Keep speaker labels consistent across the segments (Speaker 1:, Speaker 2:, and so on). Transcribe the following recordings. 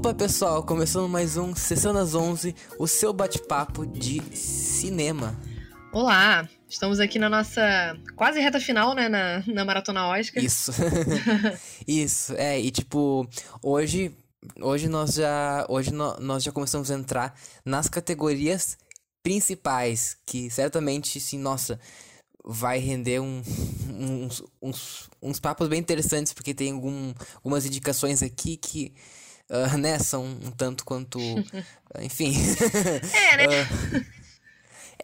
Speaker 1: Opa, pessoal, começando mais um Sessão das 11, o seu bate-papo de cinema.
Speaker 2: Olá, estamos aqui na nossa quase reta final, né, na, na Maratona Oscar.
Speaker 1: Isso. Isso, é, e tipo, hoje, hoje nós já, hoje no, nós já começamos a entrar nas categorias principais, que certamente, sim, nossa, vai render um, uns, uns, uns papos bem interessantes, porque tem algum, algumas indicações aqui que uh, né, são um tanto quanto. enfim.
Speaker 2: É, né? Uh,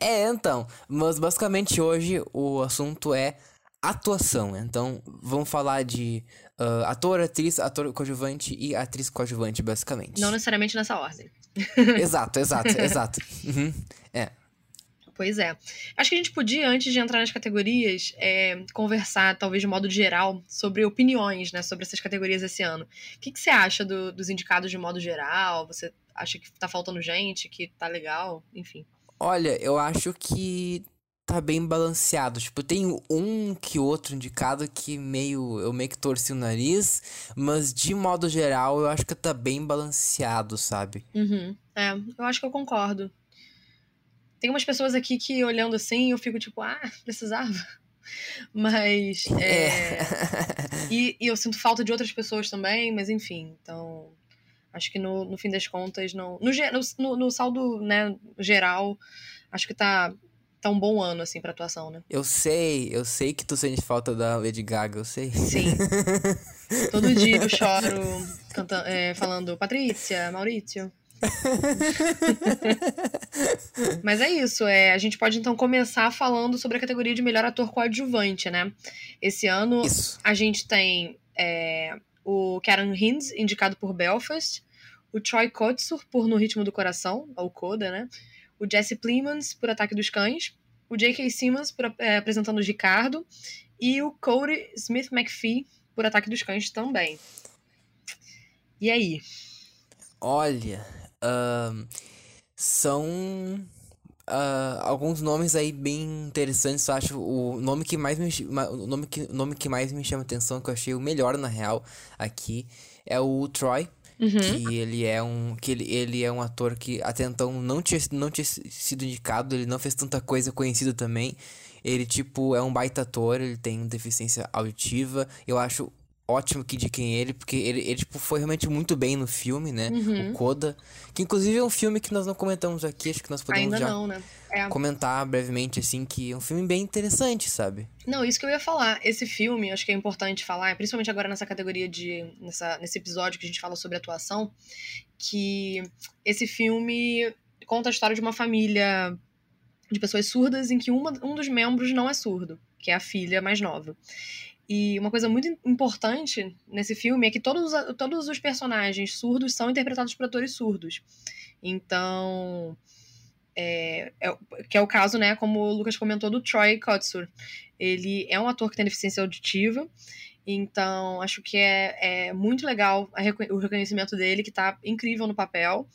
Speaker 1: é, então. Mas basicamente hoje o assunto é atuação. Então vamos falar de uh, ator, atriz, ator coadjuvante e atriz coadjuvante, basicamente.
Speaker 2: Não necessariamente nessa ordem.
Speaker 1: exato, exato, exato. Uhum. É.
Speaker 2: Pois é. Acho que a gente podia, antes de entrar nas categorias, é, conversar, talvez de modo geral, sobre opiniões, né, sobre essas categorias esse ano. O que, que você acha do, dos indicados de modo geral? Você acha que tá faltando gente, que tá legal? Enfim.
Speaker 1: Olha, eu acho que tá bem balanceado. Tipo, tem um que outro indicado que meio eu meio que torci o nariz, mas de modo geral eu acho que tá bem balanceado, sabe?
Speaker 2: Uhum. É, eu acho que eu concordo. Tem umas pessoas aqui que, olhando assim, eu fico tipo, ah, precisava. Mas. É... é. e, e, eu sinto falta de outras pessoas também, mas enfim. Então. Acho que no, no fim das contas, não. No, no, no saldo né, geral, acho que tá, tá um bom ano, assim, pra atuação, né?
Speaker 1: Eu sei, eu sei que tu sente falta da Lady Gaga, eu sei.
Speaker 2: Sim. Todo dia eu choro cantando, é, falando Patrícia, Maurício. Mas é isso, é, a gente pode então começar falando sobre a categoria de melhor ator coadjuvante, né? Esse ano
Speaker 1: isso.
Speaker 2: a gente tem é, o Karen Hinds, indicado por Belfast, o Troy Kotsur por No Ritmo do Coração, ou Coda, né? O Jesse Plemons por Ataque dos Cães, o J.K. Simmons por, é, apresentando o Ricardo e o Cody Smith McPhee por Ataque dos Cães também. E aí?
Speaker 1: Olha, Uh, são uh, alguns nomes aí bem interessantes. Eu acho o nome que mais me o nome que, nome que mais me chama atenção, que eu achei o melhor na real aqui, é o Troy. Uhum. Que ele é um. Que ele, ele é um ator que até então não tinha, não tinha sido indicado, ele não fez tanta coisa conhecida também. Ele, tipo, é um baita ator, ele tem deficiência auditiva. Eu acho ótimo que indiquem ele, porque ele, ele tipo, foi realmente muito bem no filme, né? Uhum. O Coda. Que inclusive é um filme que nós não comentamos aqui, acho que nós podemos
Speaker 2: Ainda
Speaker 1: já
Speaker 2: não, né? é.
Speaker 1: comentar brevemente, assim, que é um filme bem interessante, sabe?
Speaker 2: Não, isso que eu ia falar. Esse filme, acho que é importante falar, principalmente agora nessa categoria de. Nessa, nesse episódio que a gente fala sobre atuação, que esse filme conta a história de uma família de pessoas surdas em que uma, um dos membros não é surdo, que é a filha mais nova. E uma coisa muito importante nesse filme é que todos, todos os personagens surdos são interpretados por atores surdos. Então, é, é, que é o caso, né, como o Lucas comentou, do Troy Kotsur. Ele é um ator que tem deficiência auditiva, então acho que é, é muito legal o reconhecimento dele, que tá incrível no papel.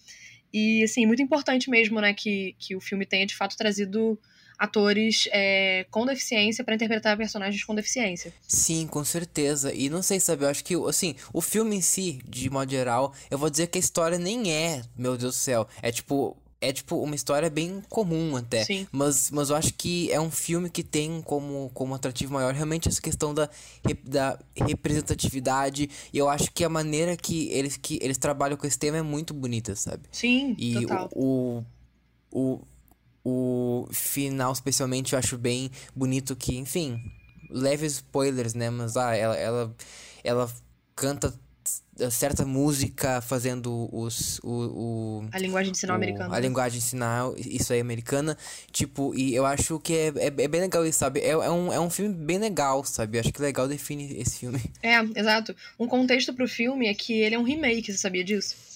Speaker 2: E, assim, muito importante mesmo, né, que, que o filme tenha de fato trazido atores é, com deficiência para interpretar personagens com deficiência.
Speaker 1: Sim, com certeza. E não sei, sabe, eu acho que, assim, o filme em si, de modo geral, eu vou dizer que a história nem é, meu Deus do céu, é tipo, é tipo uma história bem comum até.
Speaker 2: Sim.
Speaker 1: Mas, mas eu acho que é um filme que tem como, como atrativo maior realmente essa questão da, da representatividade. E eu acho que a maneira que eles, que eles trabalham com esse tema é muito bonita, sabe?
Speaker 2: Sim,
Speaker 1: e
Speaker 2: total.
Speaker 1: O, o, o, o final, especialmente, eu acho bem bonito que, enfim, leve spoilers, né? Mas ah, ela, ela, ela canta certa música fazendo os o, o
Speaker 2: a linguagem de sinal
Speaker 1: o,
Speaker 2: americana.
Speaker 1: a linguagem de sinal isso aí americana. Tipo e eu acho que é, é, é, bem legal isso sabe? É, é, um, é um filme bem legal sabe? Eu acho que legal define esse filme.
Speaker 2: É exato. Um contexto pro filme é que ele é um remake você sabia disso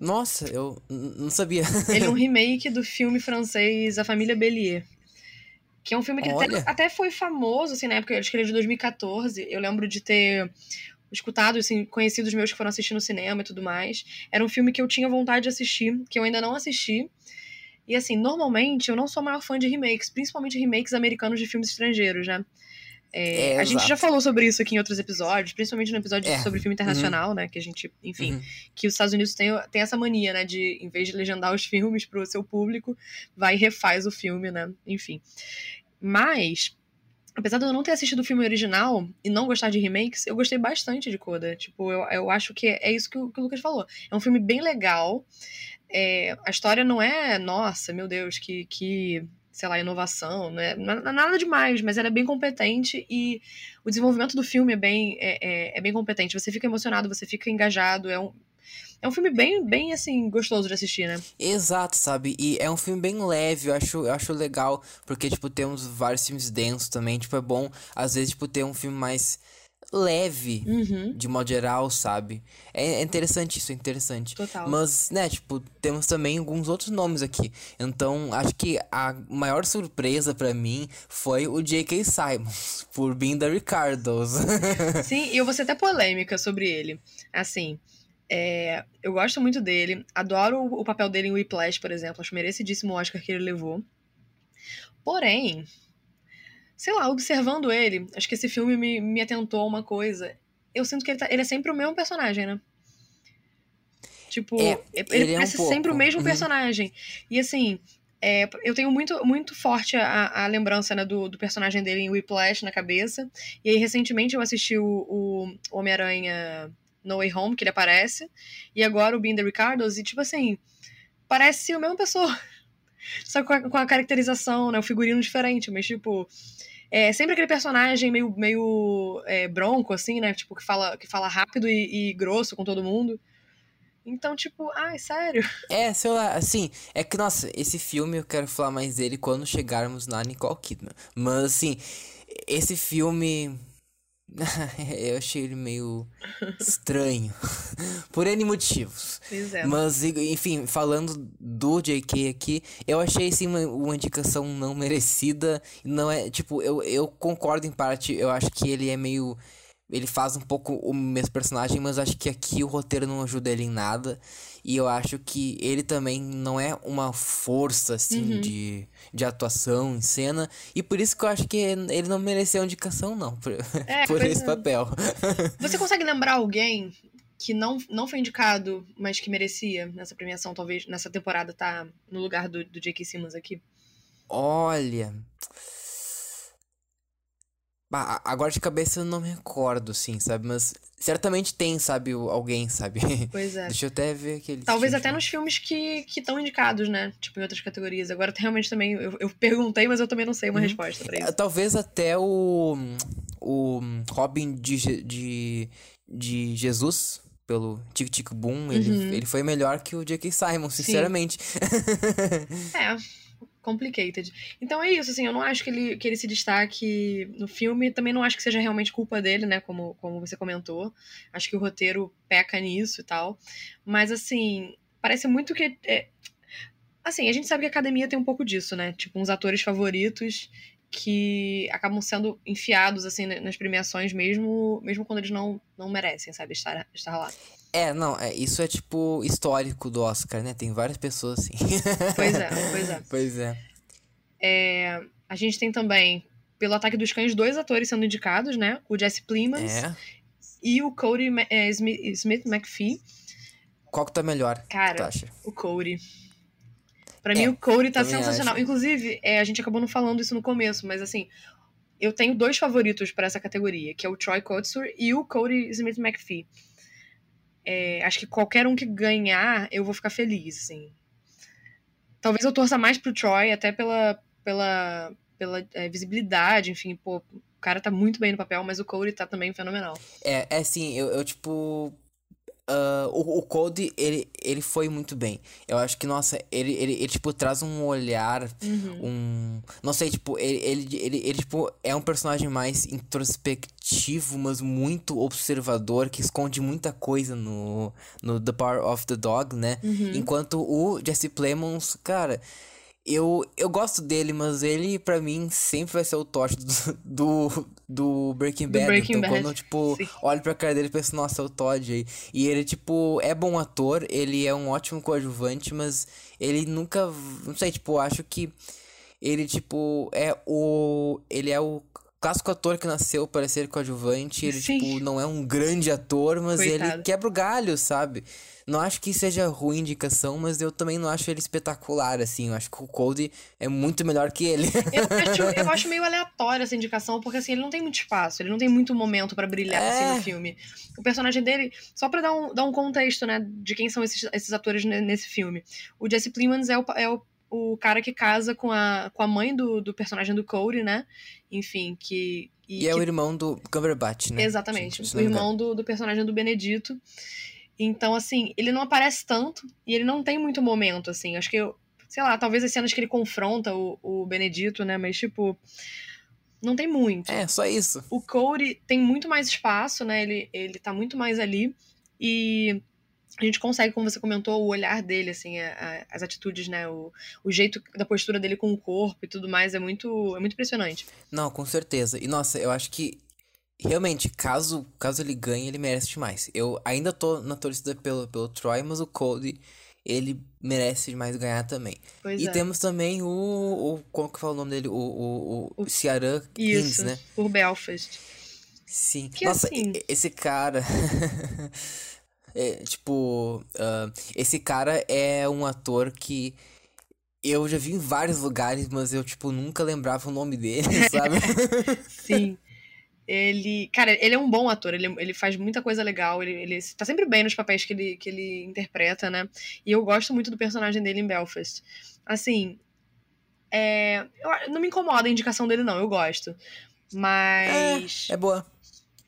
Speaker 1: nossa, eu não sabia.
Speaker 2: Ele é um remake do filme francês A Família Bélier. Que é um filme que até, até, foi famoso, assim, na época, acho que ele é de 2014. Eu lembro de ter escutado, assim, conhecidos meus que foram assistir no cinema e tudo mais. Era um filme que eu tinha vontade de assistir, que eu ainda não assisti. E, assim, normalmente eu não sou maior fã de remakes, principalmente remakes americanos de filmes estrangeiros, né? É,
Speaker 1: É,
Speaker 2: a gente
Speaker 1: exato.
Speaker 2: já falou sobre isso aqui em outros episódios, principalmente no episódio
Speaker 1: É,
Speaker 2: sobre filme internacional, né? Que a gente, enfim,
Speaker 1: Uhum.
Speaker 2: que os Estados Unidos têm, tem essa mania, né? De, em vez de legendar os filmes pro seu público, vai e refaz o filme, né? Enfim. Mas, apesar de eu não ter assistido o filme original e não gostar de remakes, eu gostei bastante de Coda. Tipo, eu, eu acho que é isso que o, que o Lucas falou. É um filme bem legal. É, a história não é, nossa, meu Deus, que. que sei lá, inovação, é, não é nada demais, mas ela é bem competente e o desenvolvimento do filme é bem, é, é, é bem competente. Você fica emocionado, você fica engajado, é um, é um filme bem, bem, assim, gostoso de assistir, né?
Speaker 1: Exato, sabe? E é um filme bem leve, eu acho, eu acho legal, porque, tipo, temos vários filmes densos também, tipo, é bom, às vezes, tipo, ter um filme mais leve,
Speaker 2: Uhum,
Speaker 1: de modo geral, sabe? É, é interessante isso, é interessante.
Speaker 2: total.
Speaker 1: Mas, né, tipo, temos também alguns outros nomes aqui. Então, acho que a maior surpresa pra mim foi o J.K. Simons, por Binda Ricardos.
Speaker 2: Sim, e eu vou ser até polêmica sobre ele. Assim, é, eu gosto muito dele, adoro o, o papel dele em Whiplash, por exemplo, acho merecidíssimo o Oscar que ele levou. Porém, sei lá, observando ele, acho que esse filme me, me atentou a uma coisa. Eu sinto que ele, tá- ele é sempre o mesmo personagem, né? Tipo,
Speaker 1: É,
Speaker 2: ele,
Speaker 1: ele é um
Speaker 2: sempre o mesmo
Speaker 1: Uhum.
Speaker 2: personagem. E assim, é, eu tenho muito, muito forte a, a lembrança né, do, do personagem dele em Whiplash na cabeça. E aí, recentemente, eu assisti o, o Homem-Aranha No Way Home, que ele aparece. E agora o Binder Ricardos, e tipo assim, parece a mesma pessoa. Só com a, com a caracterização, né? O figurino diferente, mas tipo. É sempre aquele personagem meio, meio é, bronco, assim, né? Tipo, que fala, que fala rápido e, e grosso com todo mundo. Então, tipo, ai, sério.
Speaker 1: É, sei lá, assim, é que, nossa, esse filme eu quero falar mais dele quando chegarmos na Nicole Kidman. Mas, assim, esse filme. eu achei ele meio estranho. Por N motivos.
Speaker 2: Pois é.
Speaker 1: Mas, enfim, falando do JK aqui, eu achei sim uma, uma indicação não merecida. Não é, tipo, eu, eu concordo em parte, eu acho que ele é meio. Ele faz um pouco o mesmo personagem, mas acho que aqui o roteiro não ajuda ele em nada. E eu acho que ele também não é uma força, assim,
Speaker 2: Uhum.
Speaker 1: de, de atuação em cena. E por isso que eu acho que ele não mereceu indicação, não, por,
Speaker 2: É,
Speaker 1: por esse
Speaker 2: é.
Speaker 1: papel.
Speaker 2: Você consegue lembrar alguém que não, não foi indicado, mas que merecia nessa premiação, talvez nessa temporada, tá no lugar do, do J.K. Simmons aqui?
Speaker 1: Olha. Bah, a- agora de cabeça eu não me recordo, assim, sabe? Mas certamente tem, sabe, alguém, sabe?
Speaker 2: Pois é.
Speaker 1: Deixa eu até ver aquele.
Speaker 2: Talvez até nos filmes que estão indicados, né? Tipo, em outras categorias. Agora, realmente também. Eu, eu perguntei, mas eu também não sei uma
Speaker 1: Uhum.
Speaker 2: resposta pra
Speaker 1: É,
Speaker 2: isso.
Speaker 1: Talvez até o. O Robin de, de, de Jesus, pelo Tic Tic Boom, ele,
Speaker 2: Uhum.
Speaker 1: ele foi melhor que o J.K. Simon, sinceramente.
Speaker 2: É, complicated. Então é isso, assim, eu não acho que ele, que ele se destaque no filme, também não acho que seja realmente culpa dele, né, como, como você comentou. Acho que o roteiro peca nisso e tal. Mas, assim, parece muito que. é- Assim, a gente sabe que a academia tem um pouco disso, né? Tipo, uns atores favoritos que acabam sendo enfiados, assim, na- nas premiações, mesmo, mesmo quando eles não, não merecem, sabe, estar, estar lá.
Speaker 1: É, não, é, isso é tipo histórico do Oscar, né? Tem várias pessoas assim.
Speaker 2: Pois é, pois é.
Speaker 1: Pois é.
Speaker 2: É, a gente tem também, pelo Ataque dos Cães, dois atores sendo indicados, né? O Jesse Plemons
Speaker 1: É.
Speaker 2: e o Cody é, Smith, Smith McPhee.
Speaker 1: Qual que tá melhor,
Speaker 2: Cara, o Cody. Pra
Speaker 1: É,
Speaker 2: mim, o Cody tá sensacional.
Speaker 1: acho.
Speaker 2: Inclusive, é, a gente acabou não falando isso no começo, mas assim, eu tenho dois favoritos pra essa categoria, que é o Troy Kotsur e o Cody Smith McPhee. É, acho que qualquer um que ganhar, eu vou ficar feliz, assim. Talvez eu torça mais pro Troy, até pela, pela, pela é, visibilidade, enfim, pô, o cara tá muito bem no papel, mas o Cody tá também fenomenal.
Speaker 1: É, é assim, eu, eu tipo. Ah, o, o Cody, ele, ele foi muito bem. Eu acho que, nossa, ele, ele, ele, tipo, traz um olhar,
Speaker 2: Uhum.
Speaker 1: um. Não sei, tipo, ele, ele, ele, ele, tipo, é um personagem mais introspectivo, mas muito observador, que esconde muita coisa no, no The Power of the Dog, né?
Speaker 2: Uhum.
Speaker 1: Enquanto o Jesse Plemons, cara, eu, eu gosto dele, mas ele, pra mim, sempre vai ser o Tosh do, do, do Breaking
Speaker 2: Do
Speaker 1: Bad.
Speaker 2: Breaking
Speaker 1: então,
Speaker 2: Bad,
Speaker 1: quando eu, tipo,
Speaker 2: sim.
Speaker 1: olho pra cara dele e penso, nossa, é o Todd aí. E ele, tipo, é bom ator, ele é um ótimo coadjuvante, mas ele nunca. Não sei, tipo, acho que ele, tipo, é o. Ele é o clássico ator que nasceu para ser coadjuvante. Ele,
Speaker 2: Sim.
Speaker 1: tipo, não é um grande ator, mas ele
Speaker 2: Coitado.
Speaker 1: quebra o galho, sabe? Não acho que seja ruim indicação, mas eu também não acho ele espetacular, assim. Eu acho que o Cody é muito melhor que ele.
Speaker 2: Eu, acho, eu acho meio aleatória essa indicação, porque assim, ele não tem muito espaço, ele não tem muito momento pra brilhar assim,
Speaker 1: É.
Speaker 2: no filme. O personagem dele, só pra dar um, dar um contexto, né, de quem são esses, esses atores ne- nesse filme. O Jesse Plemons é o, é o, o cara que casa com a, com a mãe do, do personagem do Cody, né? Enfim, que.
Speaker 1: E é
Speaker 2: que
Speaker 1: o irmão do Cumberbatch, né?
Speaker 2: Exatamente. O irmão do, do personagem do Benedito. Então, assim, ele não aparece tanto e ele não tem muito momento, assim. Acho que eu. Sei lá, talvez as cenas que ele confronta o, o Benedito, né? Mas, tipo. Não tem muito.
Speaker 1: É, só isso.
Speaker 2: O Cody tem muito mais espaço, né? Ele, ele tá muito mais ali. E a gente consegue, como você comentou, o olhar dele, assim, a- a- as atitudes, né? O, o jeito da postura dele com o corpo e tudo mais é muito, é muito impressionante.
Speaker 1: Não, com certeza. E nossa, eu acho que realmente, caso, caso ele ganhe, ele merece demais. Eu ainda tô na torcida pelo, pelo Troy, mas o Cody, ele merece demais ganhar também.
Speaker 2: Pois
Speaker 1: e
Speaker 2: é.
Speaker 1: temos também o, o. Como que fala o nome dele? O, o, o,
Speaker 2: O- Isso,
Speaker 1: né?
Speaker 2: por Belfast.
Speaker 1: Sim.
Speaker 2: Que
Speaker 1: Nossa,
Speaker 2: assim-
Speaker 1: esse cara. é, tipo, ah, esse cara é um ator que eu já vi em vários lugares, mas eu, tipo, nunca lembrava o nome dele, sabe?
Speaker 2: Sim. Ele. Cara, ele é um bom ator, ele, ele faz muita coisa legal, ele, ele tá sempre bem nos papéis que ele, que ele interpreta, né? E eu gosto muito do personagem dele em Belfast. Assim. É, eu- não me incomoda a indicação dele, não, eu gosto. Mas.
Speaker 1: é boa.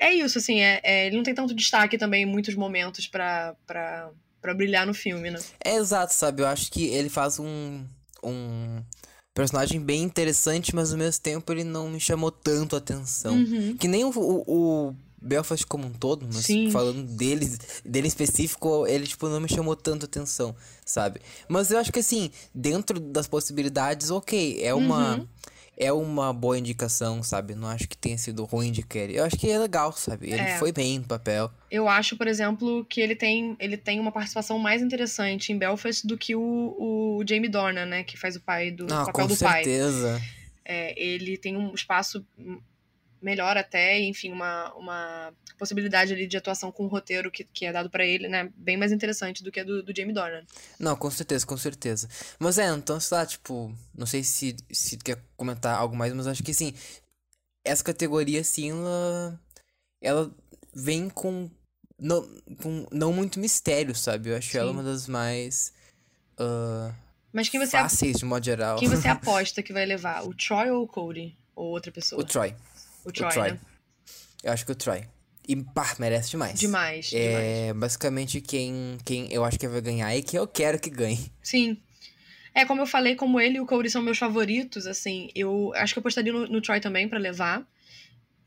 Speaker 2: É, isso, assim, é, é- ele não tem tanto destaque também em muitos momentos pra, pra, pra brilhar no filme, né?
Speaker 1: É exato, sabe? Eu acho que ele faz um, um personagem bem interessante, mas ao mesmo tempo ele não me chamou tanto a atenção.
Speaker 2: Uhum.
Speaker 1: Que nem o, o, o Belfast como um todo, mas
Speaker 2: Sim.
Speaker 1: falando dele, dele em específico, ele, tipo, não me chamou tanto atenção, sabe? Mas eu acho que, assim, dentro das possibilidades, ok, é uma...
Speaker 2: Uhum.
Speaker 1: É uma boa indicação, sabe? Não acho que tenha sido ruim de Kelly. Eu acho que é legal, sabe? Ele
Speaker 2: É.
Speaker 1: foi bem no papel.
Speaker 2: Eu acho, por exemplo, que ele tem, ele tem uma participação mais interessante em Belfast do que o, o Jamie Dornan, né? Que faz o pai do
Speaker 1: Ah,
Speaker 2: papel
Speaker 1: com
Speaker 2: do pai.
Speaker 1: certeza.
Speaker 2: É, ele tem um espaço melhor até, enfim, uma, uma possibilidade ali de atuação com o roteiro que, que é dado pra ele, né? Bem mais interessante do que a do, do Jamie Dornan.
Speaker 1: Não, com certeza, com certeza. Mas é, então, sei lá, tipo, não sei se, se quer comentar algo mais, mas acho que assim, essa categoria, assim, ela, ela vem com não, com não muito mistério, sabe? Eu acho ela
Speaker 2: Sim.
Speaker 1: uma das mais ah,
Speaker 2: Mas quem você,
Speaker 1: fáceis, de modo geral.
Speaker 2: quem você aposta que vai levar? O Troy ou o Cody? Ou outra pessoa?
Speaker 1: O Troy.
Speaker 2: O Troy,
Speaker 1: o Troy.
Speaker 2: né?
Speaker 1: Eu acho que o Troy. E, pá, merece demais.
Speaker 2: Demais, demais.
Speaker 1: É basicamente quem, quem eu acho que vai ganhar e quem eu quero que ganhe.
Speaker 2: Sim. É, como eu falei, como ele e o Cody são meus favoritos, assim, eu acho que eu apostaria no, no Troy também pra levar.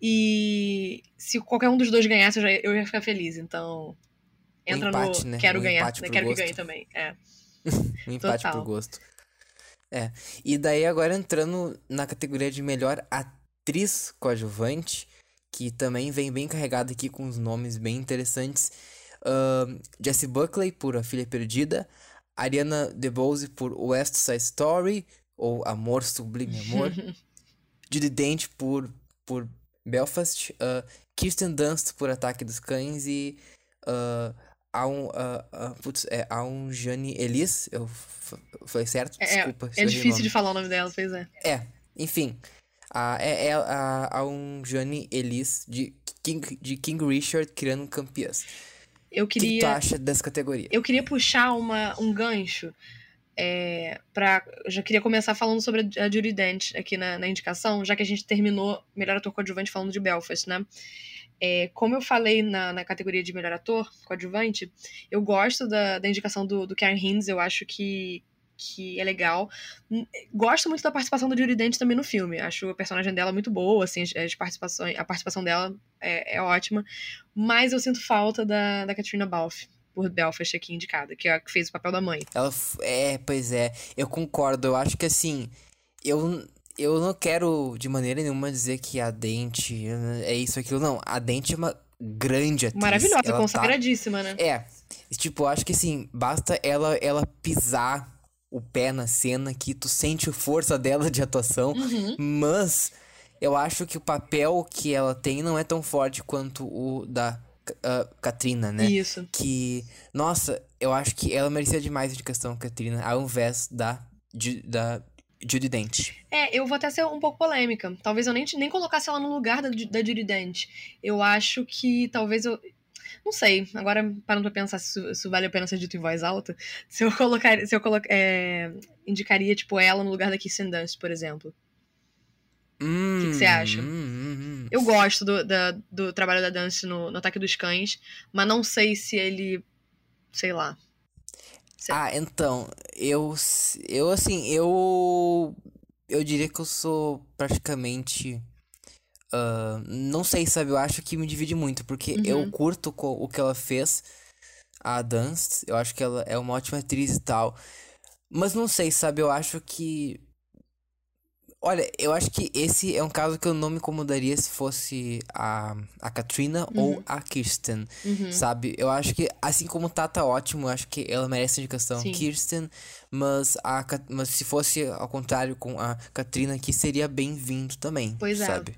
Speaker 2: E se qualquer um dos dois ganhasse, eu, já, eu ia ficar feliz. Então, entra
Speaker 1: empate,
Speaker 2: no
Speaker 1: né?
Speaker 2: quero
Speaker 1: Um
Speaker 2: ganhar, né? Quero que
Speaker 1: gosto.
Speaker 2: ganhe também. É.
Speaker 1: Um empate
Speaker 2: Total.
Speaker 1: por gosto. É. E daí agora entrando na categoria de melhor atriz coadjuvante, que também vem bem carregada aqui com os nomes bem interessantes. Ahn, Jessie Buckley por A Filha Perdida, Ariana DeBose por West Side Story, ou Amor Sublime Amor, Judy Dent por, por Belfast, ah, Kirsten Dunst por Ataque dos Cães e ah, Aun, ah, ah, putz, é Aunjane Elis, eu falei certo?
Speaker 2: É,
Speaker 1: Desculpa.
Speaker 2: é
Speaker 1: errei o
Speaker 2: difícil de falar o nome dela, pois é.
Speaker 1: É, enfim. A, é, é a, a um Jane Elis de King, de King Richard criando campeãs.
Speaker 2: Eu
Speaker 1: O que, tu
Speaker 2: queria.
Speaker 1: acha dessa categoria?
Speaker 2: Eu queria puxar uma, um gancho. É, pra, eu já queria começar falando sobre a Judy Dent aqui na, na indicação, já que a gente terminou melhor ator coadjuvante falando de Belfast, né? É, como eu falei na, na categoria de melhor ator coadjuvante, eu gosto da, da indicação do, do Karen Hinds, eu acho que, que é legal. Hum, Gosto muito da participação da Judy Dent também no filme. Acho a personagem dela muito boa, assim, as, participações, a participação dela é, é ótima. Mas eu sinto falta da, da Katrina Balfe por Belfast aqui indicada, que é a que fez o papel da mãe.
Speaker 1: Ela. É, pois é. Eu concordo. Eu acho que assim. Eu, eu não quero de maneira nenhuma dizer que a Dente é isso, aquilo. Não. A Dente é uma grande atriz.
Speaker 2: Maravilhosa,
Speaker 1: Ela tá-
Speaker 2: consagradíssima, né?
Speaker 1: É. Tipo, eu acho que assim, basta ela, ela pisar o pé na cena que tu sente a força dela de atuação.
Speaker 2: Uhum.
Speaker 1: Mas eu acho que o papel que ela tem não é tão forte quanto o da uh, Katrina, né?
Speaker 2: Isso.
Speaker 1: Que, nossa, eu acho que ela merecia demais a indicação Katrina, ao invés da, de, da Judy Dent.
Speaker 2: É, eu vou até ser um pouco polêmica. Talvez eu nem, nem colocasse ela no lugar da, da Judy Dent. Eu acho que talvez eu. Não sei, agora parando pra pensar se isso, vale a pena ser dito em voz alta, se eu colocar, se eu colocar, é, indicaria, tipo, ela no lugar da Kirsten Dunst, por exemplo.
Speaker 1: Hum,
Speaker 2: O que, que você acha?
Speaker 1: hum, hum, hum.
Speaker 2: Eu gosto do, da- do trabalho da Dunst no, no Ataque dos Cães, mas não sei se ele, sei lá.
Speaker 1: Ah, então, eu, eu assim, eu, eu diria que eu sou praticamente, ah, não sei, sabe, eu acho que me divide muito, porque eu
Speaker 2: Uhum.
Speaker 1: curto co- o que ela fez, a Dunst, eu acho que ela é uma ótima atriz e tal, mas não sei, sabe, eu acho que, olha, eu acho que esse é um caso que eu não me incomodaria se fosse a, a Katrina ou a Kirsten,
Speaker 2: Uhum.
Speaker 1: sabe? Eu acho que, assim como tá, tá ótimo, eu acho que ela merece a indicação
Speaker 2: Sim.
Speaker 1: Kirsten, mas, a, mas se fosse ao contrário com a Katrina, que seria bem-vindo também,
Speaker 2: Pois é.
Speaker 1: sabe?
Speaker 2: É,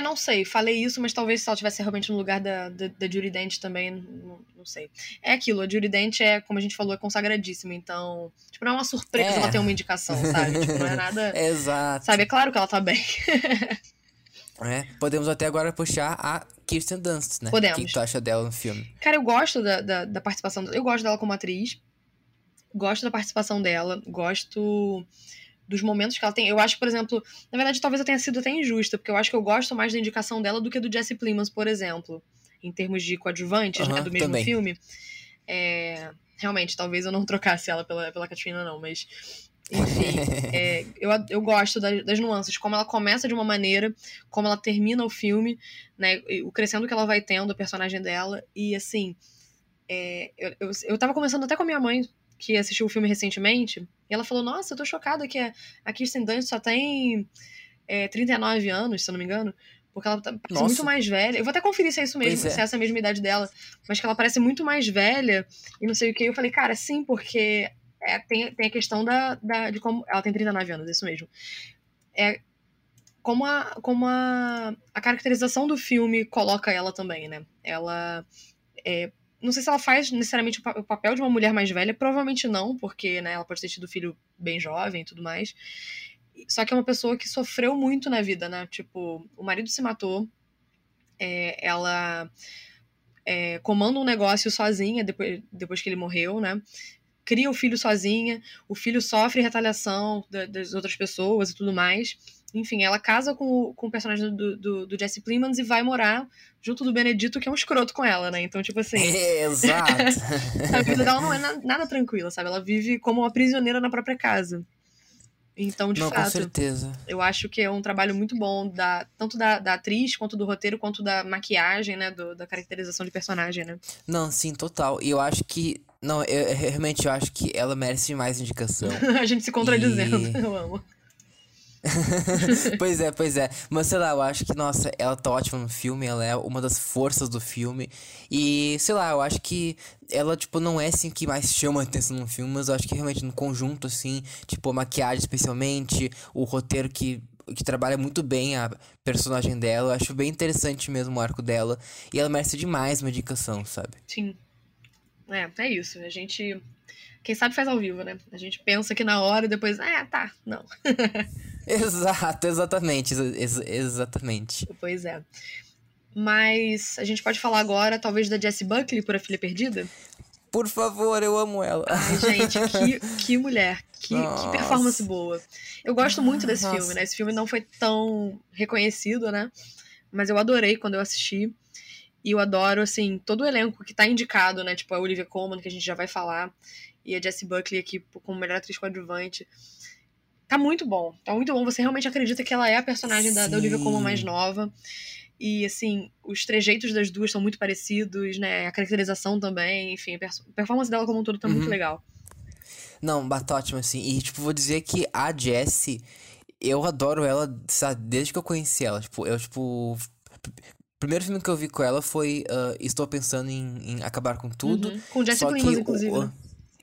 Speaker 2: não sei, falei isso, mas talvez se ela tivesse realmente no lugar da, da, da Judy Dent também, não, não sei. É aquilo, a Judy Dent é, como a gente falou, é consagradíssima, então, tipo, não é uma surpresa
Speaker 1: É.
Speaker 2: ela ter uma indicação, sabe? Tipo, não é nada...
Speaker 1: Exato.
Speaker 2: Sabe, é claro que ela tá bem.
Speaker 1: É, podemos até agora puxar a Kirsten Dunst, né?
Speaker 2: Podemos.
Speaker 1: O que, que tu acha dela no filme?
Speaker 2: Cara, eu gosto da, da, da participação, eu gosto dela como atriz, gosto da participação dela, gosto dos momentos que ela tem. Eu acho, por exemplo, na verdade, talvez eu tenha sido até injusta, porque eu acho que eu gosto mais da indicação dela do que do Jesse Plemons, por exemplo, em termos de coadjuvantes, né,
Speaker 1: Aham,
Speaker 2: do mesmo
Speaker 1: também.
Speaker 2: filme. É, realmente, talvez eu não trocasse ela pela, pela Katrina, não, mas. Enfim, é, eu, eu gosto das, das nuances, como ela começa de uma maneira, como ela termina o filme, né? O crescendo que ela vai tendo, a personagem dela. E assim, é, eu, eu, eu tava conversando até com a minha mãe, que assistiu o filme recentemente, e ela falou: Nossa, eu tô chocada que a, Kirsten Dunst só tem é, 39 anos, se eu não me engano. Porque ela tá, parece
Speaker 1: Nossa.
Speaker 2: muito mais velha. Eu vou até conferir se é isso mesmo,
Speaker 1: é.
Speaker 2: se é essa mesma idade dela. Mas que ela parece muito mais velha e não sei o que. Eu falei, cara, sim, porque é, tem, tem a questão da, da, de como. Ela tem 39 anos, isso mesmo. É como a, como a, a caracterização do filme coloca ela também, né? Ela. É, não sei se ela faz necessariamente o, pa- o papel de uma mulher mais velha, provavelmente não, porque né, ela pode ter tido filho bem jovem e tudo mais. Só que é uma pessoa que sofreu muito na vida, né? Tipo, o marido se matou, é, ela é, comanda um negócio sozinha depois, depois que ele morreu, né? Cria o filho sozinha, o filho sofre retaliação da- das outras pessoas e tudo mais. Enfim, ela casa com, o- com o personagem do, do, do Jesse Plemons e vai morar junto do Benedito, que é um escroto com ela, né? Então, tipo assim,
Speaker 1: Exato.
Speaker 2: a vida dela não é na- nada tranquila, sabe? Ela vive como uma prisioneira na própria casa. Então, de
Speaker 1: Não, com
Speaker 2: fato,
Speaker 1: certeza.
Speaker 2: eu acho que é um trabalho muito bom, da, tanto da, da atriz, quanto do roteiro, quanto da maquiagem, né? do- da caracterização de personagem, né?
Speaker 1: Não, sim, total. E eu acho que. Não, eu, realmente eu acho que ela merece demais indicação.
Speaker 2: a gente se contradizendo,
Speaker 1: E-
Speaker 2: eu amo.
Speaker 1: pois é, pois é. Mas sei lá, eu acho que, nossa, ela tá ótima no filme, ela é uma das forças do filme. E, sei lá, eu acho que ela, tipo, não é assim que mais chama a atenção no filme, mas eu acho que realmente no conjunto, assim, tipo, a maquiagem especialmente, o roteiro que. Que trabalha muito bem a personagem dela. Eu acho bem interessante mesmo o arco dela. E ela merece demais uma indicação, sabe?
Speaker 2: Sim. É, é isso. A gente. Quem sabe faz ao vivo, né? A gente pensa que na hora e depois. Ah, tá. Não.
Speaker 1: Exato, exatamente. exa- exa- exatamente.
Speaker 2: Pois é. Mas a gente pode falar agora, talvez, da Jessie Buckley por A Filha Perdida?
Speaker 1: Por favor, eu amo ela.
Speaker 2: Ai, gente, que, que mulher. Que, que performance boa. Eu gosto muito desse
Speaker 1: Nossa.
Speaker 2: filme, né? Esse filme não foi tão reconhecido, né? Mas eu adorei quando eu assisti. E eu adoro, assim, todo o elenco que tá indicado, né? Tipo, a Olivia Colman, que a gente já vai falar. E a Jessie Buckley aqui como melhor atriz coadjuvante. Tá muito bom. Tá muito bom. Você realmente acredita que ela é a personagem da, da Olivia Colman mais nova. E, assim, os trejeitos das duas são muito parecidos, né? A caracterização também, enfim, a performance dela como um todo tá muito
Speaker 1: Uhum.
Speaker 2: legal.
Speaker 1: Não, bata ótimo, assim. E, tipo, vou dizer que a Jessie, eu adoro ela, sabe, desde que eu conheci ela. Tipo, eu, tipo. Primeiro filme que eu vi com ela foi ah, Estou Pensando em, em Acabar com Tudo.
Speaker 2: Uhum. Com
Speaker 1: que o-
Speaker 2: inclusive,
Speaker 1: o-
Speaker 2: né?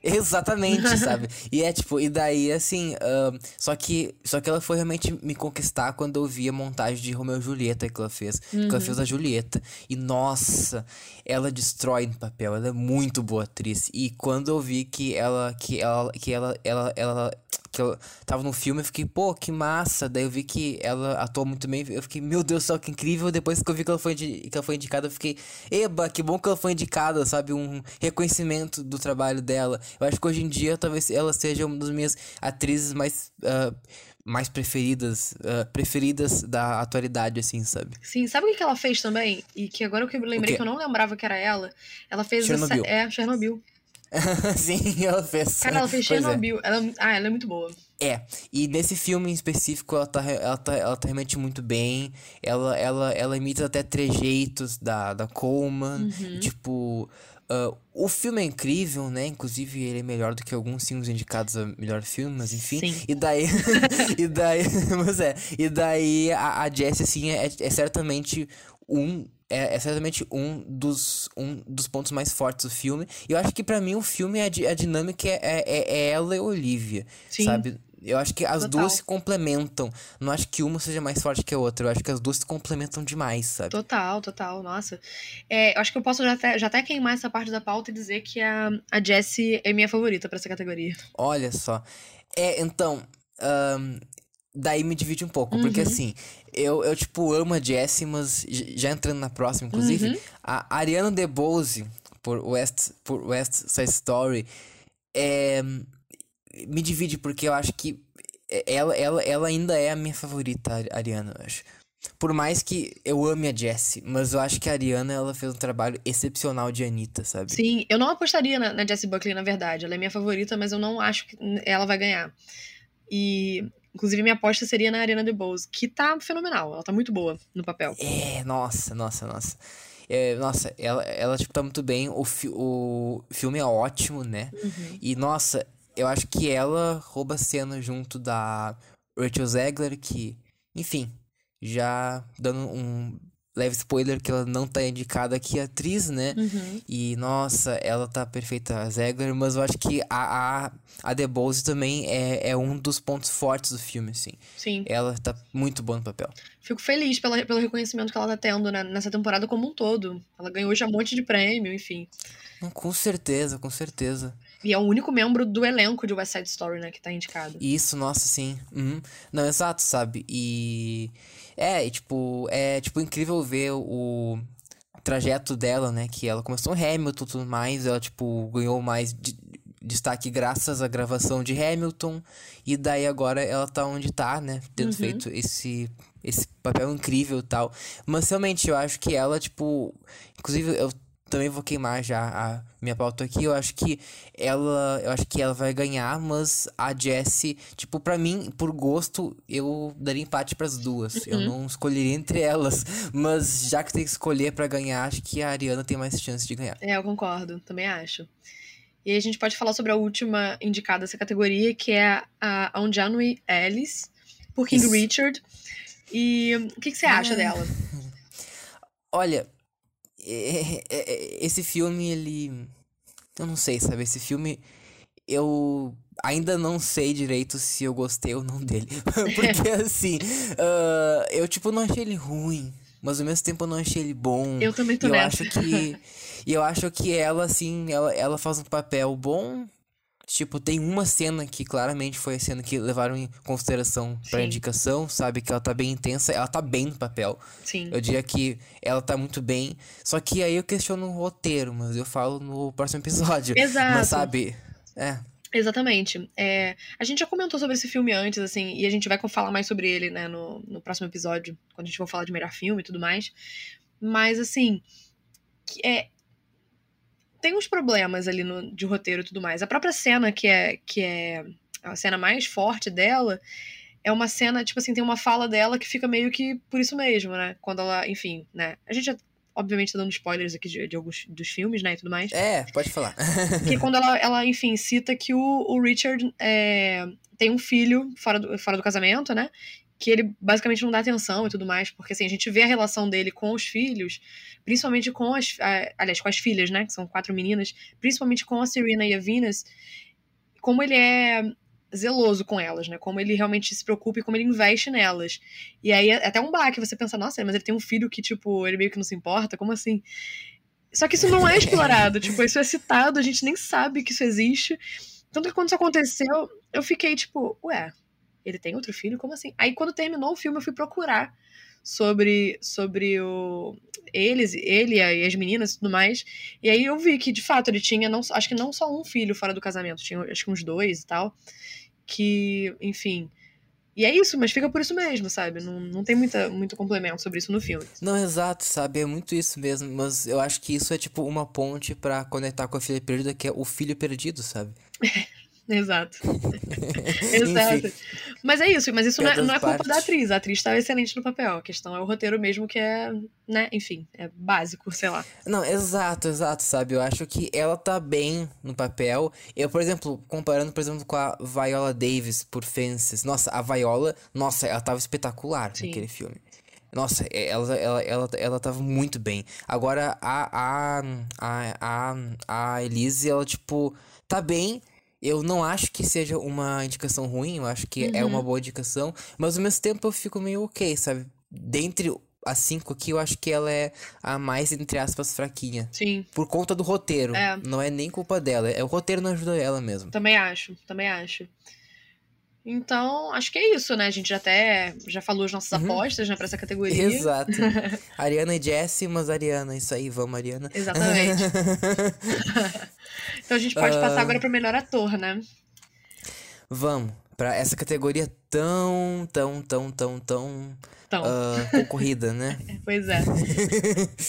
Speaker 1: Exatamente, sabe? E é tipo, e daí assim, uh, só que só que ela foi realmente me conquistar quando eu vi a montagem de Romeu e Julieta que ela fez. Uhum. Que ela fez a Julieta. E nossa, ela destrói no papel, ela é muito boa atriz. E quando eu vi que ela que ela que ela ela, ela que eu tava no filme, eu fiquei, pô, que massa. Daí eu vi que ela atuou muito bem. Eu fiquei, meu Deus do céu, que incrível. Depois que eu vi que ela foi, que ela foi indicada, eu fiquei, eba, que bom que ela foi indicada, sabe? Um reconhecimento do trabalho dela. Eu acho que hoje em dia talvez ela seja uma das minhas atrizes mais. Uh, mais preferidas, uh, preferidas da atualidade, assim, sabe?
Speaker 2: Sim, sabe o que ela fez também? E que agora eu lembrei que eu não lembrava que era ela. Ela fez
Speaker 1: Chernobyl.
Speaker 2: Essa, é, Chernobyl.
Speaker 1: Sim, ela fez.
Speaker 2: Cara, ela fez Chernobyl. É. Ela, ah, ela é muito boa.
Speaker 1: É, e nesse filme em específico ela tá, ela tá, ela tá realmente muito bem. Ela, ela, ela imita até trejeitos da, da Coleman. Uhum. Tipo, uh, o filme é incrível, né? Inclusive ele é melhor do que alguns filmes indicados a melhor filme, mas enfim.
Speaker 2: Sim.
Speaker 1: E daí. e daí. mas é. E daí a, a Jessie, assim, é, é certamente um é, é, certamente um dos, um dos pontos mais fortes do filme. E eu acho que para mim o filme, a, a dinâmica é, é, é, ela e a Olivia, Sim. sabe? Eu acho que as Total. duas se complementam. Não acho que uma seja mais forte que a outra. Eu acho que as duas se complementam demais, sabe?
Speaker 2: Total, total. Nossa. É, eu acho que eu posso já até, já até queimar essa parte da pauta e dizer que a, a Jessie é minha favorita para essa categoria.
Speaker 1: Olha só. É, então. Um, daí me divide um pouco. Uhum. Porque assim, eu, eu, tipo, amo a Jessie, mas já entrando na próxima, inclusive, uhum. a Ariana DeBose, por West, por West Side Story, é, me divide porque eu acho que ela, ela, ela ainda é a minha favorita, a Ariana, eu acho. Por mais que eu ame a Jessie, mas eu acho que a Ariana ela fez um trabalho excepcional de Anitta, sabe?
Speaker 2: Sim, eu não apostaria na, na Jessie Buckley, na verdade. Ela é minha favorita, mas eu não acho que ela vai ganhar. E Inclusive, minha aposta seria na Arena DeBose, que tá fenomenal. Ela tá muito boa no papel.
Speaker 1: É, nossa, nossa, nossa. É, nossa, ela, ela tipo, tá muito bem. O, fi o filme é ótimo, né? Uhum. E, nossa, eu acho que ela rouba a cena junto da Rachel Zegler, que, enfim, já dando um leve spoiler que ela não tá indicada aqui atriz, né?
Speaker 2: Uhum.
Speaker 1: E nossa, ela tá perfeita, a Zegler, mas eu acho que a, a, a The Bose também é, é um dos pontos fortes do filme, assim.
Speaker 2: Sim.
Speaker 1: Ela tá muito boa no papel.
Speaker 2: Fico feliz pela, pelo reconhecimento que ela tá tendo né, nessa temporada como um todo. Ela ganhou já um monte de prêmio, enfim.
Speaker 1: Com certeza, com certeza.
Speaker 2: E é o único membro do elenco de West Side Story, né, que tá indicado.
Speaker 1: Isso, nossa, sim. Uhum. Não, exato, sabe? E. É, e, tipo, é tipo incrível ver o trajeto dela, né? Que ela começou no Hamilton e tudo mais, ela, tipo, ganhou mais de, destaque graças à gravação de Hamilton. E daí agora ela tá onde tá, né? Tendo uhum. feito esse, esse papel incrível e tal. Mas realmente eu acho que ela, tipo. Inclusive, eu também vou queimar já a minha pauta aqui. Eu acho que ela, eu acho que ela vai ganhar, mas a Jessie, tipo, para mim, por gosto, eu daria empate para as duas. Uhum. Eu não escolheria entre elas, mas já que tem que escolher para ganhar, acho que a Ariana tem mais chance de ganhar.
Speaker 2: É, eu concordo, também acho. E aí a gente pode falar sobre a última indicada dessa categoria, que é a Anjanui Ellis, por King Isso. Richard. E o que, que você acha dela?
Speaker 1: Olha, esse filme, ele. Eu não sei, sabe? Esse filme. Eu ainda não sei direito se eu gostei ou não dele. Porque assim. Uh, eu, tipo, não achei ele ruim. Mas ao mesmo tempo eu não achei ele bom.
Speaker 2: Eu também tô
Speaker 1: e eu
Speaker 2: nessa.
Speaker 1: acho que. E eu acho que ela, assim, ela, ela faz um papel bom Tipo, tem uma cena que claramente foi a cena que levaram em consideração pra Sim. indicação, sabe? Que ela tá bem intensa, ela tá bem no papel.
Speaker 2: Sim.
Speaker 1: Eu diria que ela tá muito bem. Só que aí eu questiono o roteiro, mas eu falo no próximo episódio.
Speaker 2: Exato.
Speaker 1: Mas sabe, é.
Speaker 2: Exatamente. É, a gente já comentou sobre esse filme antes, assim, e a gente vai falar mais sobre ele, né, no, no próximo episódio, quando a gente for falar de melhor filme e tudo mais. Mas, assim, é, tem uns problemas ali no, de roteiro e tudo mais. A própria cena, que é, que é a cena mais forte dela, é uma cena, tipo assim, tem uma fala dela que fica meio que por isso mesmo, né? Quando ela, enfim, né? A gente já, obviamente, tá dando spoilers aqui de, de alguns dos filmes, né? E tudo mais.
Speaker 1: É, pode falar.
Speaker 2: que quando ela, ela, enfim, cita que o, o Richard é, tem um filho fora do, fora do casamento, né? Que ele basicamente não dá atenção e tudo mais, porque assim, a gente vê a relação dele com os filhos, principalmente com as, aliás, com as filhas, né, que são quatro meninas, principalmente com a Serena e a Venus, como ele é zeloso com elas, né? Como ele realmente se preocupa e como ele investe nelas. E aí é até um baque você pensa, nossa, mas ele tem um filho que, tipo, ele meio que não se importa, como assim? Só que isso não é explorado, tipo, isso é citado, a gente nem sabe que isso existe. Tanto que quando isso aconteceu, eu fiquei tipo, ué, ele tem outro filho? Como assim? Aí quando terminou o filme, eu fui procurar sobre sobre o eles, ele e as meninas e tudo mais. E aí eu vi que de fato ele tinha não, acho que não só um filho fora do casamento, tinha acho que uns dois e tal, que, enfim, e é isso, mas fica por isso mesmo, sabe? Não, não tem muita, muito complemento sobre isso no filme.
Speaker 1: Não, exato, sabe? É muito isso mesmo. Mas eu acho que isso é tipo uma ponte para conectar com a filha perdida, que é o filho perdido, sabe?
Speaker 2: Exato. Exato. Mas é isso, mas isso não é, não é, culpa da atriz. A atriz estava excelente no papel. A questão é o roteiro mesmo, que é, né, enfim, é básico, sei lá.
Speaker 1: Não, exato, exato, sabe? Eu acho que ela tá bem no papel. Eu, por exemplo, comparando, por exemplo, com a Viola Davis por Fences. Nossa, a Viola, nossa, ela tava espetacular Sim. naquele filme. Nossa, ela, ela, ela, ela tava muito bem. Agora, a, a, a, a, a Elise, ela, tipo, tá bem, eu não acho que seja uma indicação ruim, eu acho que uhum. é uma uhum. boa indicação, mas ao mesmo tempo eu fico meio ok, sabe? Dentre as cinco aqui, eu acho que ela é a mais, entre aspas, fraquinha.
Speaker 2: Sim.
Speaker 1: Por conta do roteiro. É. Não é nem culpa dela, é o roteiro não ajudou ela mesmo.
Speaker 2: Também acho, também acho. Então, acho que é isso, né? A gente já até já falou as nossas uhum. apostas, né, pra essa categoria.
Speaker 1: Exato. Ariana e Jessie, mas Ariana, isso aí, vamos, Ariana.
Speaker 2: Exatamente. então a gente pode uh... passar agora pro melhor ator, né?
Speaker 1: Vamos, pra essa categoria tão, tão, tão, tão, tão. Tão. Uh, concorrida, né?
Speaker 2: pois é.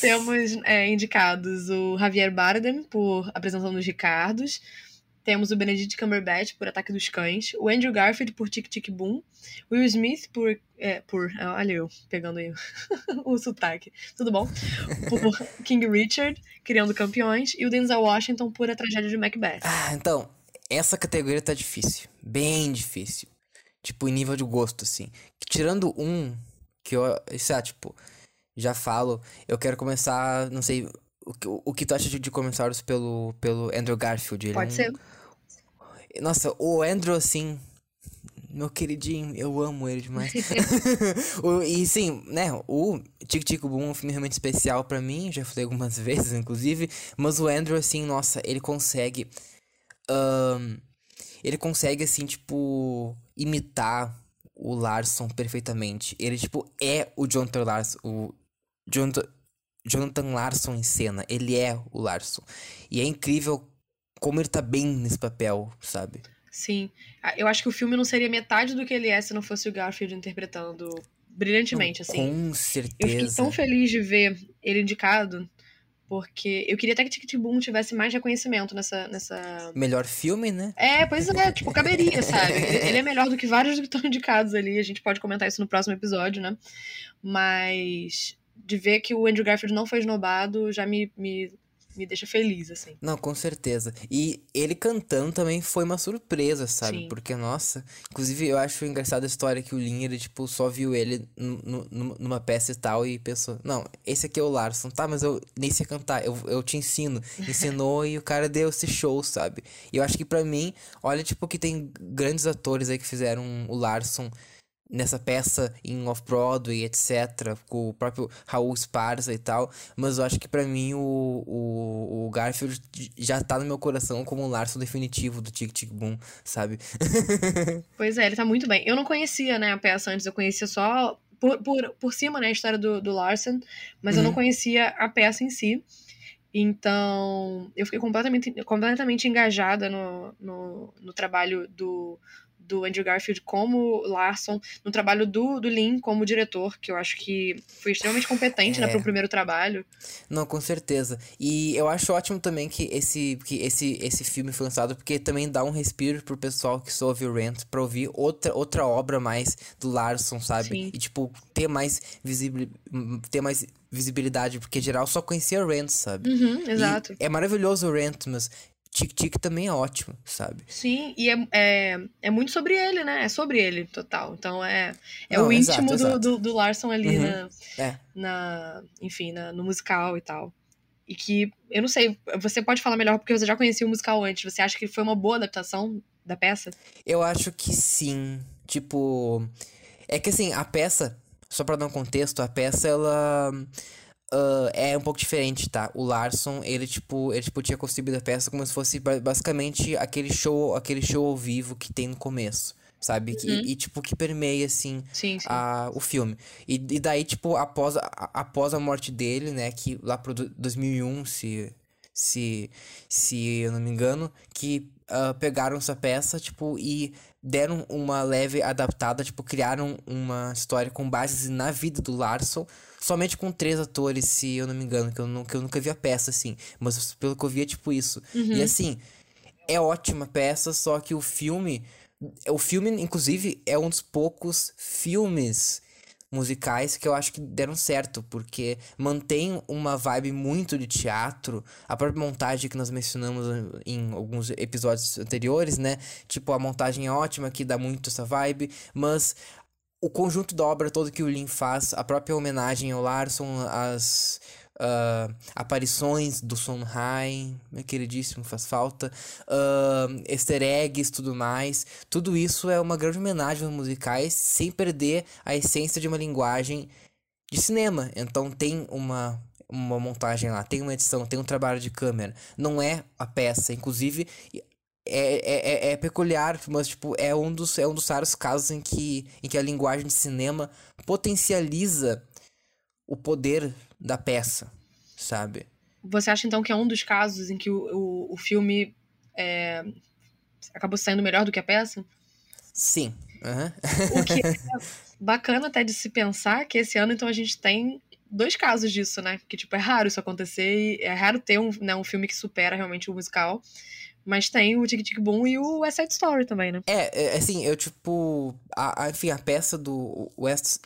Speaker 2: Temos é, indicados o Javier Bardem por apresentação dos Ricardos. Temos o Benedict Cumberbatch por Ataque dos Cães, o Andrew Garfield por Tic Tic Boom, Will Smith por. É, por. Ah, olha eu, pegando aí o sotaque. Tudo bom? Por King Richard, Criando Campeões, e o Denzel Washington por A Tragédia de Macbeth.
Speaker 1: Ah, então, essa categoria tá difícil. Bem difícil. Tipo, em nível de gosto, assim. Tirando um, que eu. Sei lá, tipo, já falo, eu quero começar, não sei. O, o, o que tu acha de, de comentários pelo, pelo Andrew Garfield?
Speaker 2: Ele Pode é um, ser.
Speaker 1: Nossa, o Andrew, assim, meu queridinho, eu amo ele demais. o, e sim, né, o Tico Tico Boom é um filme realmente especial para mim, já falei algumas vezes, inclusive. Mas o Andrew, assim, nossa, ele consegue. Um, ele consegue, assim, tipo, imitar o Larson perfeitamente. Ele, tipo, é o Jonathan Larson. O Jonathan, Jonathan Larson em cena. Ele é o Larson. E é incrível como ele tá bem nesse papel, sabe?
Speaker 2: Sim. Ah, eu acho que o filme não seria metade do que ele é se não fosse o Garfield interpretando brilhantemente, assim.
Speaker 1: Com certeza.
Speaker 2: Eu fiquei tão feliz de ver ele indicado, porque eu queria até que Tic Boom tivesse mais reconhecimento nessa, nessa.
Speaker 1: Melhor filme, né?
Speaker 2: É, pois é, tipo, caberia, sabe? Ele é melhor do que vários que estão indicados ali. A gente pode comentar isso no próximo episódio, né? Mas de ver que o Andrew Garfield não foi esnobado já me, me me deixa feliz, assim.
Speaker 1: Não, com certeza. E ele cantando também foi uma surpresa, sabe? Sim. Porque, nossa. Inclusive, eu acho engraçada a história que o Lin, ele, tipo, só viu ele numa peça e tal e pensou: não, esse aqui é o Larson, tá? Mas eu nem sei cantar, eu, eu te ensino. Ensinou e o cara deu esse show, sabe? E eu acho que para mim, olha, tipo, que tem grandes atores aí que fizeram o Larson nessa peça em Off-Broadway, etc., com o próprio Raul Esparza e tal, mas eu acho que para mim o, o, o, Garfield já tá no meu coração como o Larson definitivo do Tic Tic Boom, sabe?
Speaker 2: pois é, ele tá muito bem. Eu não conhecia, né, a peça antes, eu conhecia só por, por, por cima, né, a história do, do Larson, mas uhum. eu não uhum. conhecia a peça em si. Então, eu fiquei completamente, completamente engajada no, no, no trabalho do, do Andrew Garfield como Larson, no trabalho do, do Lin como diretor, que eu acho que foi extremamente competente, né, é. né, pro primeiro trabalho.
Speaker 1: Não, com certeza. E eu acho ótimo também que esse, que esse, esse filme foi lançado, porque também dá um respiro pro pessoal que só ouviu Rent pra ouvir outra, outra obra mais do Larson, sabe? Sim. E, tipo, ter mais visibilidade ter mais visibilidade, porque geral só conhecia Rent, sabe?
Speaker 2: Uhum, exato.
Speaker 1: E é maravilhoso o Rent, mas Tic Tic também é ótimo, sabe?
Speaker 2: Sim, e é, é, é, muito sobre ele, né? É sobre ele, total. Então é, é Não, o íntimo exato, do, do, do, Larson ali uhum. na, é. na. Enfim, na, no musical e tal. E que, eu não sei, você pode falar melhor porque você já conhecia o musical antes. Você acha que foi uma boa adaptação da peça?
Speaker 1: Eu acho que sim. Tipo. É que assim, a peça, só pra dar um contexto, a peça ela uh, é um pouco diferente, tá? O Larson, ele tipo, ele tipo tinha concebido a peça como se fosse basicamente aquele show, aquele show ao vivo que tem no começo sabe? Uhum. E, e, tipo, que permeia, assim,
Speaker 2: sim, sim.
Speaker 1: A, o filme. E, e daí, tipo, após a, após a morte dele, né, que lá pro 2001, se, se, se eu não me engano, que uh, pegaram essa peça, tipo, e deram uma leve adaptada, tipo, criaram uma história com bases na vida do Larson, somente com três atores, se eu não me engano, que eu, não, que eu nunca vi a peça, assim. Mas pelo que eu vi é tipo isso. Uhum. E assim, é ótima peça, só que o filme. O filme, inclusive, é um dos poucos filmes musicais que eu acho que deram certo, porque mantém uma vibe muito de teatro. A própria montagem que nós mencionamos em alguns episódios anteriores, né? Tipo, a montagem é ótima, que dá muito essa vibe, mas o conjunto da obra todo que o Lin faz, a própria homenagem ao Larson, as uh, aparições do Sondheim, meu queridíssimo, faz falta, uh, easter eggs, tudo mais, tudo isso é uma grande homenagem aos musicais, sem perder a essência de uma linguagem de cinema. Então tem uma uma montagem lá, tem uma edição, tem um trabalho de câmera. Não é a peça, inclusive é, é, é, é, peculiar, mas tipo, é um dos, é um dos raros casos em que, em que a linguagem de cinema potencializa o poder da peça, sabe?
Speaker 2: Você acha então que é um dos casos em que o, o, o filme é, acabou saindo melhor do que a peça?
Speaker 1: Sim. Uhum.
Speaker 2: O que é bacana até de se pensar que esse ano então a gente tem dois casos disso, né? Que tipo, é raro isso acontecer e é raro ter um, né, um filme que supera realmente o musical. Mas tem o Tic Tic Boom e o West Side Story também, né?
Speaker 1: É, é assim, eu, tipo. A, a, enfim, a peça do West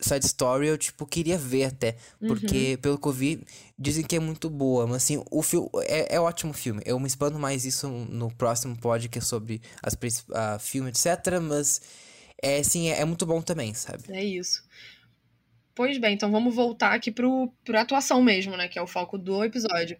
Speaker 1: Side Story eu, tipo, queria ver até. Porque, uhum. pelo que eu vi, dizem que é muito boa. Mas, assim, o filme é, é ótimo filme. Eu me expando mais isso no próximo podcast sobre as a filme, etc. Mas, é, assim, é, é, muito bom também, sabe?
Speaker 2: É isso. Pois bem, então vamos voltar aqui pro, pro atuação mesmo, né? Que é o foco do episódio.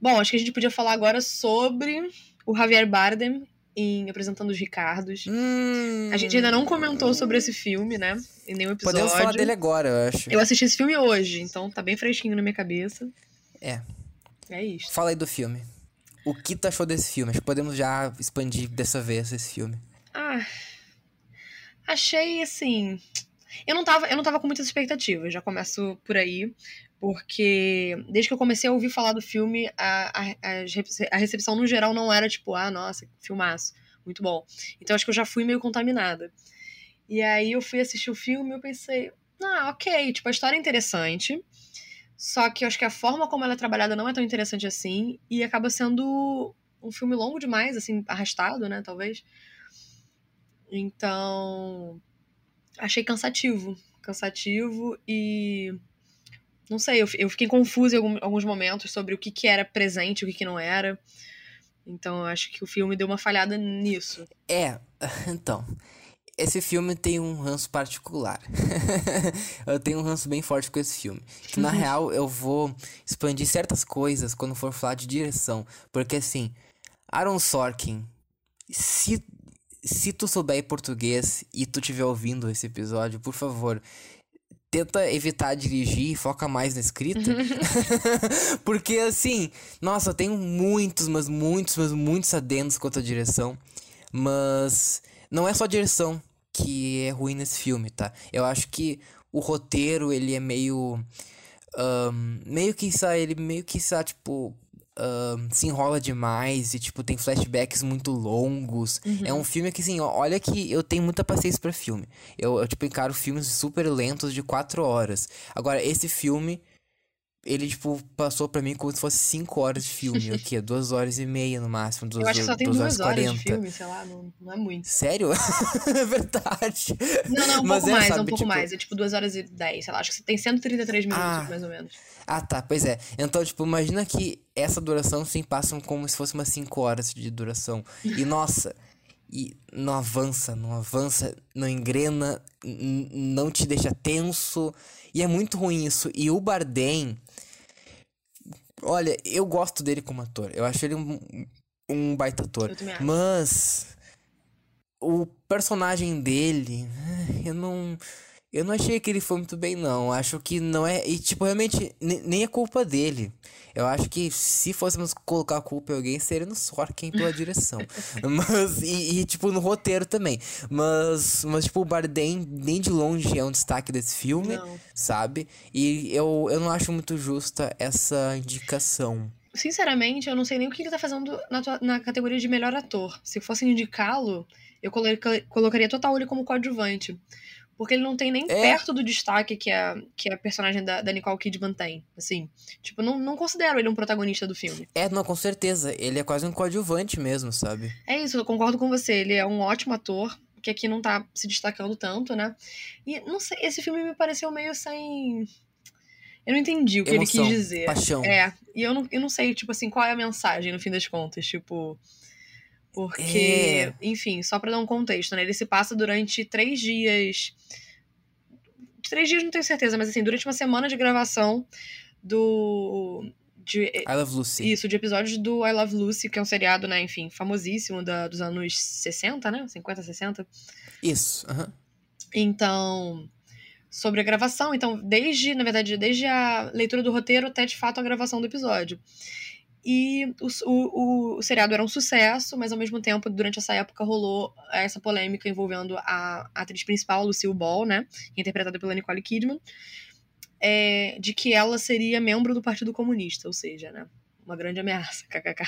Speaker 2: Bom, acho que a gente podia falar agora sobre o Javier Bardem em Apresentando os Ricardos.
Speaker 1: Hum...
Speaker 2: A gente ainda não comentou sobre esse filme, né? Em nenhum episódio.
Speaker 1: Podemos falar dele agora, eu acho.
Speaker 2: Eu assisti esse filme hoje, então tá bem fresquinho na minha cabeça.
Speaker 1: É.
Speaker 2: É isso.
Speaker 1: Fala aí do filme. O que tu achou desse filme? Acho que podemos já expandir dessa vez esse filme.
Speaker 2: Ah. Achei assim. Eu não tava, eu não tava com muitas expectativas, já começo por aí porque desde que eu comecei a ouvir falar do filme, a, a, a, recepção no geral não era tipo, ah, nossa, filmaço, muito bom. Então acho que eu já fui meio contaminada. E aí eu fui assistir o filme e eu pensei, ah, ok, tipo, a história é interessante, só que eu acho que a forma como ela é trabalhada não é tão interessante assim, e acaba sendo um filme longo demais, assim, arrastado, né, talvez. Então, achei cansativo, cansativo e não sei, eu, eu fiquei confusa em alguns momentos sobre o que, que era presente e o que, que não era. Então eu acho que o filme deu uma falhada nisso.
Speaker 1: É, então. Esse filme tem um ranço particular. eu tenho um ranço bem forte com esse filme. Que na real eu vou expandir certas coisas quando for falar de direção. Porque assim, Aaron Sorkin, se, se tu souber português e tu estiver ouvindo esse episódio, por favor, tenta evitar dirigir e foca mais na escrita. Porque assim, nossa, eu tenho muitos, mas muitos, mas muitos adendos quanto à direção. Mas não é só a direção que é ruim nesse filme, tá? Eu acho que o roteiro, ele é meio. Um, meio que, sabe, ele meio que, sabe, tipo, Uh, se enrola demais e, tipo, tem flashbacks muito longos. Uhum. É um filme que, assim, olha que eu tenho muita paciência para filme. Eu, eu, tipo, encaro filmes super lentos de quatro horas. Agora, esse filme, ele, tipo, passou pra mim como se fosse 5 horas de filme. o quê? 2 horas e meia no máximo. Duas,
Speaker 2: Eu acho que só tem
Speaker 1: duas
Speaker 2: duas horas,
Speaker 1: 40.
Speaker 2: de filme, sei lá, não, não é muito.
Speaker 1: Sério? é verdade.
Speaker 2: Não, não, um
Speaker 1: Mas
Speaker 2: pouco
Speaker 1: é,
Speaker 2: mais, é um
Speaker 1: sabe,
Speaker 2: pouco
Speaker 1: tipo-
Speaker 2: mais. É tipo 2 horas e 10, sei lá. Acho que tem 133 minutos,
Speaker 1: Ah.
Speaker 2: mais ou menos.
Speaker 1: Ah, tá, pois é. Então, tipo, imagina que essa duração sim passam como se fosse umas 5 horas de duração. E nossa, e não avança, não avança, não engrena, não te deixa tenso. E é muito ruim isso. E o Bardem, olha, eu gosto dele como ator. Eu acho ele um, um baita ator. Mas o personagem dele, eu não. Eu não achei que ele foi muito bem, não. Acho que não é. E, tipo, realmente, ne- nem é culpa dele. Eu acho que se fôssemos colocar a culpa em alguém, seria no Sorkin pela direção. Mas, e, e, tipo, no roteiro também. Mas, mas tipo, o Bardem nem de longe é um destaque desse filme,
Speaker 2: Não.
Speaker 1: sabe? E eu, eu não acho muito justa essa indicação.
Speaker 2: Sinceramente, eu não sei nem o que ele tá fazendo na, na categoria de melhor ator. Se fosse indicá-lo, eu coloca- colocaria total ele como coadjuvante. Porque ele não tem nem
Speaker 1: É.
Speaker 2: perto do destaque que a, que a personagem da, da Nicole Kidman tem. Assim, tipo, não, não considero ele um protagonista do filme.
Speaker 1: É, não, com certeza. Ele é quase um coadjuvante mesmo, sabe?
Speaker 2: É isso, eu concordo com você. Ele é um ótimo ator, que aqui não tá se destacando tanto, né? E não sei, esse filme me pareceu meio sem. Eu não entendi o que
Speaker 1: Emoção,
Speaker 2: ele quis dizer.
Speaker 1: paixão.
Speaker 2: É, e eu não, eu não sei, tipo assim, qual é a mensagem no fim das contas, tipo. Porque,
Speaker 1: É.
Speaker 2: enfim, só pra dar um contexto, né? Ele se passa durante três dias. Três dias não tenho certeza, mas assim, durante uma semana de gravação do. De,
Speaker 1: I Love Lucy.
Speaker 2: isso, de episódios do I Love Lucy, que é um seriado, né, enfim, famosíssimo da, dos anos 60, né? 50, 60.
Speaker 1: Isso, aham.
Speaker 2: Então, sobre a gravação, então, desde, na verdade, desde a leitura do roteiro até de fato a gravação do episódio. E o, o, o seriado era um sucesso, mas ao mesmo tempo, durante essa época, rolou essa polêmica envolvendo a atriz principal, Lucille Ball, né? Interpretada pela Nicole Kidman, é, de que ela seria membro do Partido Comunista, ou seja, né? Uma grande ameaça, kkk.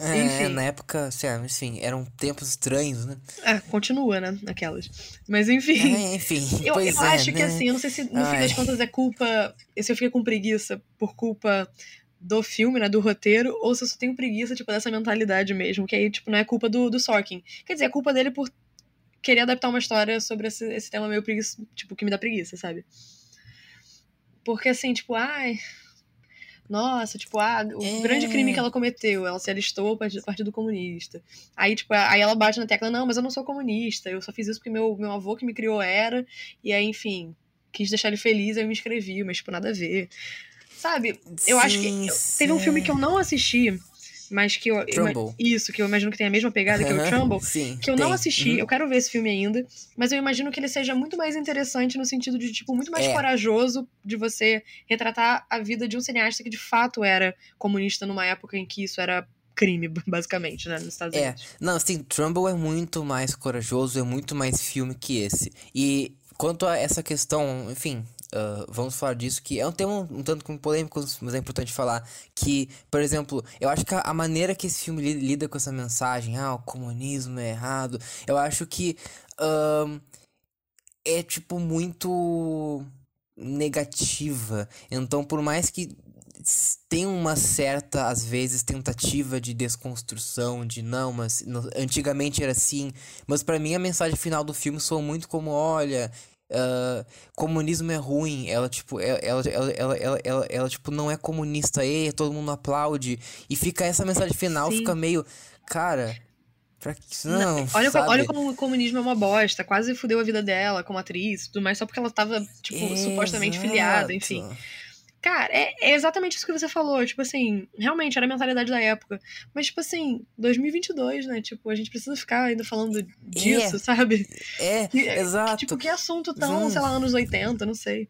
Speaker 1: É,
Speaker 2: Enfim.
Speaker 1: na época, ah, enfim, eram tempos estranhos, né?
Speaker 2: Ah, continua, né? Aquelas. Mas enfim.
Speaker 1: É, enfim,
Speaker 2: Eu, eu
Speaker 1: é,
Speaker 2: acho que
Speaker 1: né?
Speaker 2: assim, eu não sei se no fim
Speaker 1: Ai.
Speaker 2: das contas é culpa. Se eu fiquei com preguiça por culpa do filme, né? Do roteiro, ou se eu só tenho preguiça, tipo, dessa mentalidade mesmo. Que aí, tipo, não é culpa do, do Sorkin. Quer dizer, é culpa dele por querer adaptar uma história sobre esse, esse tema meio preguiça, tipo, que me dá preguiça, sabe? Porque assim, tipo, ai. Nossa, tipo, ah, o
Speaker 1: É.
Speaker 2: grande crime que ela cometeu, ela se alistou ao Partido, Partido Comunista. Aí, tipo, aí ela bate na tecla, não, mas eu não sou comunista, eu só fiz isso porque meu, meu avô que me criou era, e aí, enfim, quis deixar ele feliz, aí eu me inscrevi, mas, tipo, nada a ver. Sabe, eu acho que.
Speaker 1: Sim,
Speaker 2: eu- teve um filme que eu não assisti, mas que eu.
Speaker 1: Trumbull.
Speaker 2: isso, que eu imagino que tem a mesma pegada que o Trumbull.
Speaker 1: Sim,
Speaker 2: Que eu não
Speaker 1: tem.
Speaker 2: assisti,
Speaker 1: Uhum.
Speaker 2: eu quero ver esse filme ainda, mas eu imagino que ele seja muito mais interessante no sentido de, tipo, muito mais
Speaker 1: É.
Speaker 2: corajoso de você retratar a vida de um cineasta que de fato era comunista numa época em que isso era crime, basicamente, né, nos Estados
Speaker 1: É.
Speaker 2: Unidos.
Speaker 1: Não, assim, Trumbull é muito mais corajoso, é muito mais filme que esse. E quanto a essa questão, enfim, ah, vamos falar disso, que é um tema um tanto como polêmico, mas é importante falar que, por exemplo, eu acho que a, a maneira que esse filme li- lida com essa mensagem, ah, o comunismo é errado, eu acho que ahn, é, tipo, muito negativa. Então, por mais que tem uma certa, às vezes, tentativa de desconstrução, de não, mas no- antigamente era assim. Mas pra mim a mensagem final do filme soa muito como, olha, ah, comunismo é ruim. Ela, tipo, ela, ela, ela, ela, ela, ela, tipo, não é comunista, e todo mundo aplaude. E fica essa mensagem final,
Speaker 2: Sim.
Speaker 1: fica meio, cara, pra que não,
Speaker 2: Olha, co-
Speaker 1: sabe?
Speaker 2: olha como o comunismo é uma bosta, quase fudeu a vida dela como atriz, tudo mais, só porque ela tava, tipo, supostamente filiada, enfim. Cara, é, é exatamente isso que você falou. Tipo assim, realmente era a mentalidade da época. Mas, tipo assim, 2022, né? Tipo, a gente precisa ficar ainda falando disso, sabe?
Speaker 1: É,
Speaker 2: Que-
Speaker 1: exato.
Speaker 2: Tipo, que assunto tão,
Speaker 1: Hum.
Speaker 2: sei lá, anos 80, não sei.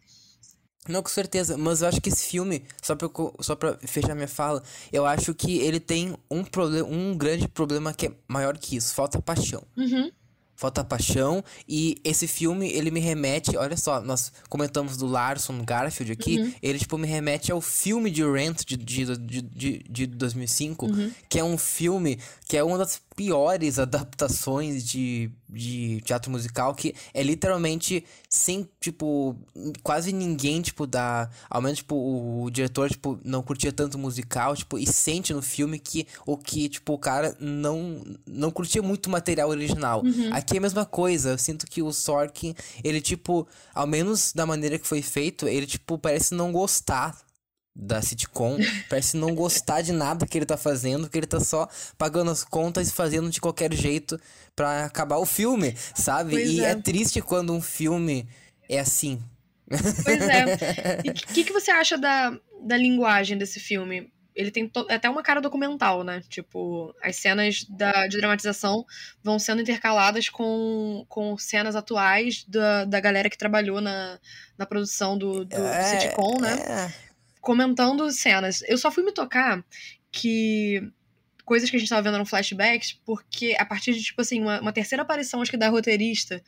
Speaker 1: Não, com certeza, mas eu acho que esse filme, só pra, eu só pra fechar minha fala, eu acho que ele tem um, problema, um grande problema que é maior que isso, falta paixão.
Speaker 2: Uhum.
Speaker 1: Falta paixão, e esse filme, ele me remete, olha só, nós comentamos do Larson Garfield aqui,
Speaker 2: Uhum.
Speaker 1: ele, tipo, me remete ao filme de Rent de, de, de, de, de 2005,
Speaker 2: Uhum.
Speaker 1: que é um filme que é uma das piores adaptações de, de teatro musical que é literalmente sem, tipo, quase ninguém, tipo, da. Ao menos, tipo, o, o, diretor, tipo, não curtia tanto musical, tipo, e sente no filme que o que, tipo, o cara não, não curtia muito o material original. Uhum. Aqui é a mesma coisa. Eu sinto que o Sorkin, ele, tipo, ao menos da maneira que foi feito, ele, tipo, parece não gostar da sitcom, parece não gostar de nada que ele tá fazendo, que ele tá só pagando as contas e fazendo de qualquer jeito para acabar o filme, sabe? Pois e é. é. triste quando um filme é assim.
Speaker 2: Pois é. E o que, que você acha da, da linguagem desse filme? Ele tem até uma cara documental, né? Tipo, as cenas da, de dramatização vão sendo intercaladas com, com cenas atuais da, da galera que trabalhou na, na produção do, do é, sitcom, né? É comentando cenas. Eu só fui me tocar que coisas que a gente tava vendo no flashbacks, porque a partir de, tipo assim, uma, uma, terceira aparição, acho que da roteirista,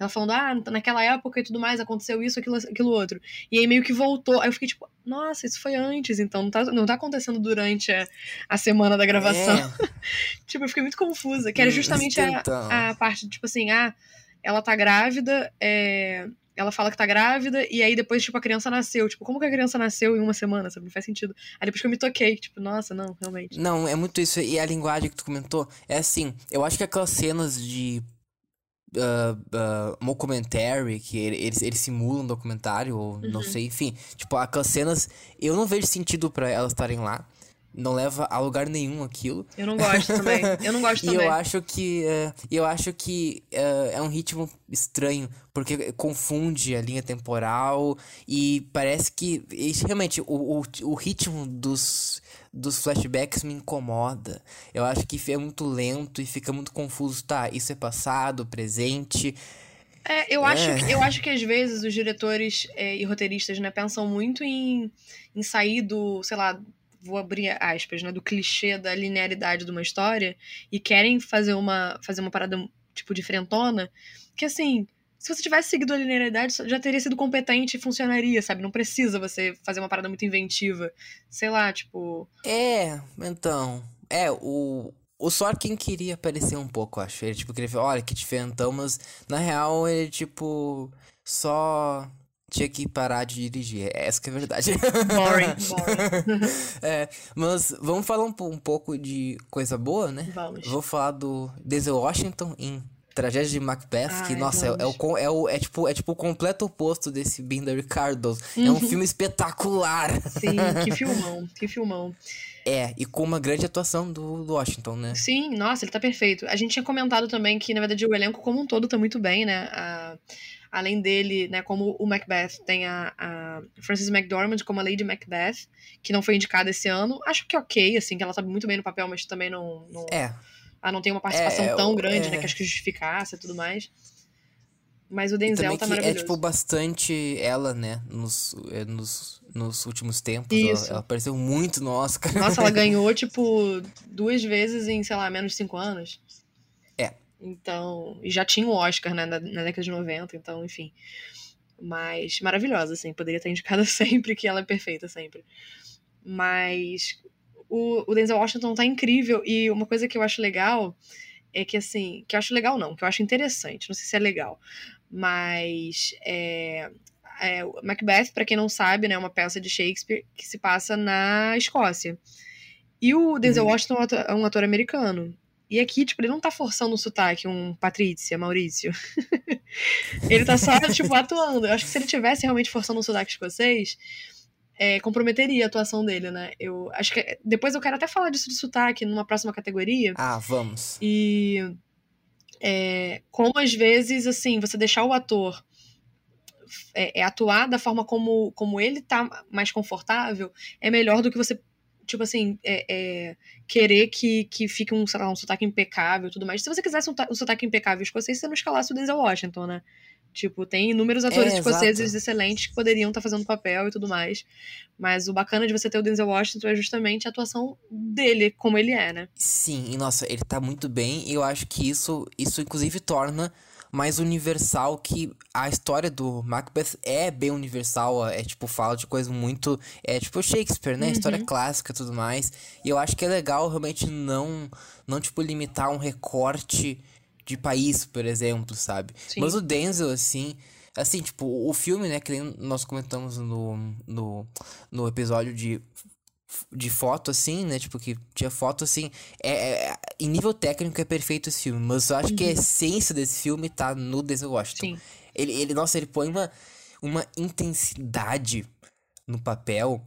Speaker 2: ela falando, ah, naquela época e tudo mais, aconteceu isso, aquilo, aquilo outro. E aí meio que voltou. Aí eu fiquei tipo, nossa, isso foi antes, então não tá, não tá acontecendo durante a, a semana da gravação. É. tipo, eu fiquei muito confusa, que era justamente a, então. a parte, tipo assim, ah, ela tá grávida, é ela fala que tá grávida, e aí depois, tipo, a criança nasceu. Tipo, como que a criança nasceu em uma semana, sabe? Não faz sentido. Aí depois que eu me toquei, tipo, nossa, não, realmente.
Speaker 1: Não, é muito isso. E a linguagem que tu comentou, é assim, eu acho que aquelas cenas de Uh, uh, mockumentary, que eles, eles simulam um documentário, ou uhum. não sei, enfim. Tipo, aquelas cenas, eu não vejo sentido para elas estarem lá não leva a lugar nenhum aquilo.
Speaker 2: Eu não gosto também. Eu não gosto
Speaker 1: e
Speaker 2: também.
Speaker 1: eu acho que uh, eu acho que uh, é um ritmo estranho porque confunde a linha temporal e parece que e, realmente o, o, o ritmo dos dos flashbacks me incomoda. Eu acho que é muito lento e fica muito confuso. Tá, isso é passado, presente.
Speaker 2: É, eu, é. Acho, eu acho que às vezes os diretores é, e roteiristas né, pensam muito em, em sair do, sei lá, vou abrir aspas, né, do clichê da linearidade de uma história e querem fazer uma fazer uma parada tipo diferentona, que assim, se você tivesse seguido a linearidade, já teria sido competente e funcionaria, sabe? Não precisa você fazer uma parada muito inventiva. Sei lá, tipo.
Speaker 1: É, então. É, o. O Sorkin queria aparecer um pouco, acho. Ele, tipo, queria ver, olha, que diferentão, mas na real ele, tipo, só tinha que parar de dirigir. É, essa que é a verdade.
Speaker 2: Boring, boring.
Speaker 1: é, mas vamos falar um, um, pouco de coisa boa, né?
Speaker 2: Vamos.
Speaker 1: Vou falar do Denzel Washington em Tragédia de Macbeth, Ai, que, nossa, é, é, o, é, o, é, tipo, é tipo o completo oposto desse Being the Ricardos. Uhum. É um uhum. filme espetacular.
Speaker 2: Sim, que filmão, que filmão.
Speaker 1: É, e com uma grande atuação do, do Washington, né?
Speaker 2: Sim, nossa, ele tá perfeito. A gente tinha comentado também que, na verdade, o elenco como um todo tá muito bem, né? A além dele, né, como o Macbeth, tem a, a Frances McDormand como a Lady Macbeth, que não foi indicada esse ano. Acho que é ok, assim, que ela tá muito bem no papel, mas também não. não
Speaker 1: é.
Speaker 2: Ela não tem uma participação é, tão grande, é... né, que acho que justificasse e tudo mais. Mas o Denzel tá é, maravilhoso.
Speaker 1: É, tipo, bastante ela, né, nos, é, nos, nos últimos tempos. Ela, ela, apareceu muito no Oscar.
Speaker 2: Nossa, ela ganhou, tipo, duas vezes em, sei lá, menos de cinco anos. Então, e já tinha o Oscar né, na, na década de 90, então, enfim. Mas maravilhosa, assim, poderia estar indicada sempre que ela é perfeita sempre. Mas o, o Denzel Washington tá incrível e uma coisa que eu acho legal é que assim, que eu acho legal não, que eu acho interessante, não sei se é legal, mas é, é Macbeth, para quem não sabe, né, é uma peça de Shakespeare que se passa na Escócia. E o Denzel uhum. Washington é um ator americano. E aqui, tipo, ele não tá forçando um sotaque, um Patrícia, Maurício. ele tá só, tipo, atuando. Eu acho que se ele tivesse realmente forçando um sotaque escocês, é, comprometeria a atuação dele, né? Eu acho que. Depois eu quero até falar disso de sotaque numa próxima categoria.
Speaker 1: Ah, vamos.
Speaker 2: E. É, como às vezes, assim, você deixar o ator é, é, atuar da forma como, como ele tá mais confortável é melhor do que você tipo assim, é, é, querer que, que fique um, sei lá, um sotaque impecável e tudo mais. Se você quisesse um, um sotaque impecável escocês, você não escalasse o Denzel Washington, né? Tipo, tem inúmeros atores é, escoceses excelentes que poderiam estar tá fazendo papel e tudo mais. Mas o bacana de você ter o Denzel Washington é justamente a atuação dele, como ele é, né?
Speaker 1: Sim, e nossa, ele tá muito bem. E eu acho que isso, isso inclusive, torna mais universal que a história do Macbeth é bem universal, é tipo, fala de coisas muito. É tipo Shakespeare, né?
Speaker 2: Uhum.
Speaker 1: História clássica e tudo mais. E eu acho que é legal realmente não, não tipo, limitar um recorte de país, por exemplo, sabe?
Speaker 2: Sim.
Speaker 1: Mas o Denzel, assim. Assim, tipo, o filme, né, que nós comentamos no, no, no episódio de, de foto, assim, né? Tipo, que tinha foto, assim. É, é- em nível técnico é perfeito esse filme, mas eu acho que a essência desse filme tá no Denzel Washington.
Speaker 2: Sim.
Speaker 1: Ele, ele, nossa, ele põe uma, uma intensidade no papel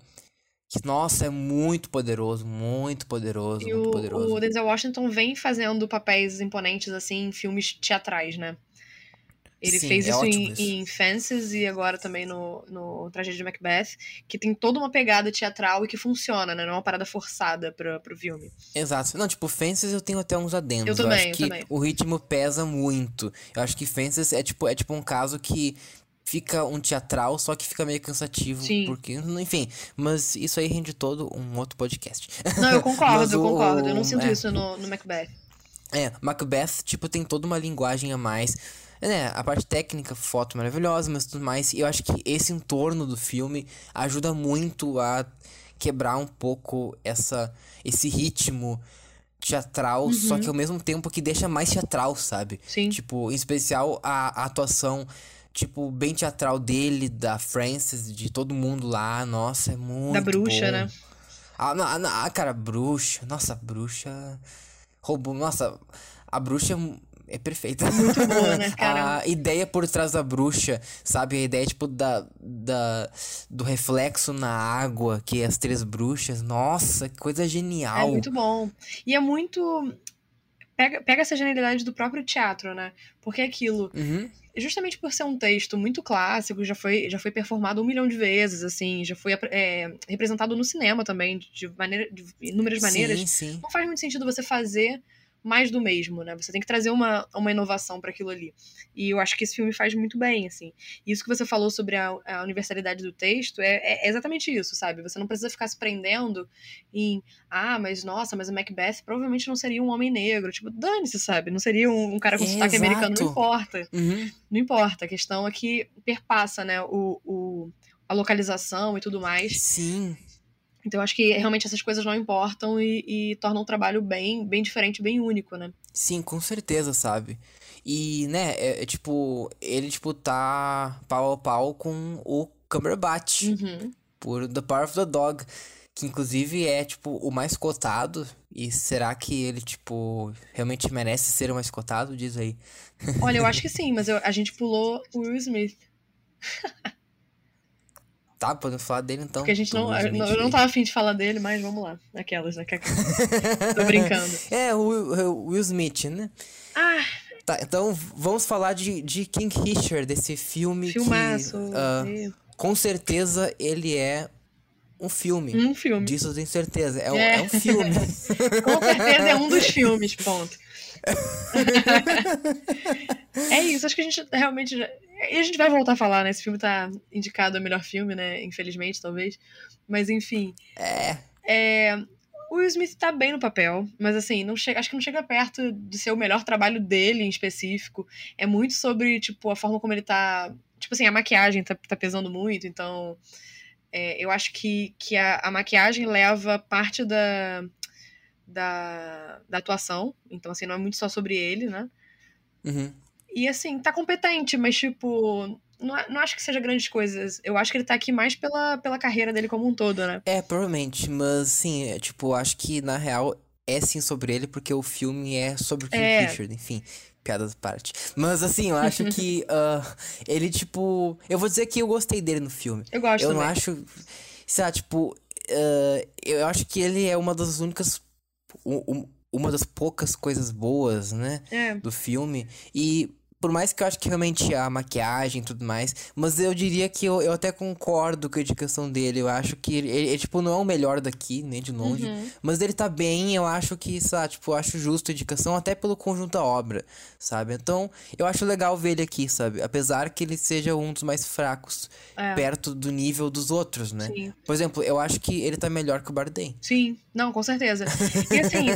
Speaker 1: que, nossa, é muito poderoso, muito poderoso,
Speaker 2: E
Speaker 1: muito
Speaker 2: o,
Speaker 1: poderoso.
Speaker 2: o Denzel Washington vem fazendo papéis imponentes, assim, em filmes teatrais, né? Ele
Speaker 1: Sim,
Speaker 2: fez
Speaker 1: é
Speaker 2: isso em,
Speaker 1: isso.
Speaker 2: em Fences e agora também no, no Tragédia de Macbeth, que tem toda uma pegada teatral e que funciona, né? Não é uma parada forçada pra, pro filme.
Speaker 1: Exato. Não, tipo, Fences eu tenho até uns adendos.
Speaker 2: Eu também,
Speaker 1: acho
Speaker 2: eu
Speaker 1: que
Speaker 2: também.
Speaker 1: o ritmo pesa muito. Eu acho que Fences é tipo, é tipo um caso que fica um teatral, só que fica meio cansativo.
Speaker 2: Sim.
Speaker 1: Porque, enfim, mas isso aí rende todo um outro podcast.
Speaker 2: Não, eu concordo, eu
Speaker 1: o-
Speaker 2: concordo. Eu não sinto
Speaker 1: é.
Speaker 2: isso no, no Macbeth.
Speaker 1: É, Macbeth, tipo, tem toda uma linguagem a mais. Né, a parte técnica, foto maravilhosa, mas tudo mais. E eu acho que esse entorno do filme ajuda muito a quebrar um pouco essa, esse ritmo teatral, só que ao mesmo tempo que deixa mais teatral, sabe?
Speaker 2: Sim.
Speaker 1: Tipo, em especial a, a atuação, tipo, bem teatral dele, da Frances, de todo mundo lá. Nossa, é muito
Speaker 2: bruxa,
Speaker 1: bom.
Speaker 2: né?
Speaker 1: Ah, não, ah, não, ah, cara, bruxa. Nossa, bruxa. Roubou. Nossa, a bruxa é perfeita.
Speaker 2: Muito boa, né, cara?
Speaker 1: A ideia por trás da bruxa, sabe? A ideia, tipo, da, da, do reflexo na água, que é as três bruxas. Nossa, que coisa
Speaker 2: É
Speaker 1: genial.
Speaker 2: muito bom. E é muito. Pega, pega essa genialidade do próprio teatro, né? Porque é aquilo.
Speaker 1: Uhum.
Speaker 2: justamente por ser um texto muito clássico, já foi, já foi performado um milhão de vezes, assim, já foi é, representado no cinema também, de, maneira, de inúmeras maneiras.
Speaker 1: Sim, sim.
Speaker 2: Não faz muito sentido você fazer mais do mesmo, né? Você tem que trazer uma, uma inovação para aquilo ali. E eu acho que esse filme faz muito bem, assim. E isso que você falou sobre a, a universalidade do texto é, é exatamente isso, sabe? Você não precisa ficar se prendendo em, ah, mas nossa, mas o Macbeth provavelmente não seria um homem negro. Tipo, dane-se, sabe? Não seria um, um cara com
Speaker 1: É,
Speaker 2: sotaque americano, não importa.
Speaker 1: Uhum.
Speaker 2: Não importa. A questão é que perpassa, né, o, o, a localização e tudo mais.
Speaker 1: Sim.
Speaker 2: Então eu acho que realmente essas coisas não importam e, e tornam o trabalho bem, bem diferente, bem único, né?
Speaker 1: Sim, com certeza, sabe? E, né, é, é tipo, ele, tipo, tá pau a pau com o Cumberbatch
Speaker 2: Uhum.
Speaker 1: por The Power of the Dog, que inclusive é, tipo, o mais cotado. E será que ele, tipo, realmente merece ser o mais cotado? Diz aí.
Speaker 2: Olha, eu acho que sim, mas eu- a gente pulou o Will Smith.
Speaker 1: Tá, podemos falar dele então.
Speaker 2: Porque a gente não. Eu, não- eu não
Speaker 1: aí.
Speaker 2: tava afim de falar dele, mas vamos lá. Aquelas, né? que- Tô brincando.
Speaker 1: É, o Will, o Will Smith, né?
Speaker 2: Ah,
Speaker 1: Tá, então vamos falar de, de King Richard, desse filme
Speaker 2: filmaço.
Speaker 1: que, ah,
Speaker 2: e-
Speaker 1: com certeza, ele é um filme.
Speaker 2: Um filme.
Speaker 1: Disso eu tenho certeza. É, um-
Speaker 2: É.
Speaker 1: é um filme.
Speaker 2: Com certeza é um dos filmes, ponto. é isso, acho que a gente realmente já. E a gente vai voltar a falar, né? Esse filme tá indicado a melhor filme, né? Infelizmente, talvez. Mas enfim.
Speaker 1: é.
Speaker 2: É, o Will Smith tá bem no papel, mas assim, não chega, acho que não chega perto de ser o melhor trabalho dele em específico. É muito sobre, tipo, a forma como ele tá. Tipo assim, a maquiagem tá, tá pesando muito, então. é, eu acho que, que a, a maquiagem leva parte da, da, da atuação. Então, assim, não é muito só sobre ele, né?
Speaker 1: Uhum.
Speaker 2: E assim, tá competente, mas tipo. Não, a- não acho que seja grandes coisas. Eu acho que ele tá aqui mais pela, pela carreira dele como um todo, né?
Speaker 1: É, provavelmente, mas sim, é, tipo, acho que na real é sim sobre ele, porque o filme é sobre o King
Speaker 2: É.
Speaker 1: Richard, enfim, piadas à parte. Mas assim, eu acho que ah, ele, tipo. Eu vou dizer que eu gostei dele no filme.
Speaker 2: Eu gosto
Speaker 1: Eu
Speaker 2: também.
Speaker 1: não acho. Sei lá, tipo. ah, eu acho que ele é uma das únicas. u- um- uma das poucas coisas boas, né?
Speaker 2: É.
Speaker 1: do filme. E por mais que eu acho que realmente a maquiagem e tudo mais, mas eu diria que eu, eu até concordo com a indicação dele. Eu acho que ele, ele, tipo, não é o melhor daqui, nem de longe.
Speaker 2: Uhum.
Speaker 1: Mas ele tá bem, eu acho que, lá, tipo, eu acho justo a indicação, até pelo conjunto da obra, sabe? Então, eu acho legal ver ele aqui, sabe? Apesar que ele seja um dos mais fracos,
Speaker 2: É.
Speaker 1: perto do nível dos outros, né?
Speaker 2: Sim.
Speaker 1: Por exemplo, eu acho que ele tá melhor que o Bardem.
Speaker 2: Sim, não, com certeza. E assim,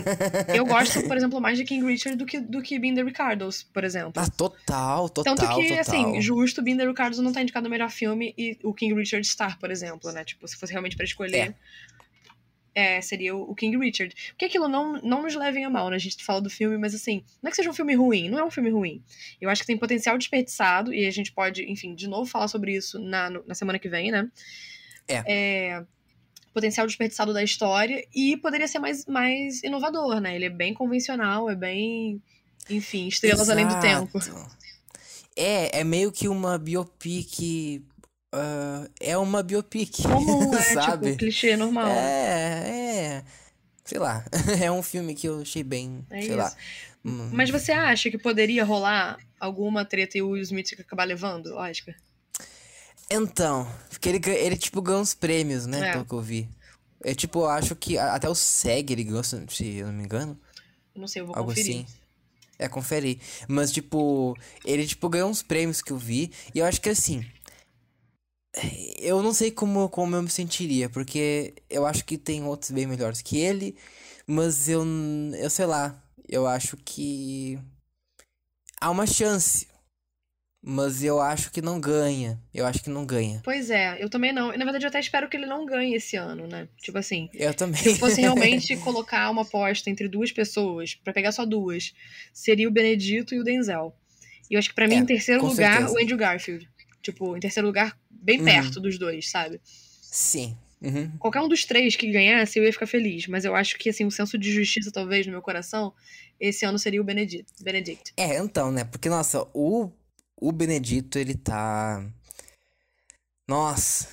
Speaker 2: eu gosto, por exemplo, mais de King Richard do que, do que the Ricardos, por exemplo.
Speaker 1: Ah, to Total, total,
Speaker 2: Tanto que,
Speaker 1: total.
Speaker 2: assim, justo, Binder Ricardo não tá indicado o melhor filme e o King Richard Star, por exemplo, né? Tipo, se fosse realmente pra escolher, é, seria o King Richard. Porque aquilo não, não nos levem a mal, né? A gente fala do filme, mas assim, não é que seja um filme ruim, não é um filme ruim. Eu acho que tem potencial desperdiçado e a gente pode, enfim, de novo falar sobre isso na, na semana que vem, né?
Speaker 1: É.
Speaker 2: é potencial desperdiçado da história e poderia ser mais, mais inovador, né? Ele é bem convencional, é bem, enfim, estrelas além do tempo.
Speaker 1: Exato. É, é meio que uma biopic. ah, é uma biopic.
Speaker 2: Comum, é
Speaker 1: sabe?
Speaker 2: tipo clichê normal.
Speaker 1: É, é. Sei lá. É um filme que eu achei bem.
Speaker 2: É
Speaker 1: sei
Speaker 2: isso.
Speaker 1: lá.
Speaker 2: Mas você acha que poderia rolar alguma treta e o Will Smith acabar levando, Oscar?
Speaker 1: Então, porque ele, ele tipo ganha uns prêmios, né?
Speaker 2: É.
Speaker 1: Pelo que eu vi. É tipo, eu acho que até o SEG ele ganhou, se eu não me engano.
Speaker 2: Não sei, eu vou
Speaker 1: Algo
Speaker 2: conferir.
Speaker 1: assim. É, confere. Mas, tipo, ele, tipo, ganhou uns prêmios que eu vi. E eu acho que, assim... Eu não sei como, como eu me sentiria. Porque eu acho que tem outros bem melhores que ele. Mas eu... Eu sei lá. Eu acho que... Há uma chance. Mas eu acho que não ganha. Eu acho que não ganha.
Speaker 2: Pois é, eu também não. Na verdade, eu até espero que ele não ganhe esse ano, né? Tipo assim,
Speaker 1: Eu também.
Speaker 2: se eu fosse realmente colocar uma aposta entre duas pessoas, pra pegar só duas, seria o Benedito e o Denzel. E eu acho que pra mim,
Speaker 1: É,
Speaker 2: em terceiro lugar,
Speaker 1: certeza.
Speaker 2: o Andrew Garfield. Tipo, em terceiro lugar, bem
Speaker 1: Uhum.
Speaker 2: perto dos dois, sabe?
Speaker 1: Sim. Uhum.
Speaker 2: Qualquer um dos três que ganhasse, eu ia ficar feliz. Mas eu acho que, assim, o senso de justiça, talvez, no meu coração, esse ano seria o Benedict. Benedict.
Speaker 1: É, então, né? Porque, nossa, o, o Benedito, ele tá. Nossa.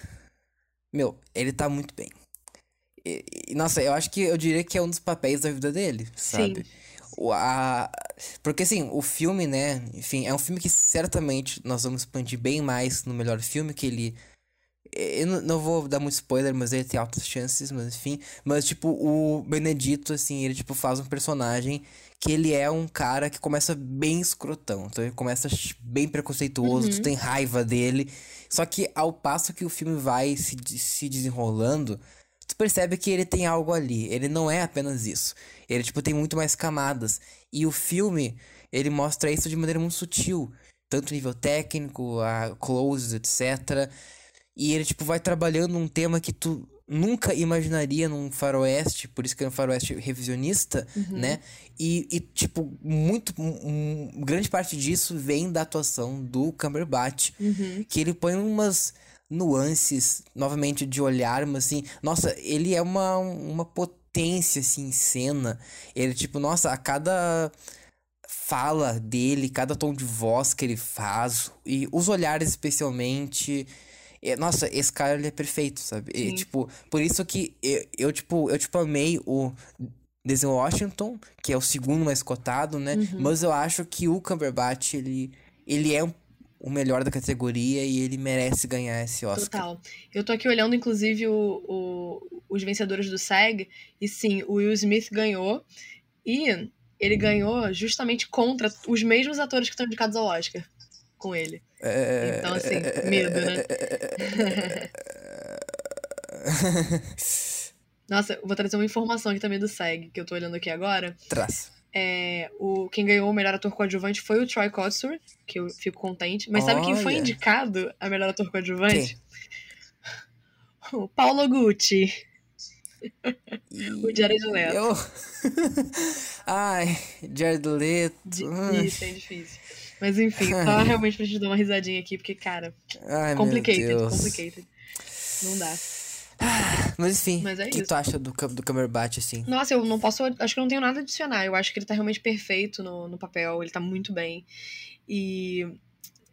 Speaker 1: Meu, ele tá muito bem. E- e, nossa, eu acho que eu diria que é um dos papéis da vida dele, sabe? O, a... Porque, assim, o filme, né? Enfim, é um filme que certamente nós vamos expandir bem mais no melhor filme, que ele. Eu não- vou dar muito spoiler, mas ele tem altas chances, mas enfim. Mas, tipo, o Benedito, assim, ele, tipo, faz um personagem que ele é um cara que começa bem escrotão. Então ele começa ch- bem preconceituoso, tu
Speaker 2: Uhum.
Speaker 1: tem raiva dele. Só que ao passo que o filme vai se, se desenrolando, tu percebe que ele tem algo ali. Ele não é apenas isso. Ele, tipo, tem muito mais camadas. E o filme, ele mostra isso de maneira muito sutil. Tanto nível técnico, a close, etc. E ele, tipo, vai trabalhando um tema que tu nunca imaginaria num faroeste, por isso que é um faroeste revisionista,
Speaker 2: Uhum.
Speaker 1: né? E, e, tipo, muito, um- grande parte disso vem da atuação do Cumberbatch,
Speaker 2: Uhum.
Speaker 1: que ele põe umas nuances, novamente, de olhar, mas assim, nossa, ele é uma, uma potência, assim, em cena. Ele, tipo, nossa, a cada fala dele, cada tom de voz que ele faz, e os olhares especialmente. Nossa, esse cara ele é perfeito, sabe? E, tipo, por isso que eu, eu, tipo, eu tipo amei o Denzel Washington, que é o segundo mais cotado, né?
Speaker 2: Uhum.
Speaker 1: Mas eu acho que o Cumberbatch, ele, ele é um- o melhor da categoria e ele merece ganhar esse Oscar.
Speaker 2: Total. Eu tô aqui olhando, inclusive, o, o- os vencedores do SEG, e sim, o Will Smith ganhou, e ele ganhou justamente contra os mesmos atores que estão indicados ao Oscar com ele.
Speaker 1: É...
Speaker 2: Então, assim, medo, né? Nossa, vou trazer uma informação aqui também do SEG, que eu tô olhando aqui agora.
Speaker 1: Traz.
Speaker 2: É, o, quem ganhou o melhor ator coadjuvante foi o Troy Kotsur, que eu fico contente. Mas sabe quem foi
Speaker 1: Olha.
Speaker 2: indicado a melhor ator coadjuvante? O Paulo Gucci. O Jared Leto.
Speaker 1: Eu... Ai, Jared Leto.
Speaker 2: Difícil, é difícil. Mas enfim, só realmente pra gente dar uma risadinha aqui, porque, cara,
Speaker 1: Ai,
Speaker 2: complicated, complicated. Não dá.
Speaker 1: Mas enfim,
Speaker 2: é
Speaker 1: o que
Speaker 2: isso.
Speaker 1: tu acha do, do Cumberbatch, assim?
Speaker 2: Nossa, eu não posso. Acho que eu não tenho nada a adicionar. Eu acho que ele tá realmente perfeito no, no papel. Ele tá muito bem. E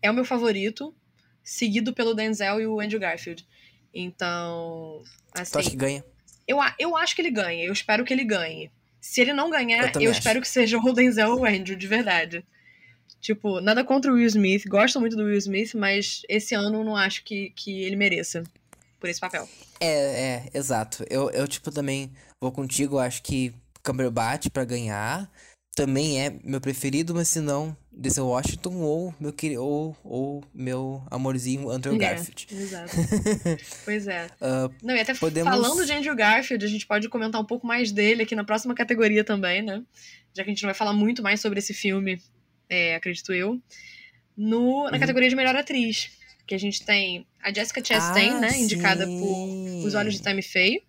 Speaker 2: é o meu favorito, seguido pelo Denzel e o Andrew Garfield. Então,
Speaker 1: Tu acha
Speaker 2: assim,
Speaker 1: que ganha?
Speaker 2: eu, eu acho que ele ganha. Eu espero que ele ganhe. Se ele não ganhar,
Speaker 1: Eu
Speaker 2: eu, espero que seja o Denzel ou o Andrew, de verdade. Tipo, nada contra o Will Smith. Gosto muito do Will Smith, mas esse ano eu não acho que, que ele mereça por esse papel.
Speaker 1: É, é, exato. Eu, eu, tipo, também vou contigo. Acho que Cumberbatch pra ganhar também é meu preferido, mas se não, Denzel Washington ou meu, ou, ou meu amorzinho Andrew
Speaker 2: É,
Speaker 1: Garfield.
Speaker 2: Exato. pois é.
Speaker 1: Ah,
Speaker 2: Não, e até
Speaker 1: podemos-
Speaker 2: falando de Andrew Garfield, a gente pode comentar um pouco mais dele aqui na próxima categoria também, né? Já que a gente não vai falar muito mais sobre esse filme, é, acredito eu. no, na uhum. categoria de melhor atriz. Que a gente tem a Jessica Chastain, ah, né? Sim. Indicada por Os Olhos de Tammy Faye.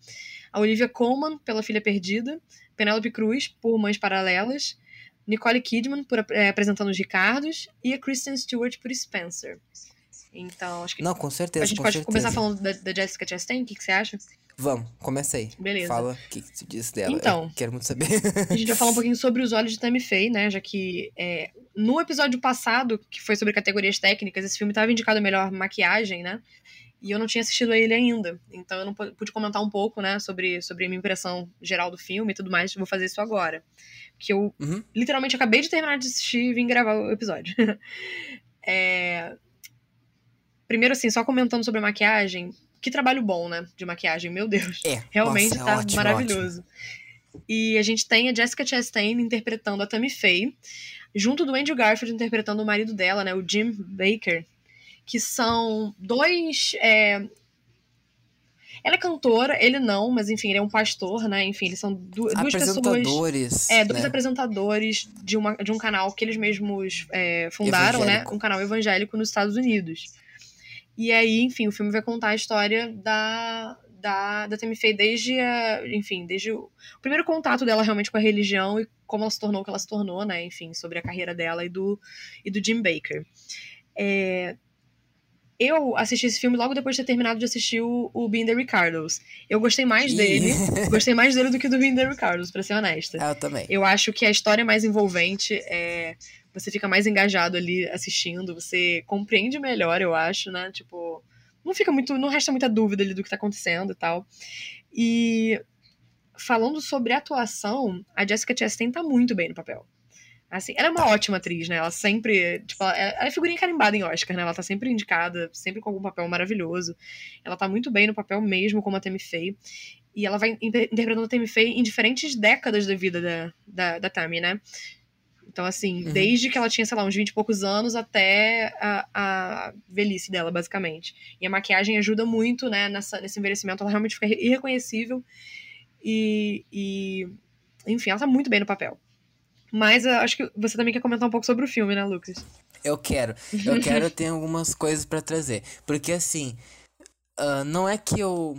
Speaker 2: A Olivia Colman, pela Filha Perdida. Penélope Cruz, por Mães Paralelas. Nicole Kidman, por é, apresentando os Ricardos. E a Kristen Stewart, por Spencer. Então, acho que.
Speaker 1: Não, com certeza.
Speaker 2: A gente pode
Speaker 1: certeza.
Speaker 2: começar falando da, da Jessica Chastain, o que, que você acha?
Speaker 1: Vamos, começa aí.
Speaker 2: Beleza.
Speaker 1: Fala o que, que você disse dela.
Speaker 2: Então,
Speaker 1: Eu quero muito saber.
Speaker 2: a gente vai falar um pouquinho sobre os olhos de Tammy Faye, né? Já que é, no episódio passado, que foi sobre categorias técnicas, esse filme estava indicado a melhor maquiagem, né? E eu não tinha assistido a ele ainda. Então eu não pude comentar um pouco, né, sobre, sobre a minha impressão geral do filme e tudo mais. Vou fazer isso agora. Que eu
Speaker 1: uhum.
Speaker 2: literalmente acabei de terminar de assistir e vim gravar o episódio. é... Primeiro, assim, só comentando sobre a maquiagem, que trabalho bom, né? De maquiagem, meu Deus.
Speaker 1: É.
Speaker 2: Realmente
Speaker 1: Nossa,
Speaker 2: tá
Speaker 1: ótimo,
Speaker 2: maravilhoso.
Speaker 1: Ótimo.
Speaker 2: E a gente tem a Jessica Chastain interpretando a Tammy Faye, junto do Andrew Garfield interpretando o marido dela, né? O Jim Baker. Que são dois. É... Ela é cantora, ele não, mas enfim, ele é um pastor, né? Enfim, eles são du duas
Speaker 1: pessoas.
Speaker 2: É, dois
Speaker 1: né?
Speaker 2: apresentadores de, uma, de um canal que eles mesmos é, fundaram, né? Um canal evangélico nos Estados Unidos. E aí, enfim, o filme vai contar a história da, da, da Tammy Faye desde, a, enfim, desde o, o, primeiro contato dela realmente com a religião e como ela se tornou o que ela se tornou, né? Enfim, sobre a carreira dela e do, e do Jim Baker. É, eu assisti esse filme logo depois de ter terminado de assistir o, o Being the Ricardos. Eu gostei mais dele. gostei mais dele do que do Being the Ricardos, pra ser honesta.
Speaker 1: Eu também.
Speaker 2: Eu acho que a história é mais envolvente é você fica mais engajado ali assistindo, você compreende melhor, eu acho, né? Tipo, não fica muito, não resta muita dúvida ali do que tá acontecendo e tal. E falando sobre atuação, a Jessica Chastain tá muito bem no papel. Assim, ela é uma ótima atriz, né? Ela sempre, tipo, ela, é figurinha carimbada em Oscar, né? Ela tá sempre indicada, sempre com algum papel maravilhoso. Ela tá muito bem no papel mesmo como a Tammy Faye. E ela vai interpretando a Tammy Faye em diferentes décadas da vida da, da, da Tammy, né? Então, assim, uhum. desde que ela tinha, sei lá, uns 20 e poucos anos até a, a, velhice dela, basicamente. E a maquiagem ajuda muito, né, nessa, nesse envelhecimento. Ela realmente fica irreconhecível. E, e. Enfim, ela tá muito bem no papel. Mas eu acho que você também quer comentar um pouco sobre o filme, né, Lucas?
Speaker 1: Eu quero. Eu quero ter algumas coisas para trazer. Porque, assim, uh, não é que eu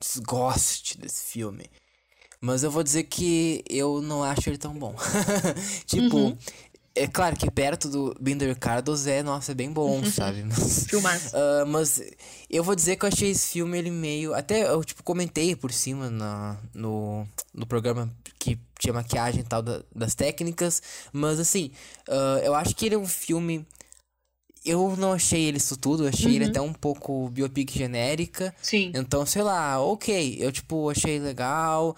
Speaker 1: desgoste desse filme. Mas eu vou dizer que eu não acho ele tão bom. tipo, uhum. é claro que perto do Binder Cardos é, nossa, é bem bom, uhum. sabe?
Speaker 2: Mas.
Speaker 1: Uh, mas eu vou dizer que eu achei esse filme ele meio. Até eu, tipo, comentei por cima na, no, no programa que tinha maquiagem e tal da, das técnicas. Mas assim, uh, eu acho que ele é um filme eu não achei ele isso tudo, achei uhum. ele até um pouco biopic genérica.
Speaker 2: Sim.
Speaker 1: Então, sei lá, ok, eu tipo achei legal.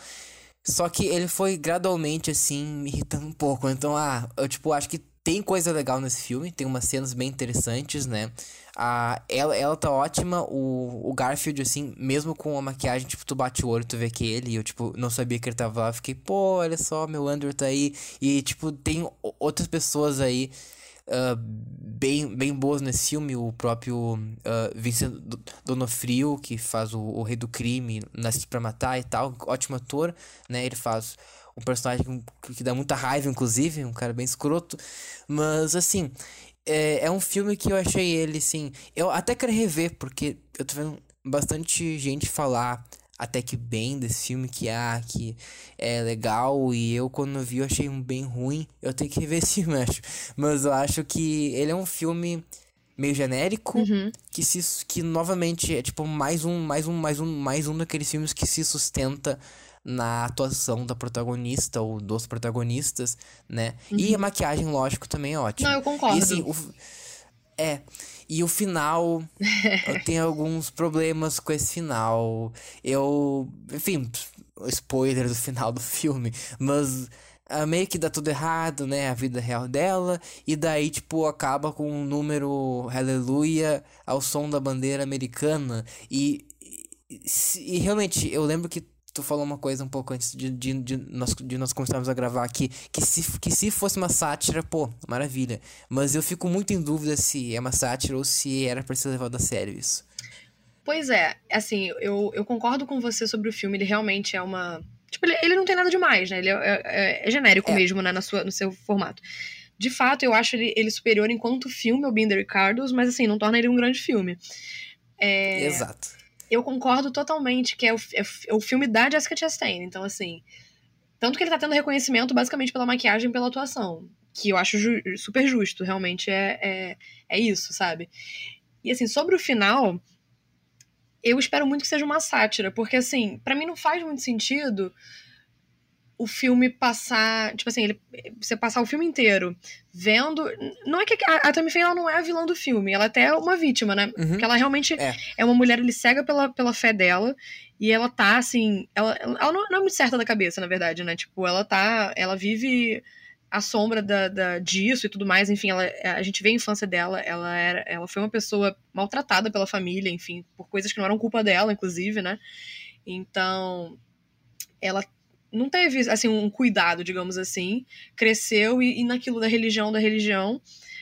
Speaker 1: Só que ele foi gradualmente assim me irritando um pouco. Então, ah, eu tipo acho que tem coisa legal nesse filme, tem umas cenas bem interessantes, né? Ah, ela, ela tá ótima, o, o Garfield, assim, mesmo com a maquiagem, tipo, tu bate o olho, tu vê que ele, e eu, tipo, não sabia que ele tava lá, fiquei, pô, olha só, meu Andrew tá aí, e, tipo, tem outras pessoas aí uh, bem, bem boas nesse filme. O próprio uh, Vincent Donofrio, que faz o, o, Rei do Crime, Nascido pra Matar e tal. Ótimo ator, né? Ele faz um personagem que, que dá muita raiva, inclusive. Um cara bem escroto. Mas, assim... É, é um filme que eu achei ele, assim... Eu até quero rever, porque eu tô vendo bastante gente falar até que bem desse filme que ah, que é legal e eu quando vi eu achei um bem ruim. Eu tenho que ver esse filme, acho. Mas eu acho que ele é um filme meio genérico
Speaker 2: uhum.
Speaker 1: que se que novamente é tipo mais um mais um mais um mais um daqueles filmes que se sustenta na atuação da protagonista ou dos protagonistas, né? Uhum. E a maquiagem, lógico, também é ótima.
Speaker 2: Não, eu concordo.
Speaker 1: E, assim, o, é, e o final, eu tenho alguns problemas com esse final. Eu. Enfim, spoiler do final do filme. Mas uh, meio que dá tudo errado, né? A vida real dela. E daí, tipo, acaba com um número Aleluia ao som da bandeira americana. E, e, e realmente, eu lembro que tu falou uma coisa um pouco antes de, de, de, nós, de nós começarmos a gravar aqui, que se, que se fosse uma sátira, pô, maravilha. Mas eu fico muito em dúvida se é uma sátira ou se era pra ser levado a sério isso.
Speaker 2: Pois é, assim, eu, eu concordo com você sobre o filme, ele realmente é uma. Tipo, ele, ele não tem nada demais, né? Ele é, é, é genérico é. mesmo, né, na sua, no seu formato. de fato, eu acho ele, ele superior enquanto filme ao the Ricardos, mas assim, não torna ele um grande filme. É,
Speaker 1: Exato.
Speaker 2: Eu concordo totalmente que é o, é, é o filme da Jessica Chastain, então assim... Tanto que ele tá tendo reconhecimento basicamente pela maquiagem e pela atuação. Que eu acho ju super justo, realmente é, é, é isso, sabe? E assim, sobre o final, eu espero muito que seja uma sátira, porque assim, para mim não faz muito sentido o filme passar, tipo assim, ele, você passar o filme inteiro vendo, não é que a, a Tammy Faye ela não é a vilã do filme, ela é até uma vítima, né?
Speaker 1: Uhum.
Speaker 2: Porque ela realmente
Speaker 1: É.
Speaker 2: é uma mulher ele cega pela, pela fé dela e ela tá assim, ela, ela não, não é muito certa da cabeça, na verdade, né? Tipo, ela tá, ela vive à sombra da, da, disso e tudo mais, enfim, ela, a gente vê a infância dela, ela era, ela foi uma pessoa maltratada pela família, enfim, por coisas que não eram culpa dela, inclusive, né? Então, ela não teve, assim, um cuidado, digamos assim, cresceu e, e naquilo da religião, da religião,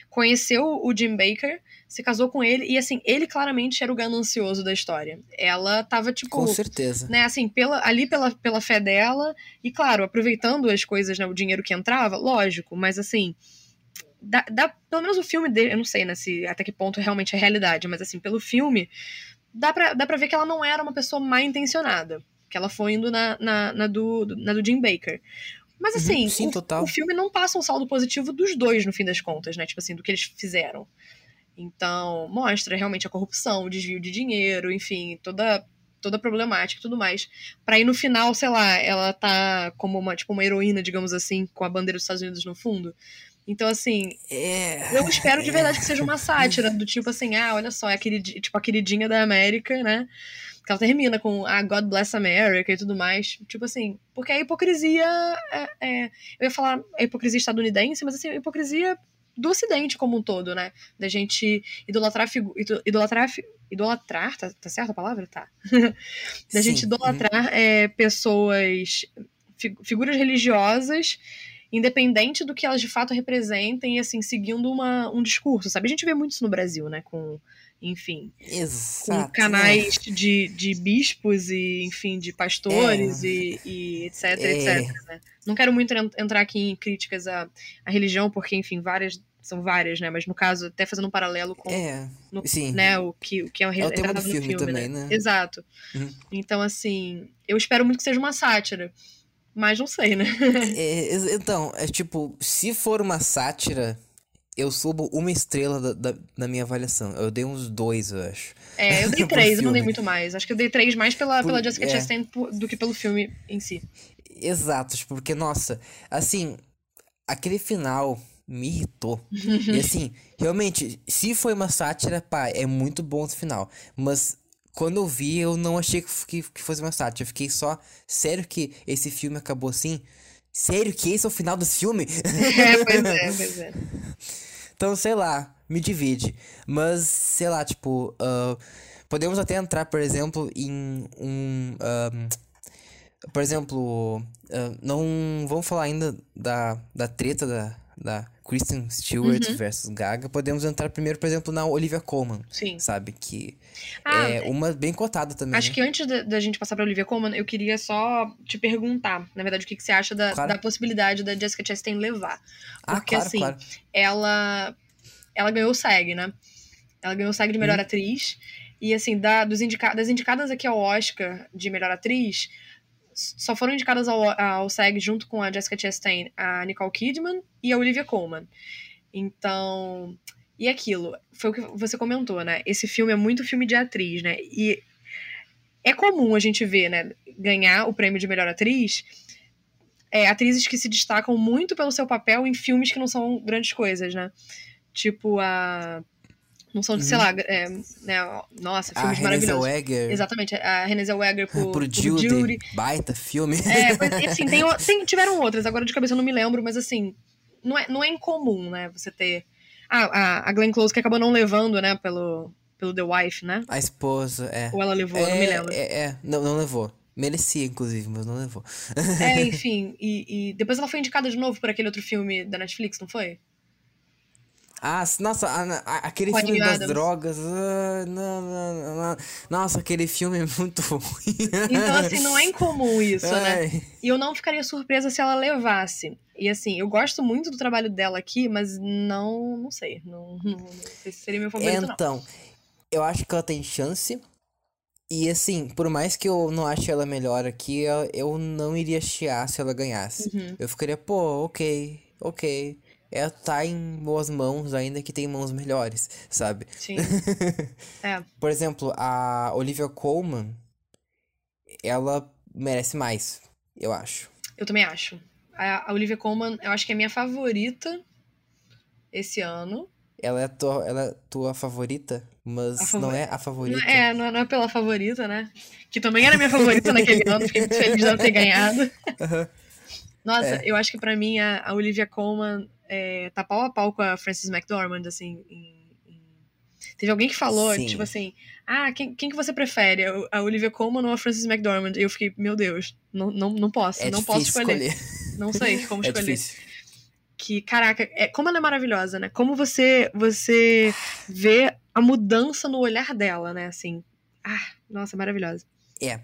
Speaker 2: conheceu o Jim Baker, se casou com ele, e assim, ele claramente era o ganancioso da história. Ela tava, tipo,
Speaker 1: Com certeza.
Speaker 2: né, assim, pela, ali pela, pela fé dela, e claro, aproveitando as coisas, né, o dinheiro que entrava, lógico, mas assim, dá, dá- pelo menos o filme dele, eu não sei, né, se até que ponto realmente é realidade, mas assim, pelo filme, dá pra, dá pra ver que ela não era uma pessoa mal intencionada, que ela foi indo na, na, na do, na do Jim Baker. Mas
Speaker 1: Uhum,
Speaker 2: assim,
Speaker 1: sim,
Speaker 2: o, o filme não passa um saldo positivo dos dois, no fim das contas, né, tipo assim, do que eles fizeram. Então, mostra realmente a corrupção, o desvio de dinheiro, enfim, toda toda a problemática e tudo mais. Pra ir no final, sei lá, ela tá como uma, tipo, uma heroína, digamos assim, com a bandeira dos Estados Unidos no fundo. Então, assim,
Speaker 1: É.
Speaker 2: eu espero de verdade que seja uma sátira, do tipo assim, ah, olha só, é a queridi- tipo a queridinha da América, né? Que ela termina com ah, God bless America e tudo mais. Tipo assim, porque a hipocrisia é, é- eu ia falar a hipocrisia estadunidense, mas assim, a hipocrisia do ocidente como um todo, né? Da gente idolatrar idolatrar idolatrar, tá, tá certo a palavra? Tá. da gente
Speaker 1: Sim.
Speaker 2: idolatrar é, pessoas, fi- figuras religiosas, independente do que elas de fato representem, e assim, seguindo uma, um discurso, sabe? A gente vê muito isso no Brasil, né? Com, enfim, com
Speaker 1: Exato.
Speaker 2: canais de, de bispos e, enfim, de pastores e, e etc,
Speaker 1: É.
Speaker 2: etc. Né? Não quero muito en- entrar aqui em críticas à, à religião, porque, enfim, várias. São várias, né? Mas no caso, até fazendo um paralelo com
Speaker 1: É.
Speaker 2: no-
Speaker 1: Sim.
Speaker 2: né, o que, o que é,
Speaker 1: É o tema do
Speaker 2: no
Speaker 1: filme também, né?
Speaker 2: Exato.
Speaker 1: Uhum.
Speaker 2: Então, assim, eu espero muito que seja uma sátira. Mas não sei, né?
Speaker 1: É, então, é tipo, se for uma sátira, eu subo uma estrela da, da, da minha avaliação. Eu dei uns dois, eu acho.
Speaker 2: É, eu dei três, eu não dei muito mais. Acho que eu dei três mais pela,
Speaker 1: Por-
Speaker 2: pela Jessica
Speaker 1: é.
Speaker 2: Chastain do que pelo filme em si.
Speaker 1: Exato, tipo, porque, nossa, assim, aquele final me irritou. e assim, realmente, se foi uma sátira, pá, é muito bom esse final. Mas quando eu vi, eu não achei que, que, que fosse uma sátira. Eu fiquei só, sério que esse filme acabou assim? Sério que esse é o final desse filme?
Speaker 2: É, pois é, pois é.
Speaker 1: Então, sei lá, me divide. Mas, sei lá, tipo, ah, podemos até entrar, por exemplo, em um. ahm, por exemplo, ah, não vamos falar ainda da, da treta da, da Kristen Stewart
Speaker 2: Uhum.
Speaker 1: versus Gaga. Podemos entrar primeiro, por exemplo, na Olivia Colman,
Speaker 2: Sim.
Speaker 1: sabe? Que
Speaker 2: Ah,
Speaker 1: é uma bem cotada também.
Speaker 2: Acho
Speaker 1: né?
Speaker 2: que antes da, gente passar pra Olivia Colman, eu queria só te perguntar, na verdade, o que, que você acha da,
Speaker 1: Claro.
Speaker 2: da possibilidade da Jessica Chastain levar.
Speaker 1: Ah,
Speaker 2: Porque,
Speaker 1: claro,
Speaker 2: assim,
Speaker 1: claro.
Speaker 2: ela ela ganhou o SEG, né? Ela ganhou o SEG de melhor
Speaker 1: Uhum.
Speaker 2: atriz. E assim, da, dos indica das indicadas aqui ao Oscar de melhor atriz, só foram indicadas ao, ao SEG junto com a Jessica Chastain, a Nicole Kidman e a Olivia Colman. Então, e aquilo, foi o que você comentou, né? Esse filme é muito filme de atriz, né? E é comum a gente ver, né, ganhar o prêmio de melhor atriz é, atrizes que se destacam muito pelo seu papel em filmes que não são grandes coisas, né? Tipo a. Não são, sei
Speaker 1: Uhum.
Speaker 2: lá, é, né, nossa,
Speaker 1: A
Speaker 2: filmes
Speaker 1: Renée
Speaker 2: maravilhosos.
Speaker 1: Zellweger
Speaker 2: Exatamente, a Renée Zellweger por,
Speaker 1: por
Speaker 2: por
Speaker 1: Judy,
Speaker 2: Judy.
Speaker 1: baita filme.
Speaker 2: É, mas, assim, tem, tem- tiveram outras, agora de cabeça eu não me lembro, mas assim, não é, não é incomum, né, você ter... Ah, a, a Glenn Close que acabou não levando, né, pelo, pelo The Wife, né?
Speaker 1: A esposa, é.
Speaker 2: Ou ela levou, eu não me
Speaker 1: É,
Speaker 2: lembro.
Speaker 1: É, é, não, não levou. Merecia, inclusive, mas não levou.
Speaker 2: É, enfim, e, e depois ela foi indicada de novo por aquele outro filme da Netflix, não foi?
Speaker 1: Ah, nossa, a, a, aquele filme das drogas. Ah, não, não, não, nossa, aquele filme é muito ruim.
Speaker 2: Então, assim, não é incomum isso, né? Ai. né? E eu não ficaria surpresa se ela levasse. E assim, eu gosto muito do trabalho dela aqui, mas não, não sei. Não, não, não sei se seria meu favorito.
Speaker 1: Então, eu acho que ela tem chance. E assim, por mais que eu não ache ela melhor aqui, eu não iria chiar se ela ganhasse. Uhum. Eu ficaria, pô, ok, ok. Ela tá em boas mãos, ainda que tem mãos melhores, sabe?
Speaker 2: Sim. é.
Speaker 1: Por exemplo, a Olivia Colman, ela merece mais, eu acho.
Speaker 2: Eu também acho. A, Olivia Colman, eu acho que é minha favorita esse ano.
Speaker 1: Ela é tua, ela é tua favorita? Mas não é a favorita.
Speaker 2: Não é, não é, não é, pela favorita, né? Que também era minha favorita naquele ano, fiquei muito feliz de ela ter ganhado. Uhum. Nossa, é. eu acho que para mim a, a, Olivia Colman é, tá pau a pau com a Frances McDormand, assim. Em. Teve alguém que falou, Sim. tipo assim, ah, quem, quem que você prefere? A Olivia Colman ou a Frances McDormand? E eu fiquei, meu Deus, não, não, não posso,
Speaker 1: é
Speaker 2: não posso escolher.
Speaker 1: escolher.
Speaker 2: Não sei como
Speaker 1: é
Speaker 2: escolher.
Speaker 1: Difícil
Speaker 2: que, caraca, é, como ela é maravilhosa, né? Como você você vê a mudança no olhar dela, né? Assim, ah, nossa, maravilhosa.
Speaker 1: É,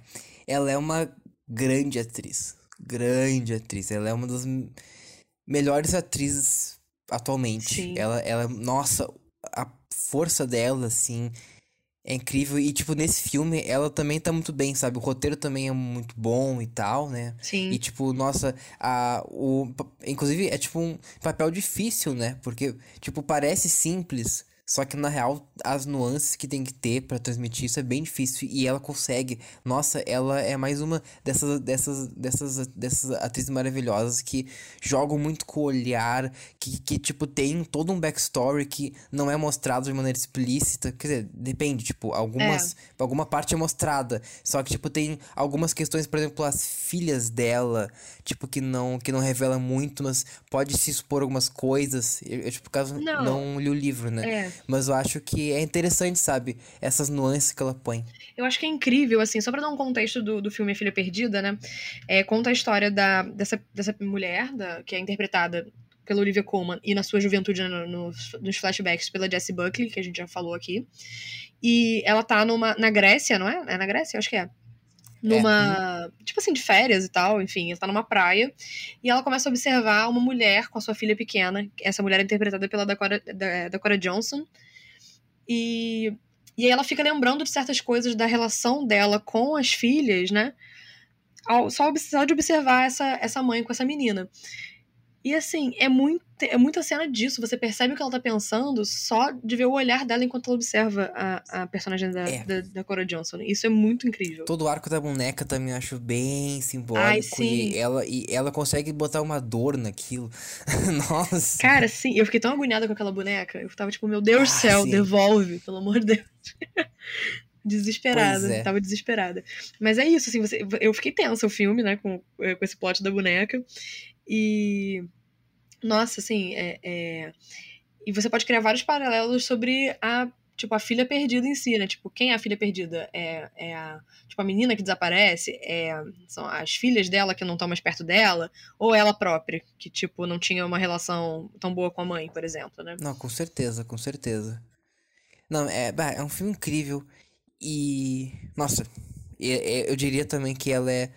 Speaker 1: ela é uma grande atriz, grande atriz. Ela é uma das melhores atrizes atualmente.
Speaker 2: Sim.
Speaker 1: Ela, ela, nossa, a força dela, assim, é incrível. E, tipo, nesse filme, ela também tá muito bem, sabe? O roteiro também é muito bom e tal, né?
Speaker 2: Sim.
Speaker 1: E, tipo, nossa, a, o, inclusive é, tipo, um papel difícil, né? Porque, tipo, parece simples, só que na real, as nuances que tem que ter para transmitir isso é bem difícil e ela consegue. Nossa, ela é mais uma dessas dessas dessas dessas atrizes maravilhosas que jogam muito com o olhar, que, que tipo tem todo um backstory que não é mostrado de maneira explícita. Quer dizer, depende, tipo, algumas é. alguma parte é mostrada, só que tipo tem algumas questões, por exemplo, as filhas dela, tipo que não que não revela muito, mas pode se expor algumas coisas. Eu, eu tipo, caso não. não li o livro, né?
Speaker 2: É.
Speaker 1: Mas eu acho que é interessante, sabe? Essas nuances que ela põe.
Speaker 2: Eu acho que é incrível, assim, só pra dar um contexto do, do filme Filha Perdida, né? É, conta a história da, dessa, dessa mulher, da, que é interpretada pela Olivia Colman e na sua juventude no, no, nos flashbacks pela Jessie Buckley, que a gente já falou aqui. E ela tá numa, na Grécia, não é? É na Grécia? Acho que é numa. É. Tipo assim, de férias e tal, enfim, ela tá numa praia. E ela começa a observar uma mulher com a sua filha pequena. Essa mulher é interpretada pela Dakota, da, Dakota Johnson. E, e aí ela fica lembrando de certas coisas da relação dela com as filhas, né? só, só de observar essa, essa mãe com essa menina. E assim, é, muito, é muita cena disso. Você percebe o que ela tá pensando só de ver o olhar dela enquanto ela observa a, a personagem da, é. da, da, Cora Johnson. Isso é muito incrível.
Speaker 1: Todo o arco da boneca também acho bem simbólico.
Speaker 2: Ai, sim.
Speaker 1: E ela, e ela consegue botar uma dor naquilo. Nossa.
Speaker 2: Cara, sim. Eu fiquei tão agoniada com aquela boneca. Eu tava tipo, meu Deus do ah, céu, sim. devolve, pelo amor de Deus. desesperada, é. tava desesperada. Mas é isso, assim, você, eu fiquei tensa o filme, né, com, com esse plot da boneca. E. Nossa, assim, é, é, E você pode criar vários paralelos sobre a. Tipo, a filha perdida em si, né? Tipo, quem é a filha perdida? É, é a. Tipo, a menina que desaparece? É, são as filhas dela que não estão mais perto dela? Ou ela própria, que, tipo, não tinha uma relação tão boa com a mãe, por exemplo, né?
Speaker 1: Não, com certeza, com certeza. Não, é, é um filme incrível. E. Nossa, eu, eu diria também que ela é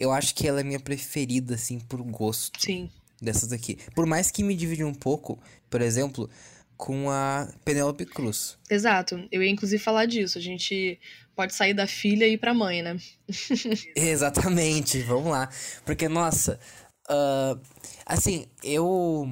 Speaker 1: eu acho que ela é minha preferida, assim, por gosto.
Speaker 2: Sim.
Speaker 1: Dessas aqui. Por mais que me divide um pouco, por exemplo, com a Penélope Cruz.
Speaker 2: Exato. Eu ia inclusive falar disso. A gente pode sair da filha e ir pra mãe, né?
Speaker 1: Exatamente. Vamos lá. Porque, nossa, uh, assim, eu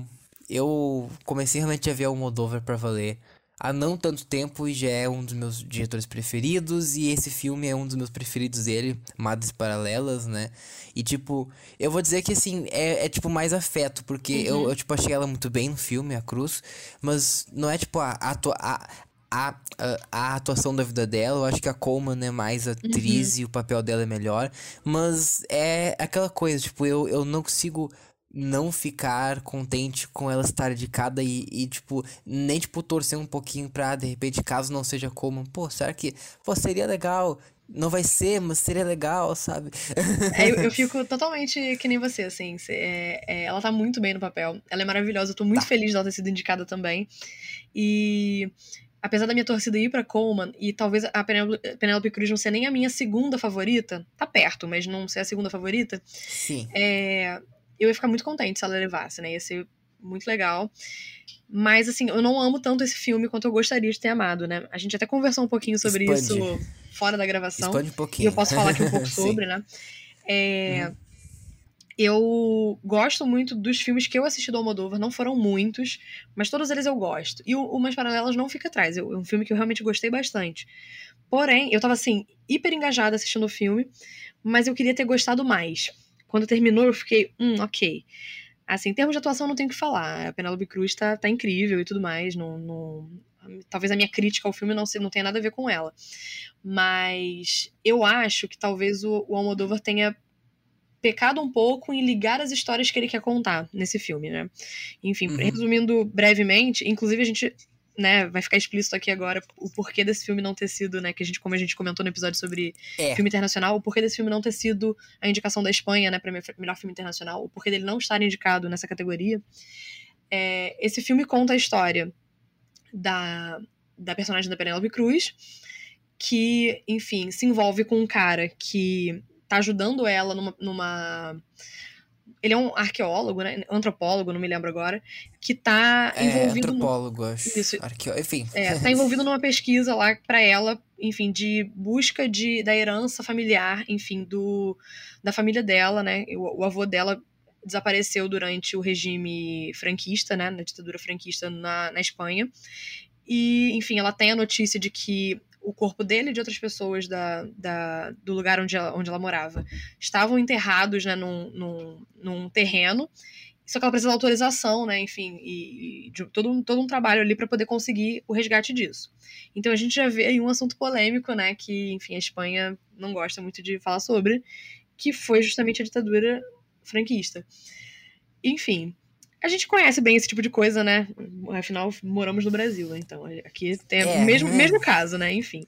Speaker 1: eu comecei realmente a ver o Moldover pra valer há não tanto tempo e já é um dos meus diretores preferidos. E esse filme é um dos meus preferidos dele, Madres Paralelas, né? E tipo, eu vou dizer que assim, é, é tipo mais afeto, porque uhum. eu, eu, tipo, achei ela muito bem no filme, a Cruz, mas não é tipo a, a, a, a, a, atuação da vida dela, eu acho que a Coleman é mais atriz uhum. e o papel dela é melhor. Mas é aquela coisa, tipo, eu, eu não consigo não ficar contente com ela estar dedicada e, e, tipo, nem, tipo, torcer um pouquinho pra, de repente, caso não seja como, pô, será que, pô, seria legal não vai ser, mas seria legal, sabe?
Speaker 2: É, eu, eu, fico totalmente que nem você, assim. É, é, ela tá muito bem no papel. Ela é maravilhosa. Eu tô muito tá. feliz dela ter sido indicada também. E apesar da minha torcida ir pra Coleman e talvez a Penelope Cruz não ser nem a minha segunda favorita, tá perto, mas não ser a segunda favorita.
Speaker 1: Sim.
Speaker 2: É, eu ia ficar muito contente se ela levasse, né? Ia ser muito legal. Mas, assim, eu não amo tanto esse filme quanto eu gostaria de ter amado, né? A gente até conversou um pouquinho sobre Expande. isso fora da gravação.
Speaker 1: Expande um pouquinho.
Speaker 2: E eu posso falar aqui um pouco sobre, né? É, hum. Eu gosto muito dos filmes que eu assisti do Almodóvar, não foram muitos, mas todos eles eu gosto. E o Umas Paralelas não fica atrás, é um filme que eu realmente gostei bastante. Porém, eu tava assim, hiper engajada assistindo o filme, mas eu queria ter gostado mais. Quando terminou, eu fiquei, hum, ok. Assim, em termos de atuação, não tenho o que falar. A Penélope Cruz tá, tá incrível e tudo mais. Não, não, talvez a minha crítica ao filme não, não tenha nada a ver com ela. Mas eu acho que talvez o, o Almodóvar tenha pecado um pouco em ligar as histórias que ele quer contar nesse filme, né? Enfim, uhum. resumindo brevemente, inclusive a gente né, vai ficar explícito aqui agora o porquê desse filme não ter sido, né, que a gente, como a gente comentou no episódio sobre é. filme internacional, o porquê desse filme não ter sido a indicação da Espanha, né, para melhor filme internacional, o porquê dele não estar indicado nessa categoria. É, esse filme conta a história da, da personagem da Penélope Cruz, que, enfim, se envolve com um cara que tá ajudando ela numa, numa ele é um arqueólogo, né? Antropólogo, não me lembro agora, que tá
Speaker 1: é,
Speaker 2: envolvido.
Speaker 1: Antropólogo, no... acho. Isso. Arqueo... Enfim.
Speaker 2: É, tá envolvido numa pesquisa lá para ela, enfim, de busca de, da herança familiar, enfim, do, da família dela, né? O, o avô dela desapareceu durante o regime franquista, né? Na ditadura franquista na, na Espanha. E, enfim, ela tem a notícia de que o corpo dele e de outras pessoas da, da, do lugar onde ela, onde ela morava estavam enterrados né, num, num, num terreno. Só que ela precisa de autorização, né? Enfim, e, e de todo, um, todo um trabalho ali para poder conseguir o resgate disso. Então a gente já vê aí um assunto polêmico, né? Que, enfim, a Espanha não gosta muito de falar sobre, que foi justamente a ditadura franquista. Enfim, a gente conhece bem esse tipo de coisa, né? Afinal, moramos no Brasil, né? Então, aqui tem é, o mesmo, né? mesmo caso, né? Enfim.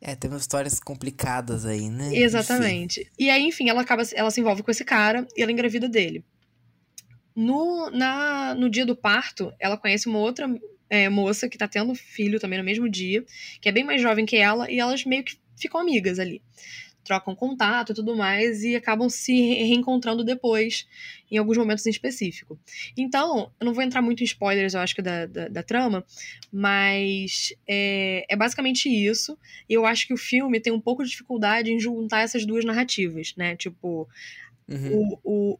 Speaker 1: É, tem umas histórias complicadas aí, né?
Speaker 2: Exatamente. Enfim. E aí, enfim, ela acaba, ela se envolve com esse cara e ela engravida dele. No, na, no dia do parto, ela conhece uma outra é, moça que tá tendo filho também no mesmo dia, que é bem mais jovem que ela, e elas meio que ficam amigas ali trocam contato e tudo mais e acabam se reencontrando depois, em alguns momentos em específico. Então, eu não vou entrar muito em spoilers, eu acho que da, da, da trama, mas é, é, basicamente isso. E eu acho que o filme tem um pouco de dificuldade em juntar essas duas narrativas, né? Tipo, uhum. o, o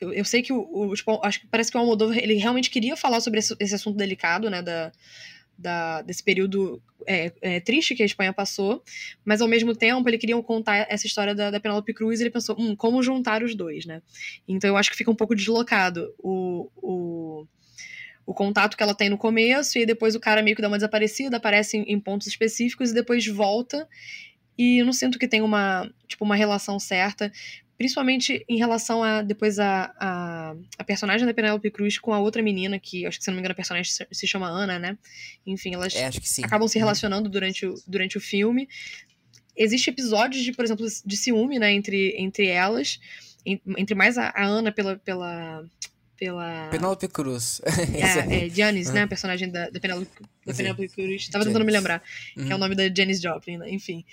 Speaker 2: eu, eu, sei que o, o tipo, acho que parece que o Almodóvar ele realmente queria falar sobre esse, esse assunto delicado, né, da, da, desse período é, é, triste que a Espanha passou, mas ao mesmo tempo ele queria contar essa história da, da Penélope Cruz e ele pensou, hum, como juntar os dois, né? Então eu acho que fica um pouco deslocado o, o, o contato que ela tem no começo e depois o cara meio que dá uma desaparecida, aparece em, em pontos específicos e depois volta e eu não sinto que tem uma, tipo, uma relação certa. Principalmente em relação a depois a, a, a personagem da Penelope Cruz com a outra menina, que acho que se não me engano a personagem se, chama Ana, né? Enfim, elas
Speaker 1: é,
Speaker 2: acabam se uhum. relacionando durante o, durante o filme. Existem episódios de, por exemplo, de ciúme, né, entre, entre elas, entre mais a, a Ana pela, pela pela.
Speaker 1: Penelope Cruz.
Speaker 2: é, é Janice, uhum. né? A personagem da, da Penelope, da Penelope Cruz. Tava tentando me lembrar. Uhum. Que é o uhum. nome da Janice Joplin, né? Enfim.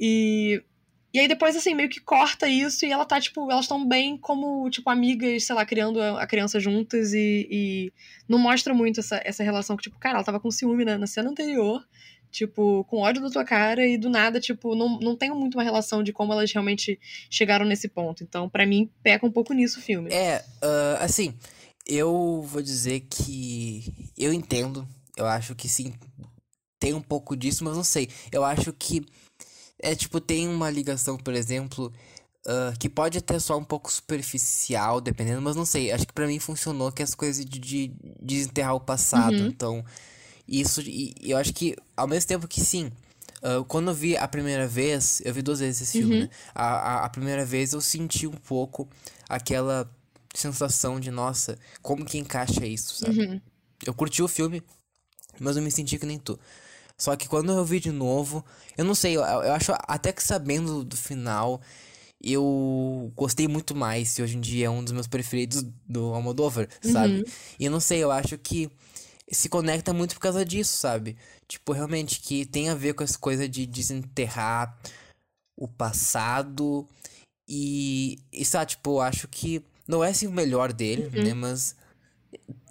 Speaker 2: E e aí depois, assim, meio que corta isso e ela tá, tipo, elas estão bem como, tipo, amigas, sei lá, criando a criança juntas e, e, não mostra muito essa, essa relação que, tipo, cara, ela tava com ciúme né, na cena anterior, tipo, com ódio da tua cara e do nada, tipo, não, não tem muito uma relação de como elas realmente chegaram nesse ponto. Então, para mim, peca um pouco nisso o filme.
Speaker 1: É, uh, assim, eu vou dizer que eu entendo, eu acho que sim, tem um pouco disso, mas não sei. Eu acho que é tipo, tem uma ligação, por exemplo, uh, que pode até soar um pouco superficial, dependendo, mas não sei. Acho que para mim funcionou que as coisas de, de, desenterrar o passado. Uhum. Então, isso. E eu acho que, ao mesmo tempo que sim. Uh, quando eu vi a primeira vez, eu vi duas vezes esse filme, uhum. né? A, a, a, primeira vez eu senti um pouco aquela sensação de, nossa, como que encaixa isso, sabe? Uhum. Eu curti o filme, mas eu me senti que nem tu. Só que quando eu vi de novo, eu não sei, eu, eu acho até que sabendo do final, eu gostei muito mais. E hoje em dia é um dos meus preferidos do Almodóvar, sabe?
Speaker 2: Uhum.
Speaker 1: E eu não sei, eu acho que se conecta muito por causa disso, sabe? Tipo, realmente, que tem a ver com essa coisa de desenterrar o passado. E, e sabe, tipo, eu acho que não é assim o melhor dele,
Speaker 2: Uhum.
Speaker 1: né? Mas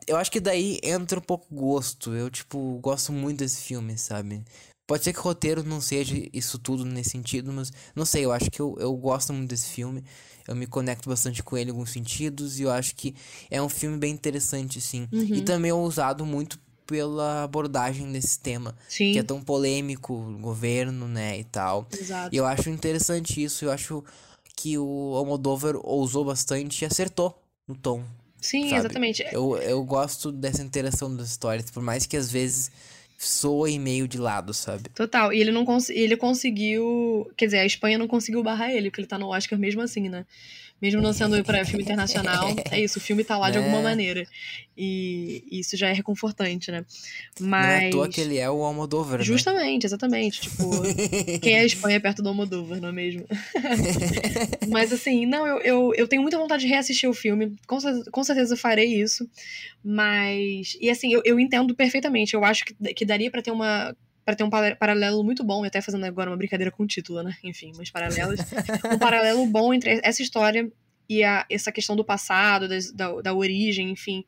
Speaker 1: eu acho que daí entra um pouco gosto. Eu, tipo, gosto muito desse filme, sabe? Pode ser que o roteiro não seja isso tudo nesse sentido, mas não sei, eu acho que eu, eu gosto muito desse filme. Eu me conecto bastante com ele em alguns sentidos e eu acho que é um filme bem interessante, sim. E
Speaker 2: Uhum.
Speaker 1: também é usado muito pela abordagem desse tema,
Speaker 2: Sim,
Speaker 1: que é tão polêmico, o governo, né, e tal.
Speaker 2: exato.
Speaker 1: E eu acho interessante isso, eu acho que o Almodóvar ousou bastante e acertou no tom.
Speaker 2: Sim,
Speaker 1: sabe?
Speaker 2: exatamente.
Speaker 1: Eu, eu gosto dessa interação das histórias, por mais que às vezes soe meio de lado, sabe?
Speaker 2: Total. E ele não cons ele conseguiu. Quer dizer, a Espanha não conseguiu barrar ele, porque ele tá no Oscar mesmo assim, né? Mesmo não sendo pra filme internacional, é isso, o filme tá lá de alguma
Speaker 1: Né?
Speaker 2: maneira. E isso já é reconfortante, né?
Speaker 1: Não é à
Speaker 2: Mas.
Speaker 1: toa que ele é o Almodóvar, né?
Speaker 2: Justamente, exatamente. Tipo, quem é a Espanha perto do Almodóvar, não é mesmo? Mas assim, não, eu, eu, eu tenho muita vontade de reassistir o filme. Com, com certeza eu farei isso. Mas. E assim, eu, eu entendo perfeitamente. Eu acho que, que daria pra ter uma. Pra ter um paralelo muito bom, e até fazendo agora uma brincadeira com o título, né? Enfim, mas paralelos. um paralelo bom entre essa história e a, essa questão do passado, da, da origem, enfim.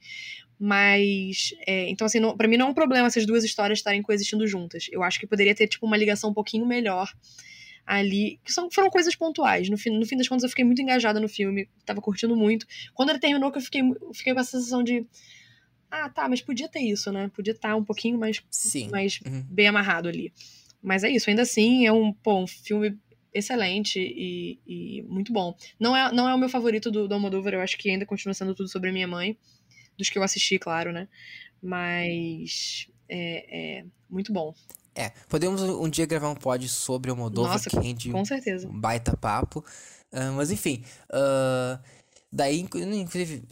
Speaker 2: Mas, é, então assim, pra mim não é um problema essas duas histórias estarem coexistindo juntas. Eu acho que poderia ter, tipo, uma ligação um pouquinho melhor ali, que são, foram coisas pontuais. No fim, no fim das contas, eu fiquei muito engajada no filme, tava curtindo muito. Quando ele terminou, que eu fiquei, eu fiquei com a sensação de. Ah, tá, mas podia ter isso, né? Podia estar um pouquinho mais,
Speaker 1: Sim.
Speaker 2: mais
Speaker 1: Uhum.
Speaker 2: bem amarrado ali. Mas é isso, ainda assim, é um, pô, um filme excelente e, e muito bom. Não é, não é o meu favorito do, do Almodóvar, eu acho que ainda continua sendo tudo sobre a minha mãe. Dos que eu assisti, claro, né? Mas é, é muito bom,
Speaker 1: É, podemos um dia gravar um pod sobre o Almodóvar,
Speaker 2: Nossa,
Speaker 1: que rende
Speaker 2: com certeza.
Speaker 1: um baita papo. Ah, mas enfim, ah, daí, inclu- inclusive,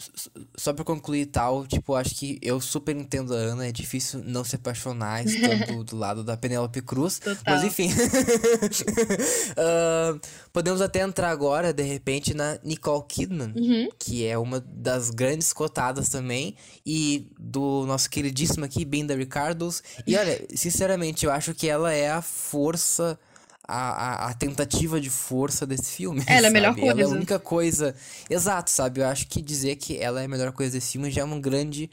Speaker 1: só pra concluir tal, tipo, acho que eu super entendo a Ana, é difícil não se apaixonar estando do lado da Penélope Cruz.
Speaker 2: Total.
Speaker 1: Mas enfim. Ah, podemos até entrar agora, de repente, na Nicole Kidman.
Speaker 2: Uhum.
Speaker 1: Que é uma das grandes cotadas também. E do nosso queridíssimo aqui, Binda Ricardos. E olha, sinceramente, eu acho que ela é a força. A, a, a tentativa de força desse filme.
Speaker 2: Ela é a melhor
Speaker 1: sabe? Ela é a
Speaker 2: coisa.
Speaker 1: única coisa. Exato, sabe? Eu acho que dizer que ela é a melhor coisa desse filme já é um grande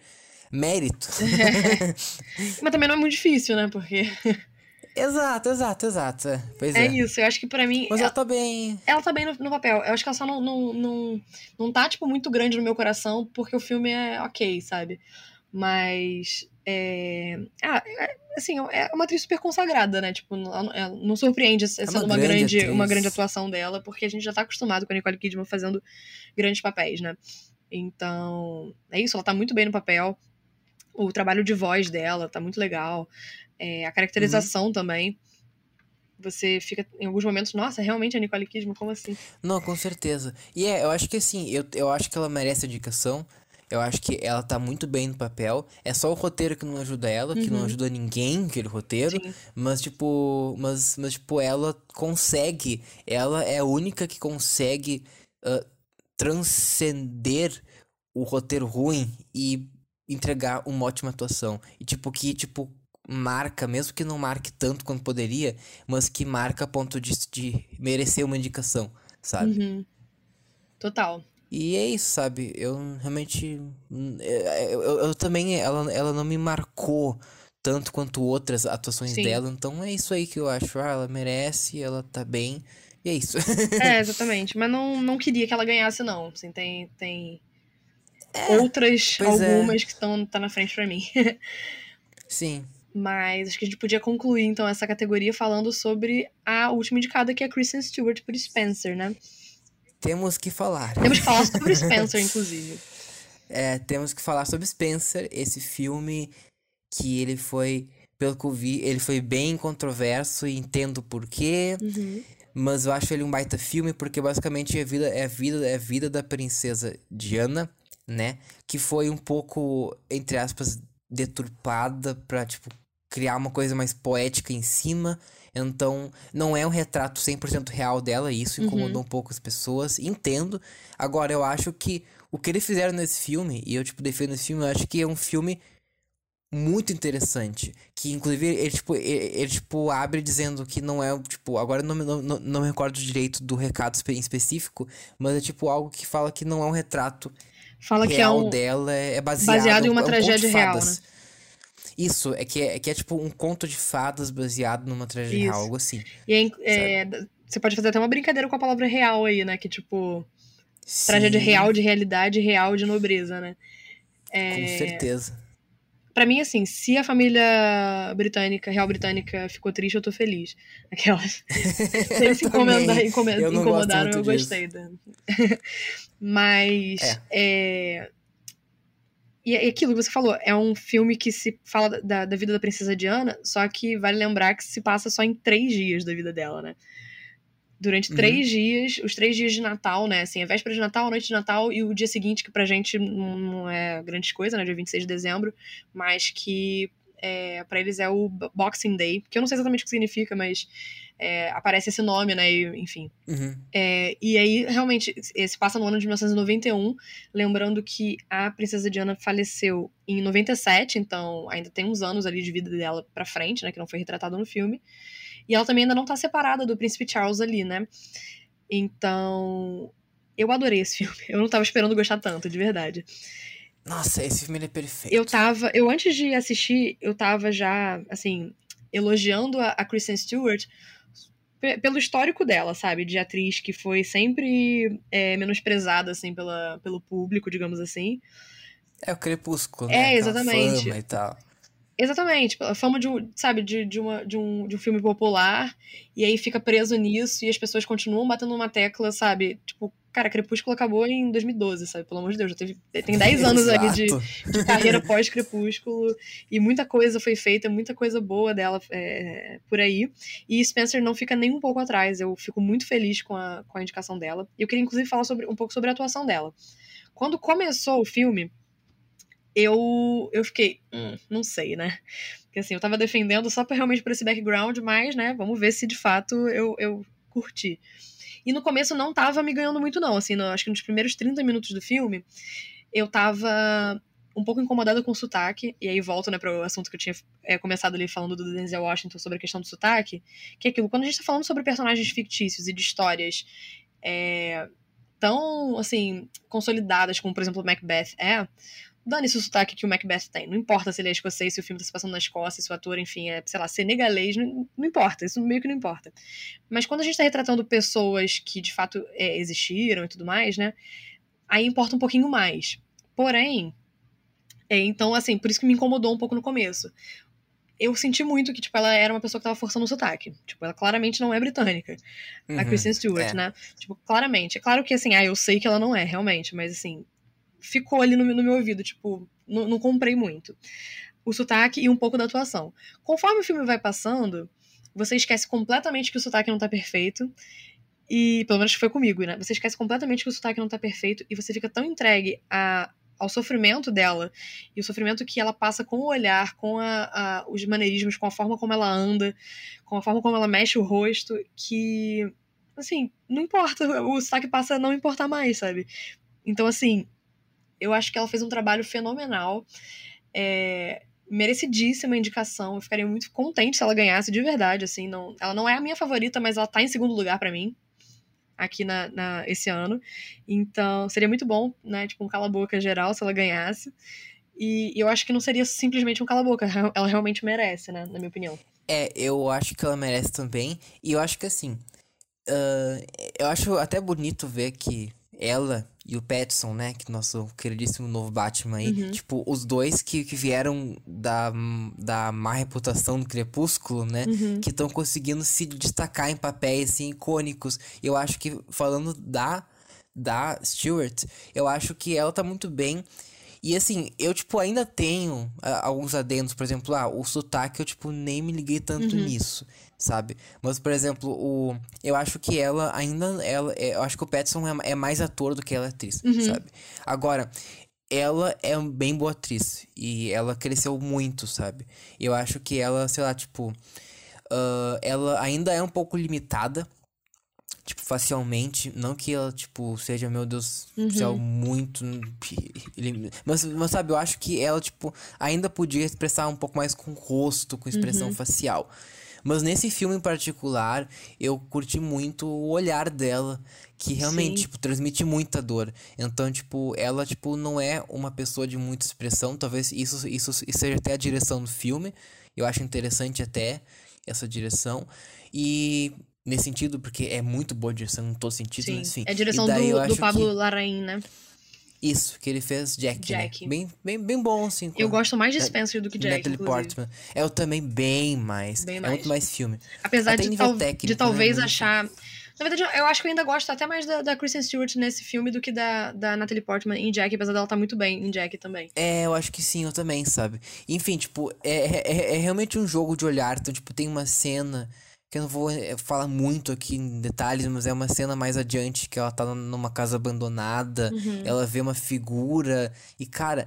Speaker 1: mérito.
Speaker 2: Mas também não é muito difícil, né? Porque
Speaker 1: exato, exato, exato. é. Pois
Speaker 2: é
Speaker 1: é.
Speaker 2: isso, eu acho que pra mim.
Speaker 1: Mas
Speaker 2: ela,
Speaker 1: ela tá bem.
Speaker 2: ela tá bem no, no papel. Eu acho que ela só não, não, não, não tá, tipo, muito grande no meu coração, porque o filme é ok, sabe? Mas. É... Ah, é- assim, é uma atriz super consagrada, né? Tipo, não, não surpreende sendo
Speaker 1: uma
Speaker 2: uma,
Speaker 1: grande
Speaker 2: grande, uma grande atuação dela, porque a gente já tá acostumado com a Nicole Kidman fazendo grandes papéis, né? Então, é isso, ela tá muito bem no papel. O trabalho de voz dela tá muito legal. É, a caracterização também. Você fica, em alguns momentos, nossa, realmente a Nicole Kidman, como assim?
Speaker 1: Não, com certeza. E é, eu acho que assim, eu, eu acho que ela merece a indicação. Eu acho que ela tá muito bem no papel. É só o roteiro que não ajuda ela, que não
Speaker 2: Uhum.
Speaker 1: ajuda ninguém, aquele roteiro.
Speaker 2: Sim.
Speaker 1: Mas, tipo, mas, mas, tipo, ela consegue. Ela é a única que consegue ah, transcender o roteiro ruim e entregar uma ótima atuação. E, tipo, que, tipo, marca, mesmo que não marque tanto quanto poderia, mas que marca a ponto de, de merecer uma indicação, sabe?
Speaker 2: Uhum. Total.
Speaker 1: E é isso, sabe? Eu realmente. hum, é, Eu, eu, eu também. Ela, ela não me marcou tanto quanto outras atuações
Speaker 2: Sim.
Speaker 1: dela. Então é isso aí que eu acho. Ah, ela merece, ela tá bem. E é isso.
Speaker 2: É, exatamente. Mas não, não queria que ela ganhasse, não. Assim, tem, tem outras,
Speaker 1: pois é.
Speaker 2: algumas que estão tá na frente pra mim.
Speaker 1: Sim.
Speaker 2: Mas acho que a gente podia concluir, então, essa categoria falando sobre a última indicada, que é a Kristen Stewart por Spencer, né?
Speaker 1: Temos que falar.
Speaker 2: Temos que falar sobre Spencer, inclusive.
Speaker 1: É, temos que falar sobre Spencer, esse filme que ele foi, pelo que eu vi, ele foi bem controverso e entendo porquê.
Speaker 2: Uhum.
Speaker 1: Mas eu acho ele um baita filme porque basicamente é a vida, é a vida, é a vida da princesa Diana, né? Que foi um pouco, entre aspas, deturpada pra, tipo, criar uma coisa mais poética em cima. Então, não é um retrato 100% real dela, e isso incomodou uhum. um pouco as pessoas, entendo. Agora, eu acho que o que eles fizeram nesse filme, e eu, tipo, defendo esse filme, eu acho que é um filme muito interessante. Que inclusive ele, tipo, ele, ele, tipo, abre dizendo que não é, tipo, agora eu não, não, não, não me recordo direito do recado em específico, mas é tipo algo que fala que não é um retrato
Speaker 2: fala
Speaker 1: real
Speaker 2: que é um,
Speaker 1: dela, é baseado,
Speaker 2: baseado em uma
Speaker 1: é um
Speaker 2: tragédia real, né?
Speaker 1: Isso, é que é, é que é tipo um conto de fadas baseado numa tragédia Isso. real, algo assim.
Speaker 2: E é, é, você pode fazer até uma brincadeira com a palavra real aí, né? Que tipo. Sim. Tragédia real de realidade, real de nobreza, né?
Speaker 1: É... Com certeza.
Speaker 2: Para mim, assim, se a família britânica, real britânica, ficou triste, eu tô feliz. Aquelas. se eles se incomodar, incomod... eu incomodaram, eu gostei. Mas. É. é... E é aquilo que você falou, é um filme que se fala da, da vida da princesa Diana, só que vale lembrar que se passa só em três dias da vida dela, né? durante uhum. três dias, os três dias de Natal, né? Assim, a véspera de Natal, a noite de Natal e o dia seguinte, que pra gente não é grande coisa, né? Dia 26 de dezembro, mas que é, para eles é o Boxing Day, que eu não sei exatamente o que significa, mas é, aparece esse nome, né? E, enfim.
Speaker 1: Uhum.
Speaker 2: É, e aí, realmente, se passa no ano de 1991, lembrando que a princesa Diana faleceu em 97, então ainda tem uns anos ali de vida dela pra frente, né? Que não foi retratado no filme. E ela também ainda não tá separada do príncipe Charles ali, né? Então, eu adorei esse filme. Eu não tava esperando gostar tanto, de verdade.
Speaker 1: Nossa, esse filme é perfeito.
Speaker 2: Eu tava, eu antes de assistir, eu tava já, assim, elogiando a, a Kristen Stewart pelo histórico dela, sabe? De atriz que foi sempre é, menosprezada, assim, pela, pelo público, digamos assim.
Speaker 1: É o Crepúsculo, né?
Speaker 2: É, exatamente.
Speaker 1: Fama e tal.
Speaker 2: Exatamente, a fama de, sabe, de, de, uma, de, um, de um filme popular, e aí fica preso nisso, e as pessoas continuam batendo uma tecla, sabe? Tipo, cara, Crepúsculo acabou em 2012, sabe? Pelo amor de Deus, já teve, tem 10 anos ali de, de carreira pós-Crepúsculo, e muita coisa foi feita, muita coisa boa dela é, por aí, e Spencer não fica nem um pouco atrás, eu fico muito feliz com a, com a indicação dela, e eu queria inclusive falar sobre, um pouco sobre a atuação dela. Quando começou o filme, eu, eu fiquei, hum, não sei, né? Porque assim, eu tava defendendo só pra, realmente por esse background, mas, né, vamos ver se de fato eu, eu curti. E no começo não tava me ganhando muito, não. Assim, no, acho que nos primeiros 30 minutos do filme, eu tava um pouco incomodada com o sotaque, e aí volto, né, para o assunto que eu tinha é, começado ali falando do Denzel Washington sobre a questão do sotaque, que é aquilo, quando a gente tá falando sobre personagens fictícios e de histórias é, tão, assim, consolidadas como, por exemplo, Macbeth é, Dane-se o sotaque que o Macbeth tem. Não importa se ele é escocês, se o filme está se passando na Escócia, se o ator, enfim, é, sei lá, senegalês, não, não importa. Isso meio que não importa. Mas quando a gente está retratando pessoas que de fato é, existiram e tudo mais, né? Aí importa um pouquinho mais. Porém, é, então, assim, por isso que me incomodou um pouco no começo. Eu senti muito que, tipo, ela era uma pessoa que tava forçando o sotaque. Tipo, ela claramente não é britânica. Uhum, a Kristen Stewart, é. né? Tipo, claramente. É claro que, assim, ah, eu sei que ela não é, realmente, mas, assim, ficou ali no, no meu ouvido, tipo, não, comprei muito. O sotaque e um pouco da atuação. Conforme o filme vai passando, você esquece completamente que o sotaque não tá perfeito. E, pelo menos foi comigo, né? Você esquece completamente que o sotaque não tá perfeito e você fica tão entregue a, ao sofrimento dela e o sofrimento que ela passa com o olhar, com a, a, os maneirismos, com a forma como ela anda, com a forma como ela mexe o rosto, que, assim, não importa, o sotaque passa a não importar mais, sabe? Então, assim, eu acho que ela fez um trabalho fenomenal. É, merecidíssima indicação. Eu ficaria muito contente se ela ganhasse de verdade, assim. Não, ela não é a minha favorita, mas ela tá em segundo lugar para mim aqui na, na, esse ano. Então, seria muito bom, né? Tipo, um cala-boca geral se ela ganhasse. E, e eu acho que não seria simplesmente um cala-boca. Ela realmente merece, né? Na minha opinião.
Speaker 1: É, eu acho que ela merece também. E eu acho que assim. Uh, eu acho até bonito ver que ela e o Petson, né? Que nosso queridíssimo novo Batman aí. Uhum. Tipo, os dois que, que vieram da, da má reputação do Crepúsculo, né? Uhum. Que estão conseguindo se destacar em papéis, assim, icônicos. Eu acho que, falando da, da Stewart, eu acho que ela tá muito bem. E assim, eu, tipo, ainda tenho uh, alguns adendos, por exemplo, ah, o sotaque, eu, tipo, nem me liguei tanto uhum. nisso sabe? Mas, por exemplo, o eu acho que ela ainda ela é, eu acho que o Petson é, é mais ator do que ela é atriz, uhum. sabe? Agora, ela é bem boa atriz. E ela cresceu muito, sabe? Eu acho que ela, sei lá, tipo. Uh, ela ainda é um pouco limitada. Tipo, facialmente. Não que ela, tipo, seja, meu Deus do céu, muito. Mas, mas, sabe, eu acho que ela, tipo, ainda podia expressar um pouco mais com rosto, com expressão facial. Mas nesse filme em particular, eu curti muito o olhar dela, que realmente,
Speaker 2: Sim.
Speaker 1: tipo, transmite muita dor. Então, tipo, ela, tipo, não é uma pessoa de muita expressão. Talvez isso, isso, seja até a direção do filme. Eu acho interessante até essa direção. E nesse sentido, porque é muito boa a direção em todo sentido,
Speaker 2: Sim.
Speaker 1: mas enfim.
Speaker 2: É a direção do, do Pablo
Speaker 1: que-
Speaker 2: Larraín, né?
Speaker 1: Isso, que ele fez Jack, né?
Speaker 2: Jack.
Speaker 1: Bem, bem, bem bom, assim.
Speaker 2: Eu gosto mais de
Speaker 1: da-
Speaker 2: Spencer do que Jack,
Speaker 1: Natalie. Portman. É, eu também bem mais.
Speaker 2: Bem
Speaker 1: é
Speaker 2: mais.
Speaker 1: muito mais filme.
Speaker 2: Apesar
Speaker 1: Até
Speaker 2: de, tal-
Speaker 1: técnico,
Speaker 2: de
Speaker 1: né,
Speaker 2: talvez
Speaker 1: mas-
Speaker 2: achar. Na verdade, eu acho que eu ainda gosto até mais da, da Kristen Stewart nesse filme do que da, da Natalie Portman em Jack, apesar dela estar muito bem em Jack também.
Speaker 1: É, eu acho que sim, eu também, sabe? Enfim, tipo, é, é, é realmente um jogo de olhar. Então, tipo, tem uma cena que eu não vou eh, falar muito aqui em detalhes, mas é uma cena mais adiante que ela tá numa casa abandonada,
Speaker 2: Uhum.
Speaker 1: ela vê uma figura e, cara,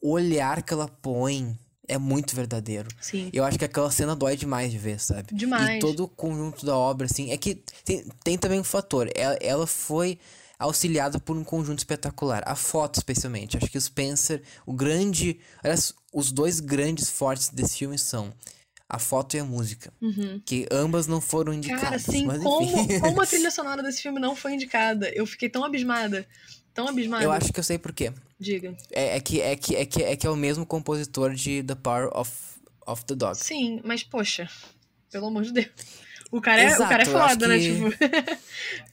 Speaker 1: o olhar que ela põe é muito verdadeiro.
Speaker 2: Sim.
Speaker 1: Eu acho que aquela cena dói demais de ver, sabe?
Speaker 2: Demais.
Speaker 1: E todo o conjunto da obra, assim. É que tem, tem também um fator. Ela, ela foi auxiliada por um conjunto espetacular. A foto, especialmente. Acho que o Spencer, o grande. Aliás, os dois grandes fortes desse filme são a foto e a música.
Speaker 2: Uhum.
Speaker 1: Que ambas não foram
Speaker 2: Cara,
Speaker 1: indicadas.
Speaker 2: sim,
Speaker 1: mas
Speaker 2: como, como a trilha sonora desse filme não foi indicada? Eu fiquei tão abismada. Tão abismada.
Speaker 1: Eu acho que eu sei por quê.
Speaker 2: Diga.
Speaker 1: É, é, que, é, que, é, que, é que é o mesmo compositor de The Power of, of the Dog.
Speaker 2: Sim, mas poxa, pelo amor de Deus. O cara é, o cara é
Speaker 1: Exato,
Speaker 2: foda, né?
Speaker 1: que
Speaker 2: Tipo,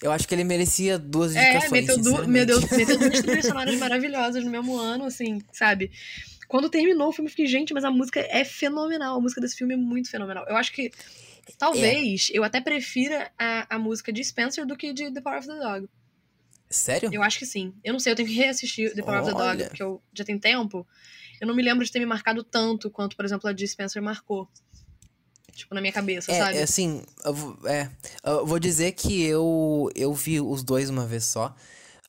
Speaker 1: Eu acho que ele merecia duas
Speaker 2: é,
Speaker 1: indicações.
Speaker 2: meteu, du meu Deus, meteu duas trilhas sonoras maravilhosas no mesmo ano, assim, sabe? Quando terminou o filme, eu fiquei, gente, mas a música é fenomenal. A música desse filme é muito fenomenal. Eu acho que, talvez, eu até prefira a, a música de Spencer do que de The Power of the Dog.
Speaker 1: Sério?
Speaker 2: Eu acho que sim. Eu não sei, eu tenho que reassistir The Power of the Dog,
Speaker 1: Olha.
Speaker 2: porque eu já tem tempo. Eu não me lembro de ter me marcado tanto quanto, por exemplo, a de Spencer marcou. Tipo, na minha cabeça,
Speaker 1: É,
Speaker 2: sabe?
Speaker 1: é assim, eu é, eu vou dizer que eu, eu vi os dois uma vez só.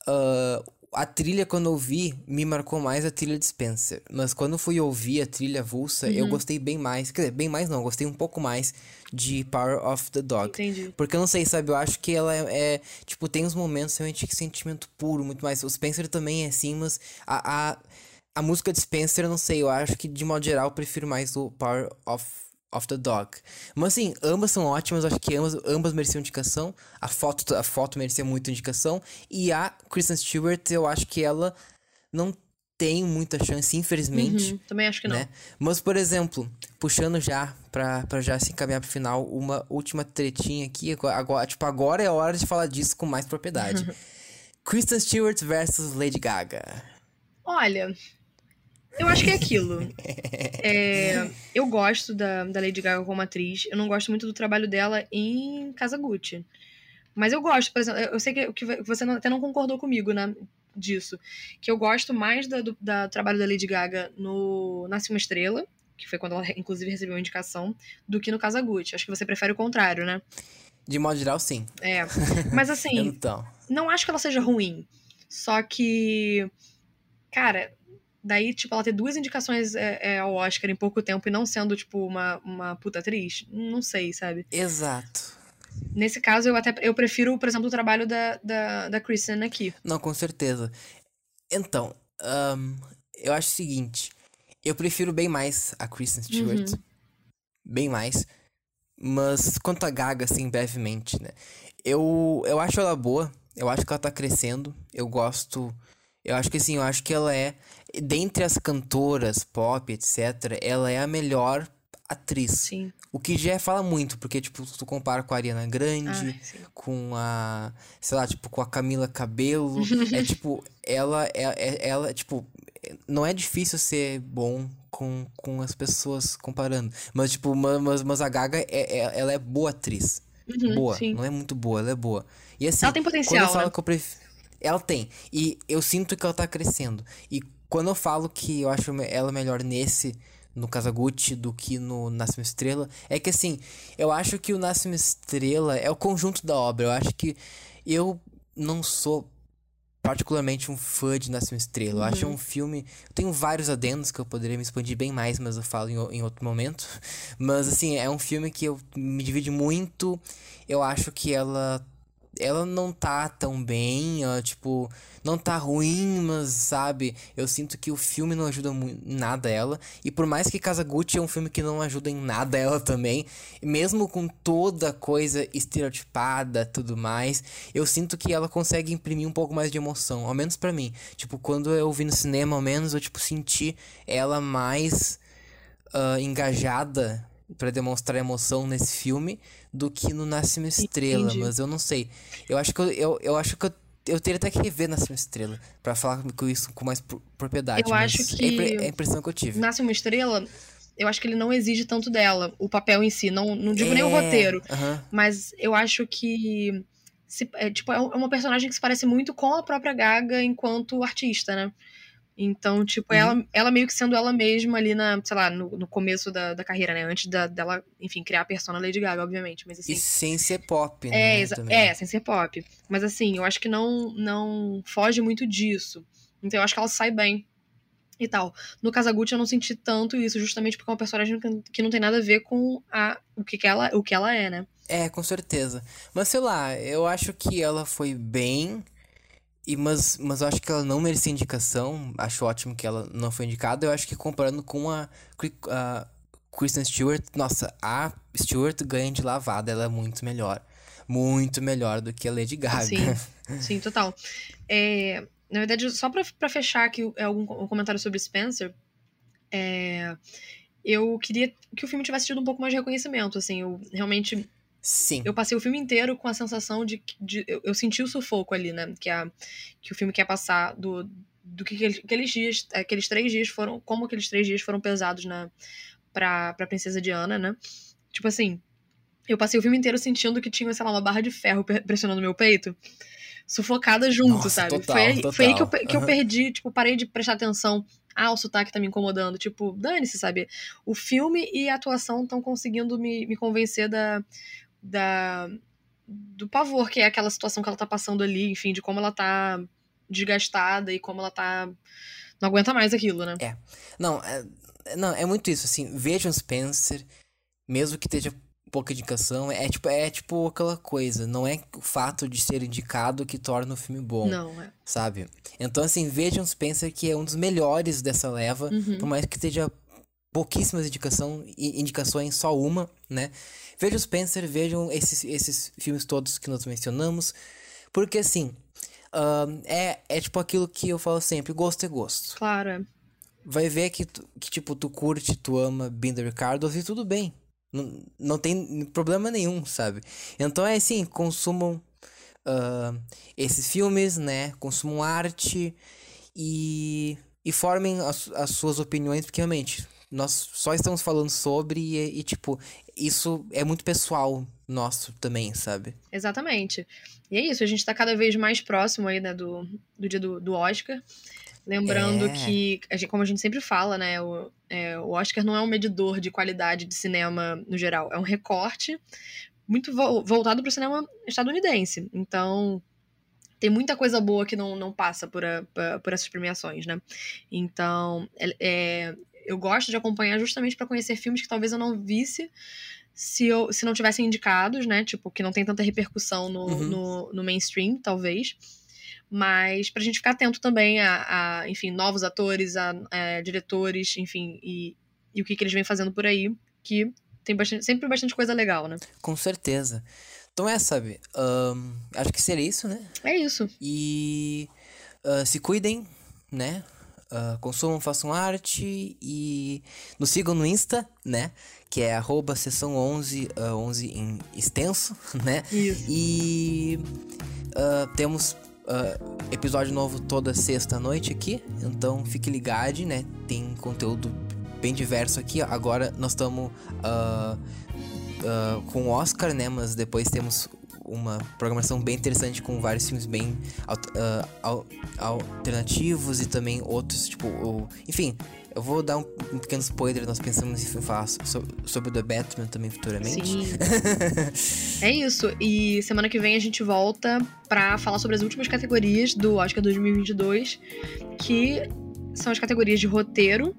Speaker 1: Ah, a trilha, quando eu vi, me marcou mais a trilha de Spencer. Mas quando fui ouvir a trilha avulsa,
Speaker 2: Uhum.
Speaker 1: eu gostei bem mais. Quer dizer, bem mais não, eu gostei um pouco mais de Power of the Dog.
Speaker 2: Entendi.
Speaker 1: Porque eu não sei, sabe? Eu acho que ela é. é, tipo, tem uns momentos realmente de sentimento puro, muito mais. O Spencer também é assim, mas a, a, a música de Spencer, eu não sei. Eu acho que, de modo geral, eu prefiro mais o Power of, of the Dog. Mas assim, ambas são ótimas. Acho que ambas, ambas mereciam indicação. A foto, a foto merecia muito indicação. E a Kristen Stewart, eu acho que ela não tem muita chance, infelizmente
Speaker 2: Uhum, também acho que não.
Speaker 1: né? Mas, por exemplo, puxando já pra, pra já se encaminhar pro final, uma última tretinha aqui. Agora, tipo, agora é a hora de falar disso com mais propriedade. Kristen Stewart versus Lady Gaga.
Speaker 2: Olha, eu acho que é aquilo. É, eu gosto da, da Lady Gaga como atriz. Eu não gosto muito do trabalho dela em Casa Gucci. Mas eu gosto, por exemplo, eu sei que, que você não- até não concordou comigo, né? Disso. Que eu gosto mais da, do da trabalho da Lady Gaga no Nasce uma Estrela, que foi quando ela, inclusive, recebeu a indicação, do que no Casa Gucci. Acho que você prefere o contrário, né?
Speaker 1: De modo geral, sim.
Speaker 2: É. Mas assim,
Speaker 1: Então.
Speaker 2: não acho que ela seja ruim. Só que, cara, daí, tipo, ela ter duas indicações é, é, ao Oscar em pouco tempo e não sendo, tipo, uma, uma puta atriz, não sei, sabe?
Speaker 1: Exato.
Speaker 2: Nesse caso, eu até eu prefiro, por exemplo, o trabalho da, da, da Kristen aqui.
Speaker 1: Não, com certeza. Então, ahn, eu acho o seguinte. Eu prefiro bem mais a Kristen Stewart.
Speaker 2: Uhum.
Speaker 1: Bem mais. Mas quanto a Gaga, assim, brevemente, né? Eu, eu acho ela boa. Eu acho que ela tá crescendo. Eu gosto. Eu acho que assim, eu acho que ela é. Dentre as cantoras pop, etc., ela é a melhor atriz.
Speaker 2: Sim.
Speaker 1: O que já fala muito, porque, tipo, tu compara com a Ariana Grande,
Speaker 2: sim.
Speaker 1: com a, sei lá, tipo, com a Camila Cabelo. é tipo, ela é, é- ela, tipo, não é difícil ser bom com, com as pessoas comparando. Mas, tipo, ma- mas, mas a Gaga, é, é- ela é boa atriz.
Speaker 2: Uhum,
Speaker 1: boa.
Speaker 2: sim.
Speaker 1: Não é muito boa, ela é boa. E assim,
Speaker 2: Ela tem
Speaker 1: quando
Speaker 2: potencial,
Speaker 1: eu falo
Speaker 2: né?
Speaker 1: que eu prefiro. Ela tem. E eu sinto que ela tá crescendo. E quando eu falo que eu acho ela melhor nesse, no Kazaguchi, do que no Nasce uma Estrela, é que assim, eu acho que o Nasce uma Estrela é o conjunto da obra. Eu acho que eu não sou particularmente um fã de Nasce uma Estrela. Eu acho
Speaker 2: Uhum.
Speaker 1: um filme. Eu tenho vários adendos que eu poderia me expandir bem mais, mas eu falo em, em outro momento. Mas, assim, é um filme que eu me divide muito. Eu acho que ela. Ela não tá tão bem, ela, tipo, não tá ruim, mas, sabe, eu sinto que o filme não ajuda nada ela. E por mais que Kazaguchi é um filme que não ajuda em nada ela também, mesmo com toda coisa estereotipada, tudo mais, eu sinto que ela consegue imprimir um pouco mais de emoção, ao menos pra mim. Tipo, quando eu vi no cinema, ao menos eu tipo senti ela mais ah, engajada pra demonstrar emoção nesse filme do que no Nasce uma Estrela,
Speaker 2: Entendi.
Speaker 1: mas eu não sei. Eu acho que eu, eu, eu acho que eu, eu teria até que rever Nasce uma Estrela pra falar com isso com mais pro- propriedade.
Speaker 2: Eu acho
Speaker 1: é
Speaker 2: que-
Speaker 1: é a impressão que eu tive.
Speaker 2: Nasce uma estrela, eu acho que ele não exige tanto dela, o papel em si. Não, não digo nem o
Speaker 1: É,
Speaker 2: roteiro, mas eu acho que. se- é, tipo, é é uma personagem que se parece muito com a própria Gaga enquanto artista, né? Então, tipo,
Speaker 1: Uhum.
Speaker 2: ela, ela meio que sendo ela mesma ali na, sei lá, no, no começo da, da carreira, né? Antes da, dela, enfim, criar a persona Lady Gaga, obviamente. Mas assim.
Speaker 1: E sem ser pop,
Speaker 2: É,
Speaker 1: né?
Speaker 2: exa-
Speaker 1: também.
Speaker 2: é, sem ser pop. Mas assim, eu acho que não, não foge muito disso. Então eu acho que ela sai bem e tal. No Kazaguchi eu não senti tanto isso, justamente porque é uma personagem que- que não tem nada a ver com a, o, que, que ela, o que ela é, né?
Speaker 1: É, com certeza. Mas sei lá, eu acho que ela foi bem. E, mas, mas eu acho que ela não merecia indicação. Acho ótimo que ela não foi indicada. Eu acho que comparando com a, a Kristen Stewart, nossa, a Stewart ganha de lavada. Ela é muito melhor. Muito melhor do que a Lady Gaga.
Speaker 2: Sim, sim, total. É, na verdade, só pra, pra fechar aqui é, algum um comentário sobre Spencer, é, eu queria que o filme tivesse tido um pouco mais de reconhecimento, assim, eu realmente
Speaker 1: Sim.
Speaker 2: eu passei o filme inteiro com a sensação de. que- de eu, eu senti o sufoco ali, né? Que, a, que o filme quer passar do, do que aqueles, aqueles dias, aqueles três dias foram. Como aqueles três dias foram pesados na, pra, pra Princesa Diana, né? Tipo assim, eu passei o filme inteiro sentindo que tinha, sei lá, uma barra de ferro pressionando meu peito. Sufocada junto,
Speaker 1: Nossa,
Speaker 2: sabe?
Speaker 1: total,
Speaker 2: foi, aí, foi aí que, eu,
Speaker 1: total.
Speaker 2: que eu perdi, tipo, parei de prestar atenção. Ah, o sotaque tá me incomodando. Tipo, dane-se, sabe? O filme e a atuação estão conseguindo me, me convencer da, da do pavor que é aquela situação que ela tá passando ali, enfim, de como ela tá desgastada e como ela tá não aguenta mais aquilo, né?
Speaker 1: Não, é, não, é muito isso, assim, vejam Spencer, mesmo que esteja pouca indicação, é tipo, é tipo aquela coisa, não é o fato de ser indicado que torna o filme bom,
Speaker 2: Não, é.
Speaker 1: sabe? Então, assim, vejam Spencer, que é um dos melhores dessa leva,
Speaker 2: Uhum.
Speaker 1: por mais que esteja pouquíssimas indicação, indicações, só uma, né? Vejam Spencer, vejam esses, esses filmes todos que nós mencionamos, porque, assim, ahn, é, é tipo aquilo que eu falo sempre, gosto é gosto
Speaker 2: Claro, é.
Speaker 1: vai ver que, tu- que tipo, tu curte, tu ama Binder Cardos e tudo bem. Não, não tem problema nenhum, sabe? Então é assim, consumam ah, esses filmes, né? Consumam arte e, e formem as, as suas opiniões, porque realmente nós só estamos falando sobre e, e, tipo, isso é muito pessoal nosso também, sabe?
Speaker 2: Exatamente. E é isso, a gente tá cada vez mais próximo aí, né, do, do dia do, do Oscar. Lembrando
Speaker 1: É.
Speaker 2: que, a gente- como a gente sempre fala, né, o, é, o Oscar não é um medidor de qualidade de cinema no geral, é um recorte muito vo- voltado pro cinema estadunidense. Então, tem muita coisa boa que não, não passa por, a- por essas premiações, né? Então, é- é, eu gosto de acompanhar justamente pra conhecer filmes que talvez eu não visse se, eu, se não tivessem indicados, né? Tipo, que não tem tanta repercussão no,
Speaker 1: Uhum.
Speaker 2: no, no mainstream, talvez. Mas pra gente ficar atento também a, a, enfim, novos atores, a, a diretores, enfim, e, e o que, que eles vêm fazendo por aí, que tem bastante, sempre bastante coisa legal, né?
Speaker 1: Com certeza. Então é, sabe? ahn, acho que seria isso, né?
Speaker 2: É isso.
Speaker 1: E ah, se cuidem, né? Ah, consumam, façam arte e nos sigam no Insta, né? Que é arroba sessão 11, ah, 11 em extenso, né?
Speaker 2: Isso.
Speaker 1: E ah, temos ah, episódio novo toda sexta noite aqui, então fique ligado, né? Tem conteúdo bem diverso aqui. Agora nós estamos com o Oscar, né? Mas depois temos uma programação bem interessante com vários filmes bem uh, al alternativos e também outros, tipo, o, enfim, eu vou dar um, um, pequeno spoiler, nós pensamos em falar sobre, sobre o The Batman também futuramente.
Speaker 2: Sim. é isso. E semana que vem a gente volta pra falar sobre as últimas categorias do Oscar 2022, que são as categorias de roteiro,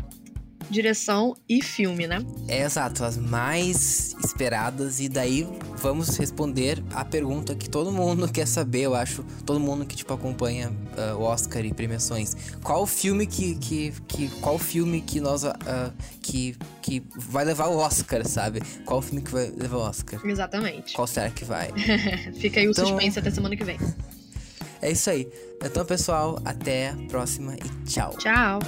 Speaker 2: direção e filme, né?
Speaker 1: É, exato, as mais esperadas. E daí vamos responder a pergunta que todo mundo quer saber, eu acho. Todo mundo que, tipo, acompanha uh, o Oscar e premiações. Qual filme que. que, que qual filme que nós. Uh, que, que vai levar o Oscar, sabe? Qual filme que vai levar o Oscar?
Speaker 2: Exatamente.
Speaker 1: Qual será que vai?
Speaker 2: Fica aí o então... suspense até semana que vem.
Speaker 1: É isso aí. Então, pessoal, até a próxima e tchau.
Speaker 2: Tchau.